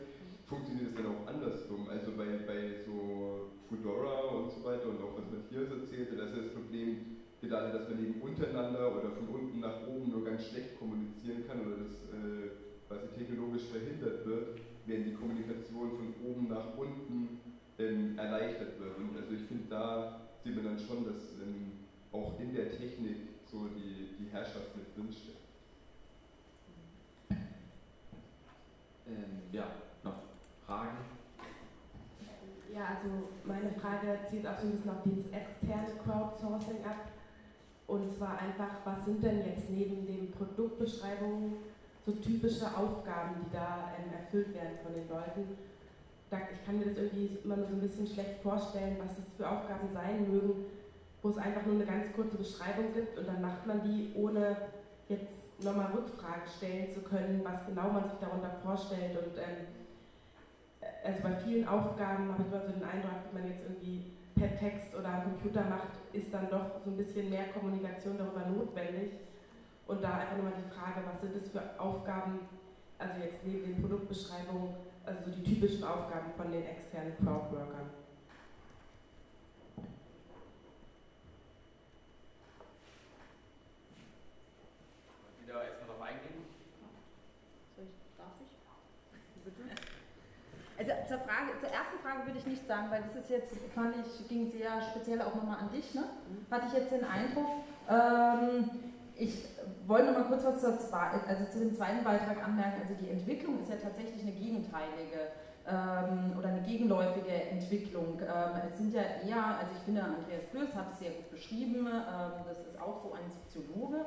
funktioniert es dann auch andersrum? Also bei, bei so Foodora und so weiter und auch was Matthias erzählte, ist das Problem gerade, dass man eben untereinander oder von unten nach oben nur ganz schlecht kommunizieren kann oder das äh, quasi technologisch verhindert wird, während die Kommunikation von oben nach unten ähm, erleichtert wird. Und also ich finde, da sieht man dann schon, dass ähm, auch in der Technik so die, die Herrschaft mit drinsteckt. Ähm, ja, noch Fragen? Ja, also meine Frage zielt auch so ein bisschen auf dieses externe Crowdsourcing ab. Und zwar einfach, was sind denn jetzt neben den Produktbeschreibungen so typische Aufgaben, die da ähm, erfüllt werden von den Leuten? ich kann mir das irgendwie immer nur so ein bisschen schlecht vorstellen, was das für Aufgaben sein mögen, wo es einfach nur eine ganz kurze Beschreibung gibt und dann macht man die, ohne jetzt nochmal Rückfragen stellen zu können, was genau man sich darunter vorstellt. Und ähm, also bei vielen Aufgaben habe ich immer so den Eindruck, wenn man jetzt irgendwie per Text oder am Computer macht, ist dann doch so ein bisschen mehr Kommunikation darüber notwendig. Und da einfach nochmal die Frage, was sind das für Aufgaben, also jetzt neben den Produktbeschreibungen, also die typischen Aufgaben von den externen Crowdworkern. Wieder erstmal darauf eingehen. Soll ich, darf ich? Bitte? Also zur, Frage, zur ersten Frage würde ich nicht sagen, weil das ist jetzt, fand ich, ging sehr speziell auch nochmal an dich, ne? Mhm. Hatte ich jetzt den Eindruck. Ähm, ich wollte noch mal kurz was zur, also zu dem zweiten Beitrag anmerken. Also die Entwicklung ist ja tatsächlich eine gegenteilige ähm, oder eine gegenläufige Entwicklung. Ähm, es sind ja eher, also ich finde, Andreas Bös hat es sehr gut beschrieben, ähm, das ist auch so ein Soziologe,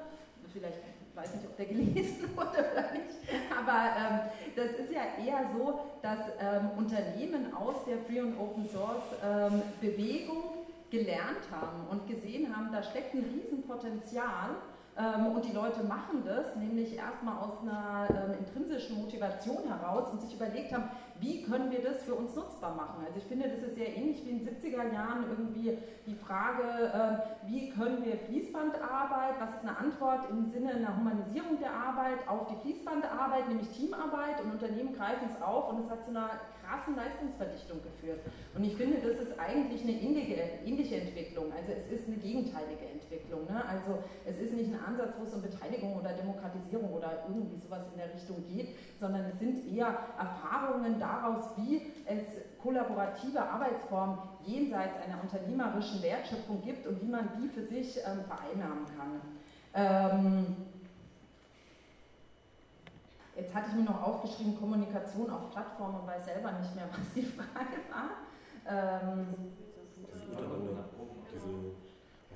vielleicht weiß nicht, ob der gelesen wurde oder nicht, aber ähm, das ist ja eher so, dass ähm, Unternehmen aus der Free- und Open-Source ähm, Bewegung gelernt haben und gesehen haben, da steckt ein Riesenpotenzial ähm, und die Leute machen das nämlich erstmal aus einer ähm, intrinsischen Motivation heraus und sich überlegt haben, wie können wir das für uns nutzbar machen. Also ich finde, das ist sehr ähnlich wie in den 70er Jahren irgendwie die Frage, ähm, wie können wir Fließbandarbeit, was ist eine Antwort im Sinne einer Humanisierung der Arbeit auf die Fließbandarbeit, nämlich Teamarbeit und Unternehmen greifen es auf und es hat zu einer krassen Leistungsverdichtung geführt. Und ich finde, das ist eigentlich eine ähnliche Entwicklung. Also es ist eine gegenteilige Entwicklung. Ne? Also es ist nicht ein Ansatz, wo es um Beteiligung oder Demokratisierung oder irgendwie sowas in der Richtung geht, sondern es sind eher Erfahrungen daraus, wie es kollaborative Arbeitsformen jenseits einer unternehmerischen Wertschöpfung gibt und wie man die für sich ähm, vereinnahmen kann. Ähm, Jetzt hatte ich mir noch aufgeschrieben, Kommunikation auf Plattformen und weiß selber nicht mehr, was die Frage war. Ähm,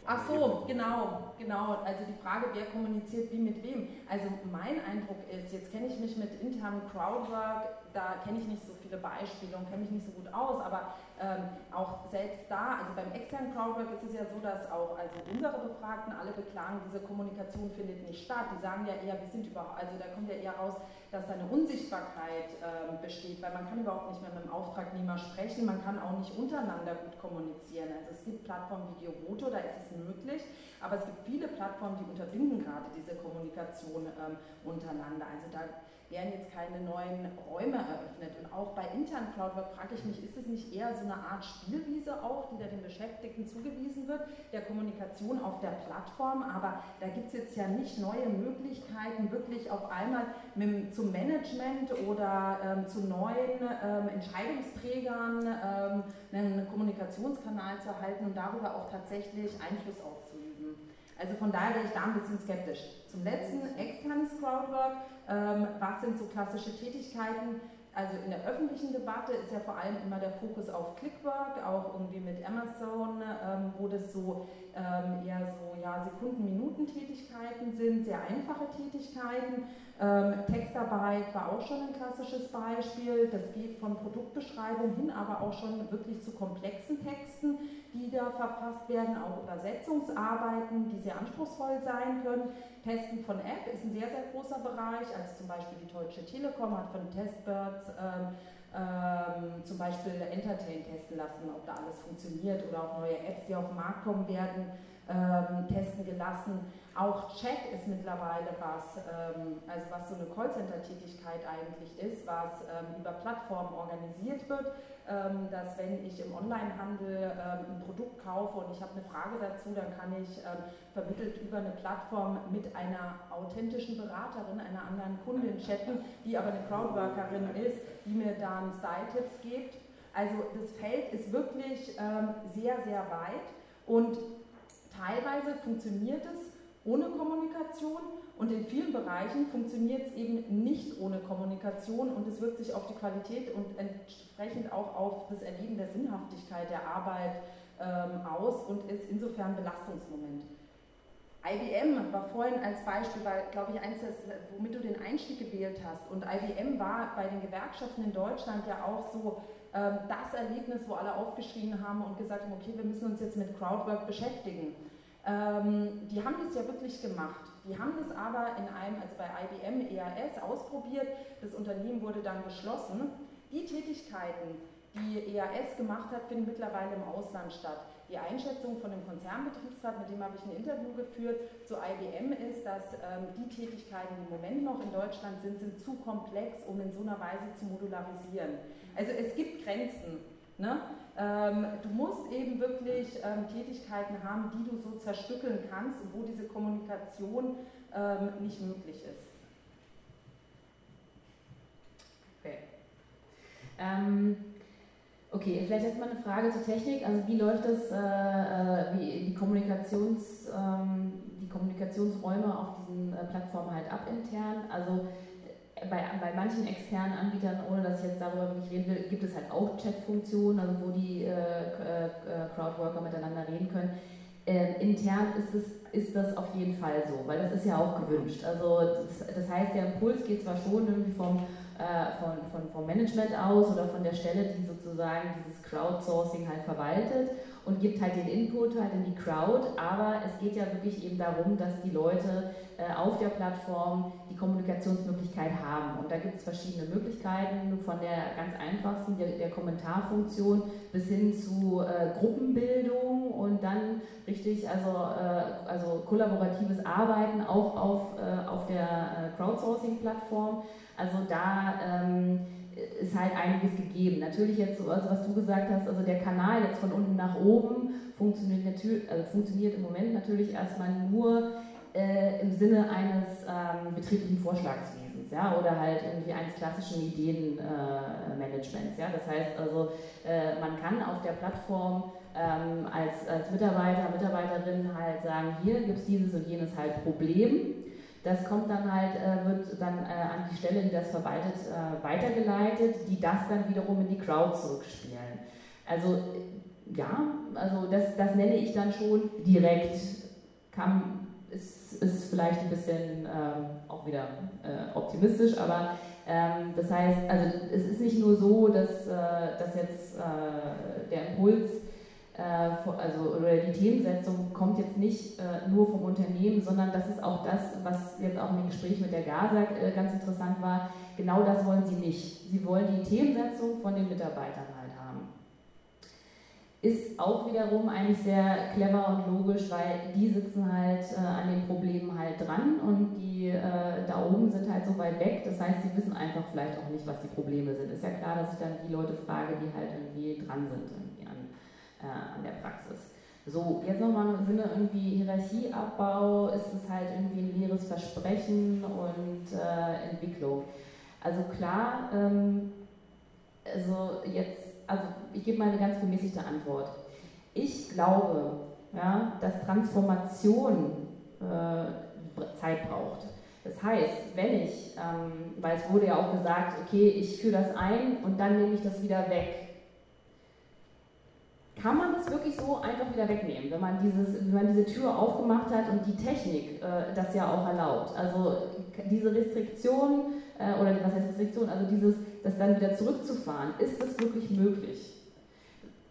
Ach so, genau, genau. Also die Frage, wer kommuniziert wie mit wem. Also mein Eindruck ist, jetzt kenne ich mich mit internem Crowdwork, da kenne ich nicht so viele Beispiele und kenne mich nicht so gut aus, aber ähm, auch selbst da, also beim externen Crowdwork ist es ja so, dass auch also unsere Befragten alle beklagen, diese Kommunikation findet nicht statt. Die sagen ja eher, wir sind überhaupt, also da kommt ja eher raus, dass da eine Unsichtbarkeit ähm, besteht, weil man kann überhaupt nicht mehr mit dem Auftragnehmer sprechen, man kann auch nicht untereinander gut kommunizieren. Also es gibt Plattformen wie Geovoto, da ist es möglich, aber es gibt viele Plattformen, die unterbinden gerade diese Kommunikation ähm, untereinander. Also da werden jetzt keine neuen Räume eröffnet. Und auch bei internen Crowdwork frage ich mich, ist es nicht eher so eine Art Spielwiese auch, die da den Beschäftigten zugewiesen wird, der Kommunikation auf der Plattform? Aber da gibt es jetzt ja nicht neue Möglichkeiten, wirklich auf einmal mit, zum Management oder ähm, zu neuen ähm, Entscheidungsträgern ähm, einen Kommunikationskanal zu erhalten und darüber auch tatsächlich Einfluss auszuüben. Also von daher bin ich da ein bisschen skeptisch. Zum letzten, externes Crowdwork. Ähm, was sind so klassische Tätigkeiten? Also in der öffentlichen Debatte ist ja vor allem immer der Fokus auf Clickwork, auch irgendwie mit Amazon, ähm, wo das so ähm, eher so ja, Sekunden-Minuten-Tätigkeiten sind, sehr einfache Tätigkeiten. Ähm, Textarbeit war auch schon ein klassisches Beispiel. Das geht von Produktbeschreibung hin, aber auch schon wirklich zu komplexen Texten, die da verfasst werden, auch Übersetzungsarbeiten, die sehr anspruchsvoll sein können. Testen von App ist ein sehr, sehr großer Bereich. Also zum Beispiel die Deutsche Telekom hat von Testbirds ähm, ähm, zum Beispiel Entertain testen lassen, ob da alles funktioniert oder auch neue Apps, die auf den Markt kommen werden, ähm, testen gelassen. Auch Chat ist mittlerweile was, ähm, also was so eine Callcenter-Tätigkeit eigentlich ist, was ähm, über Plattformen organisiert wird, ähm, dass wenn ich im Onlinehandel ähm, ein Produkt kaufe und ich habe eine Frage dazu, dann kann ich ähm, vermittelt über eine Plattform mit einer authentischen Beraterin, einer anderen Kundin chatten, die aber eine Crowdworkerin ist, die mir dann Style-Tipps gibt. Also das Feld ist wirklich sehr, sehr weit und teilweise funktioniert es ohne Kommunikation und in vielen Bereichen funktioniert es eben nicht ohne Kommunikation und es wirkt sich auf die Qualität und entsprechend auch auf das Erleben der Sinnhaftigkeit der Arbeit ähm, aus und ist insofern Belastungsmoment. IBM war vorhin als Beispiel, weil, glaube ich, eins, das, womit du den Einstieg gewählt hast. Und IBM war bei den Gewerkschaften in Deutschland ja auch so das Erlebnis, wo alle aufgeschrien haben und gesagt haben, okay, wir müssen uns jetzt mit Crowdwork beschäftigen. Ähm, die haben das ja wirklich gemacht. Die haben das aber in einem, also bei IBM EAS ausprobiert. Das Unternehmen wurde dann geschlossen. Die Tätigkeiten, die EAS gemacht hat, finden mittlerweile im Ausland statt. Die Einschätzung von dem Konzernbetriebsrat, mit dem habe ich ein Interview geführt, zu IBM ist, dass ähm, die Tätigkeiten, die im Moment noch in Deutschland sind, sind zu komplex, um in so einer Weise zu modularisieren. Also es gibt Grenzen. Ne? Ähm, du musst eben wirklich ähm, Tätigkeiten haben, die du so zerstückeln kannst wo diese Kommunikation ähm, nicht möglich ist. Okay. Ähm, okay, vielleicht erstmal eine Frage zur Technik. Also wie läuft das, äh, äh, wie die, Kommunikations, ähm, die Kommunikationsräume auf diesen äh, Plattformen halt ab intern? Also bei, bei manchen externen Anbietern, ohne dass ich jetzt darüber wirklich reden will, gibt es halt auch Chat-Funktionen, also wo die äh, äh, Crowdworker miteinander reden können. Äh, intern ist, es, ist das auf jeden Fall so, weil das ist ja auch gewünscht. Also das, das heißt, der Impuls geht zwar schon irgendwie vom, äh, von, von, vom Management aus oder von der Stelle, die sozusagen dieses Crowdsourcing halt verwaltet und gibt halt den Input halt in die Crowd, aber es geht ja wirklich eben darum, dass die Leute äh, auf der Plattform die Kommunikationsmöglichkeit haben. Und da gibt es verschiedene Möglichkeiten, von der ganz einfachsten, der, der Kommentarfunktion, bis hin zu äh, Gruppenbildung und dann richtig, also, äh, also kollaboratives Arbeiten auch auf, äh, auf der äh, Crowdsourcing-Plattform. Also da ähm, ist halt einiges gegeben. Natürlich jetzt, also was du gesagt hast, also der Kanal jetzt von unten nach oben funktioniert, also funktioniert im Moment natürlich erstmal nur äh, im Sinne eines ähm, betrieblichen Vorschlagswesens ja, oder halt irgendwie eines klassischen Ideenmanagements. Äh, ja. Das heißt also, äh, man kann auf der Plattform ähm, als, als Mitarbeiter, Mitarbeiterin halt sagen, hier gibt es dieses und jenes halt Problem Das kommt dann halt, äh, wird dann äh, an die Stelle, die das verwaltet, äh, weitergeleitet, die das dann wiederum in die Crowd zurückspielen. Also ja, also das, das nenne ich dann schon direkt. Kann, ist, ist vielleicht ein bisschen ähm, auch wieder optimistisch, aber ähm, das heißt, also es ist nicht nur so, dass, dass jetzt der Impuls also, oder die Themensetzung kommt jetzt nicht äh, nur vom Unternehmen, sondern das ist auch das, was jetzt auch im Gespräch mit der GASA äh, ganz interessant war. Genau das wollen sie nicht. Sie wollen die Themensetzung von den Mitarbeitern ist auch wiederum eigentlich sehr clever und logisch, weil die sitzen halt äh, an den Problemen halt dran und die äh, da oben sind halt so weit weg. Das heißt, sie wissen einfach vielleicht auch nicht, was die Probleme sind. Ist ja klar, dass ich dann die Leute frage, die halt irgendwie dran sind äh, an der Praxis. So, jetzt nochmal im Sinne irgendwie Hierarchieabbau, ist es halt irgendwie ein leeres Versprechen und äh, Entwicklung. Also klar, ähm, also jetzt also ich gebe mal eine ganz gemäßigte Antwort. Ich glaube, ja, dass Transformation äh, Zeit braucht. Das heißt, wenn ich, ähm, weil es wurde ja auch gesagt, okay, ich führe das ein und dann nehme ich das wieder weg. Kann man das wirklich so einfach wieder wegnehmen, wenn man, dieses, wenn man diese Tür aufgemacht hat und die Technik äh, das ja auch erlaubt? Also diese Restriktion, äh, oder was heißt Restriktion, also dieses, das dann wieder zurückzufahren, ist das wirklich möglich?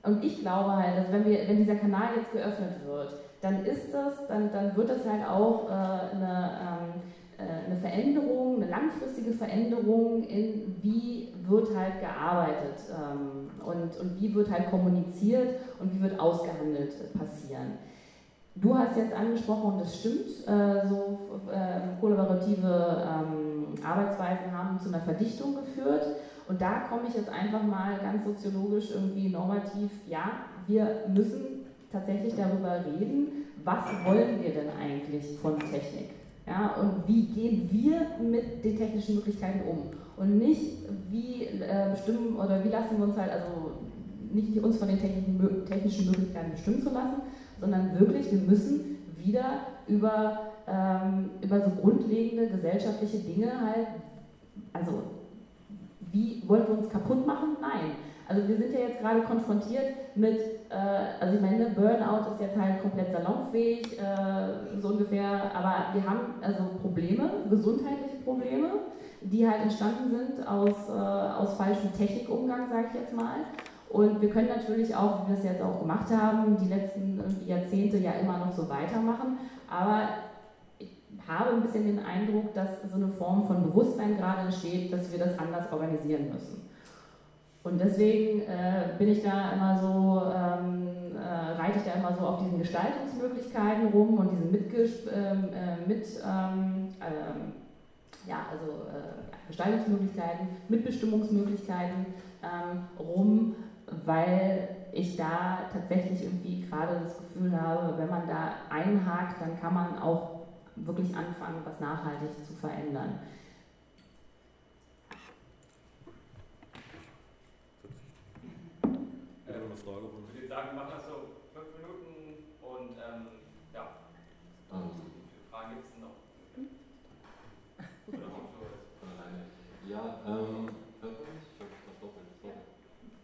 Und ich glaube halt, dass wenn, wir, wenn dieser Kanal jetzt geöffnet wird, dann ist das, dann, dann wird das halt auch äh, eine, ähm, äh, eine Veränderung, eine langfristige Veränderung in wie wird halt gearbeitet ähm, und, und wie wird halt kommuniziert und wie wird ausgehandelt passieren. Du hast jetzt angesprochen, und das stimmt, äh, so äh, kollaborative ähm, Arbeitsweisen haben zu einer Verdichtung geführt. Und da komme ich jetzt einfach mal ganz soziologisch irgendwie normativ, ja, wir müssen tatsächlich darüber reden, was wollen wir denn eigentlich von Technik? Ja, und wie gehen wir mit den technischen Möglichkeiten um? Und nicht, wie äh, oder wie lassen wir uns halt, also nicht uns von den technischen Möglichkeiten bestimmen zu lassen, sondern wirklich, wir müssen wieder über, ähm, über so grundlegende gesellschaftliche Dinge halt, also wie wollen wir uns kaputt machen? Nein. Also wir sind ja jetzt gerade konfrontiert mit, äh, also ich meine, Burnout ist jetzt halt komplett salonfähig, äh, so ungefähr, aber wir haben also Probleme, gesundheitliche Probleme, die halt entstanden sind aus, äh, aus falschem Technikumgang, sage ich jetzt mal. Und wir können natürlich auch, wie wir es jetzt auch gemacht haben, die letzten Jahrzehnte ja immer noch so weitermachen. Aber ich habe ein bisschen den Eindruck, dass so eine Form von Bewusstsein gerade entsteht, dass wir das anders organisieren müssen. Und deswegen äh, bin ich da immer so, ähm, äh, reite ich da immer so auf diesen Gestaltungsmöglichkeiten rum und diesen Mitges ähm, äh, mit, ähm, ähm, ja, also äh, Gestaltungsmöglichkeiten, Mitbestimmungsmöglichkeiten ähm, rum, weil ich da tatsächlich irgendwie gerade das Gefühl habe, wenn man da einhakt, dann kann man auch wirklich anfangen, was nachhaltig zu verändern. Ja, eine Frage. Ich würde sagen, mach das so fünf Minuten und ähm, ja. Also, wie viele Fragen gibt es noch? Ja, ähm,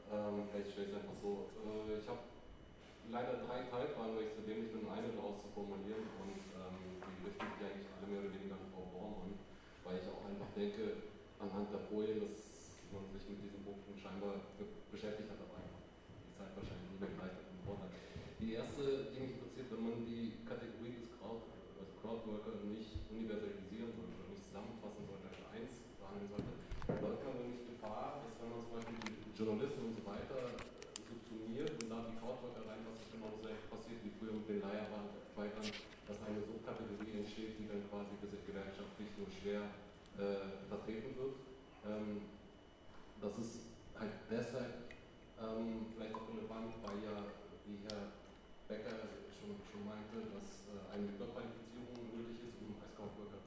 ähm, vielleicht stelle ich es einfach so. Äh, ich habe leider drei Teilfragen, weil ich zu dem nicht bin, eine daraus zu formulieren und ähm, die richten sich eigentlich alle mehr oder weniger an Frau Bormann, weil ich auch einfach denke, anhand der Folien, dass man sich mit diesen Punkten scheinbar beschäftigt hat, aber einfach Zeit wahrscheinlich nicht mehr gleich hat. Die erste, die mich interessiert, wenn man die Kategorie des Crowd, also Crowdworker nicht universalisieren sollte oder nicht zusammenfassen sollte, als eins behandeln sollte, läuft man nicht Gefahr, dass wenn man zum Beispiel die Journalisten und so weiter subsumiert und da die Crowdworker reinpasst, ist genau das passiert wie früher mit den Leiharbeitern, dass eine Subkategorie entsteht, die dann quasi gewerkschaftlich nur schwer äh, vertreten wird. Ähm, das ist halt deshalb ähm, vielleicht auch relevant, weil ja, wie Herr Becker schon, schon meinte, dass äh, eine Überqualifizierung nötig ist, um als Crowdworker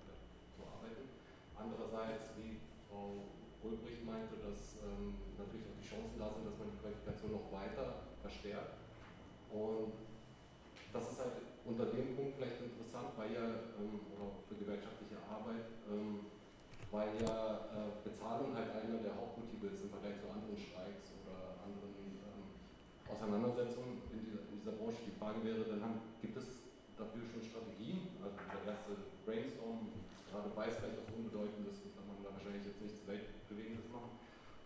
zu arbeiten. Andererseits, wie Frau Ulbricht meinte, dass ähm, natürlich auch die Chancen da sind, dass man die Qualifikation noch weiter verstärkt. Und das ist halt unter dem Punkt vielleicht interessant, weil ja, ähm, oder für gewerkschaftliche Arbeit, ähm, weil ja äh, Bezahlung halt einer der Hauptmotive ist im Vergleich zu anderen Streiks Auseinandersetzungen in dieser, in dieser, Branche. Die Frage wäre dann, gibt es dafür schon Strategien? Also der erste Brainstorm, gerade weiß vielleicht was Unbedeutendes, kann man da wahrscheinlich jetzt nichts Weltbewegendes machen.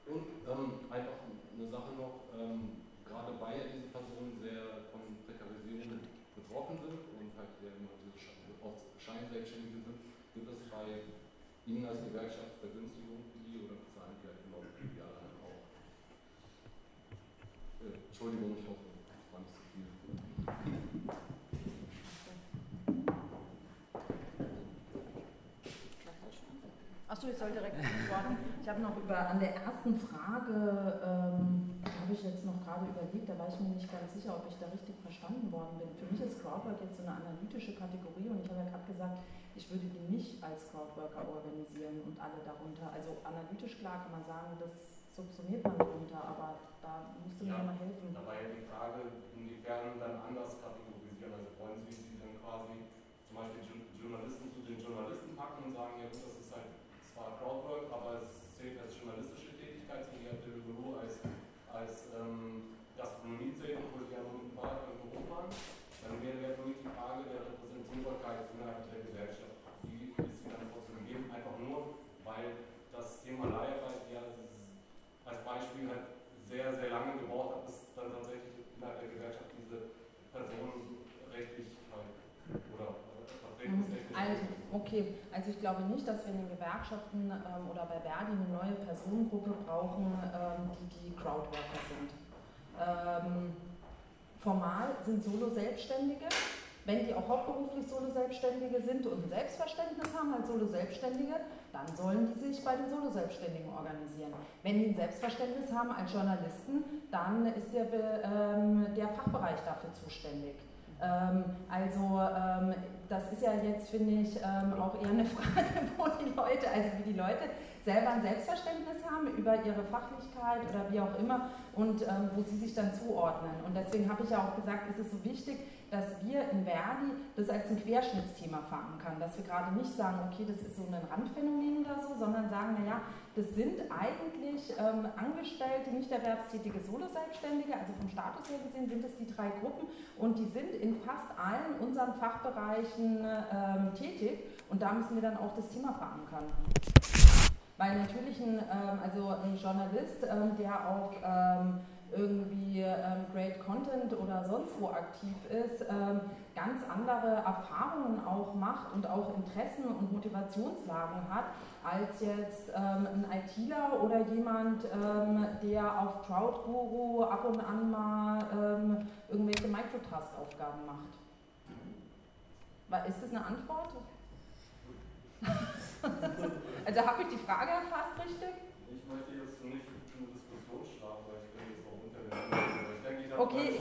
Und ähm, einfach eine Sache noch, ähm, gerade weil ja diese Personen sehr von Prekarisierung betroffen sind und halt immer diese Scheinselbstständige sind, gibt es bei Ihnen als Gewerkschaft Vergünstigung für die oder bezahlen die halt genau wie alle auch? Äh, Entschuldigung, ich hoffe, das war nicht so viel. Achso, ich soll direkt antworten. Ich habe noch über an der ersten Frage ähm, habe ich jetzt noch gerade überlegt, da war ich mir nicht ganz sicher, ob ich da richtig verstanden worden bin. Für mich ist Crowdwork jetzt so eine analytische Kategorie und ich habe ja gerade gesagt, ich würde die nicht als Crowdworker organisieren und alle darunter. Also analytisch klar kann man sagen, subsumiert man darunter, aber da musst du ja, mir mal helfen. Da war ja die Frage, inwiefern dann anders kategorisieren. Also wollen Sie sie dann quasi zum Beispiel Journalisten zu den Journalisten packen und sagen, ja gut, das ist halt zwar Crowdwork, aber es zählt als journalistische Tätigkeit, so wie Herr Delgado als als ähm, Gastronomiezählen, wo sie ja nur im Beruf waren, dann wäre ja mich die Frage der Repräsentierbarkeit innerhalb der Gesellschaft. Wie ist sie dann trotzdem gegeben? Einfach nur, weil das Thema halt als Beispiel halt sehr, sehr lange gebraucht hat, bis dann tatsächlich innerhalb der Gesellschaft diese Personen rechtlich halt oder vertretungstechnisch. Also, okay, also ich glaube nicht, dass wir in den Gewerkschaften ähm, oder bei Verdi eine neue Personengruppe brauchen, ähm, die die Crowdworker sind. Ähm, formal sind Solo-Selbstständige, wenn die auch hauptberuflich Solo-Selbstständige sind und ein Selbstverständnis haben als Solo-Selbstständige, dann sollen die sich bei den Solo-Selbstständigen organisieren. Wenn die ein Selbstverständnis haben als Journalisten, dann ist der, ähm, der Fachbereich dafür zuständig. Ähm, also ähm, das ist ja jetzt, finde ich, ähm, auch eher eine Frage, wo die Leute, also wie die Leute selber ein Selbstverständnis haben über ihre Fachlichkeit oder wie auch immer und ähm, wo sie sich dann zuordnen. Und deswegen habe ich ja auch gesagt, es ist so wichtig, dass wir in Verdi das als ein Querschnittsthema fahren kann. Dass wir gerade nicht sagen, okay, das ist so ein Randphänomen oder so, sondern sagen, naja, das sind eigentlich ähm, Angestellte, nicht erwerbstätige Solo-Selbstständige, also vom Status her gesehen sind es die drei Gruppen und die sind in fast allen unseren Fachbereichen ähm, tätig und da müssen wir dann auch das Thema verankern. Weil natürlich ein, ähm, also ein Journalist, ähm, der auf ähm, irgendwie ähm, Great Content oder sonst wo aktiv ist, ähm, ganz andere Erfahrungen auch macht und auch Interessen und Motivationslagen hat, als jetzt ähm, ein ITler oder jemand, der auf Crowd Guru ab und an mal irgendwelche Microtask-Aufgaben macht. Ist das eine Antwort? also habe ich die Frage erfasst richtig? Ich möchte jetzt nicht eine Diskussion starten, weil ich finde es auch untergegangen. Ich denke, ich habe okay.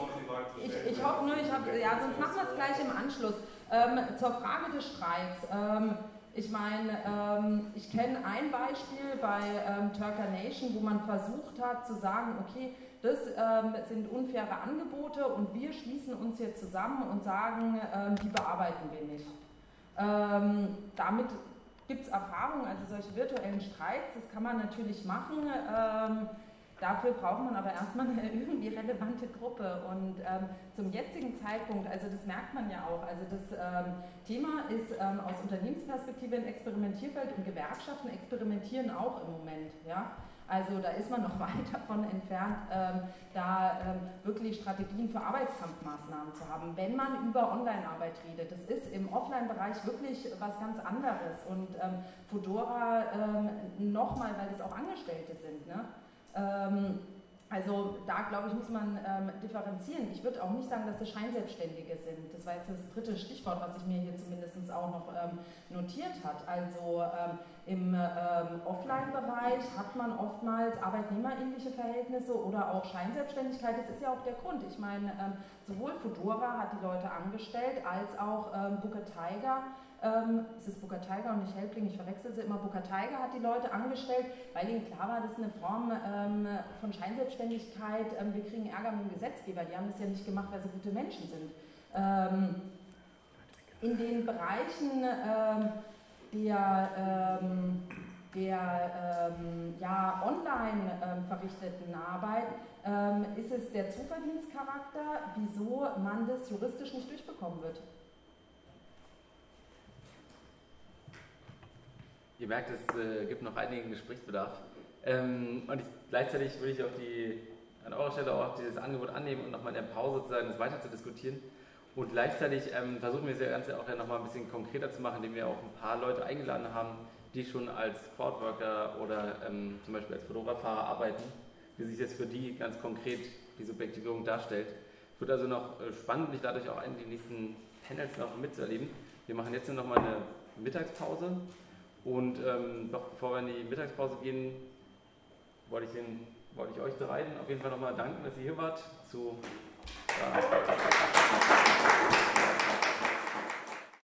Ich, ich hoffe nur, ich habe, ja, sonst machen wir es gleich im Anschluss. Ähm, zur Frage des Streiks. Ähm, ich meine, ähm, ich kenne ein Beispiel bei ähm, Turker Nation, wo man versucht hat zu sagen, okay, das ähm, sind unfaire Angebote und wir schließen uns hier zusammen und sagen, ähm, die bearbeiten wir nicht. Ähm, damit gibt es Erfahrungen, also solche virtuellen Streiks, das kann man natürlich machen. Ähm, dafür braucht man aber erstmal eine irgendwie relevante Gruppe. Und ähm, zum jetzigen Zeitpunkt, also das merkt man ja auch, also das ähm, Thema ist ähm, aus Unternehmensperspektive ein Experimentierfeld und Gewerkschaften experimentieren auch im Moment. Ja? Also da ist man noch weit davon entfernt, ähm, da ähm, wirklich Strategien für Arbeitskampfmaßnahmen zu haben. Wenn man über Online-Arbeit redet, das ist im Offline-Bereich wirklich was ganz anderes. Und ähm, Fedora ähm, nochmal, weil es auch Angestellte sind. Ne? Also da glaube ich, muss man ähm, differenzieren. Ich würde auch nicht sagen, dass das Scheinselbstständige sind. Das war jetzt das dritte Stichwort, was sich mir hier zumindest auch noch ähm, notiert hat. Also ähm, im ähm, Offline-Bereich hat man oftmals arbeitnehmerähnliche Verhältnisse oder auch Scheinselbstständigkeit. Das ist ja auch der Grund. Ich meine, ähm, sowohl Fedora hat die Leute angestellt, als auch ähm, Booker Tiger ähm, es ist Booker Tiger und nicht Helpling, ich verwechsel sie immer, Booker Tiger hat die Leute angestellt, weil ihnen klar war, das ist eine Form ähm, von Scheinselbstständigkeit, ähm, wir kriegen Ärger mit dem Gesetzgeber, die haben das ja nicht gemacht, weil sie gute Menschen sind. Ähm, in den Bereichen ähm, der, ähm, der ja, online verrichteten Arbeit ist es der Zuverdienstcharakter, wieso man das juristisch nicht durchbekommen wird. Ihr merkt, es äh, gibt noch einigen Gesprächsbedarf. Ähm, und ich, gleichzeitig würde ich auch die, an eurer Stelle auch dieses Angebot annehmen und nochmal in der Pause sozusagen das weiter zu diskutieren. Und gleichzeitig ähm, versuchen wir das Ganze auch nochmal ein bisschen konkreter zu machen, indem wir auch ein paar Leute eingeladen haben, die schon als Crowdworker oder ähm, zum Beispiel als Fotografer arbeiten, wie sich das für die ganz konkret die Subjektivierung darstellt. Es wird also noch äh, spannend und ich lade euch auch ein, die nächsten Panels noch mitzuerleben. Wir machen jetzt noch mal eine Mittagspause und ähm, doch bevor wir in die Mittagspause gehen, wollte ich, den, wollte ich euch dreien auf jeden Fall nochmal danken, dass ihr hier wart. Zu, ja.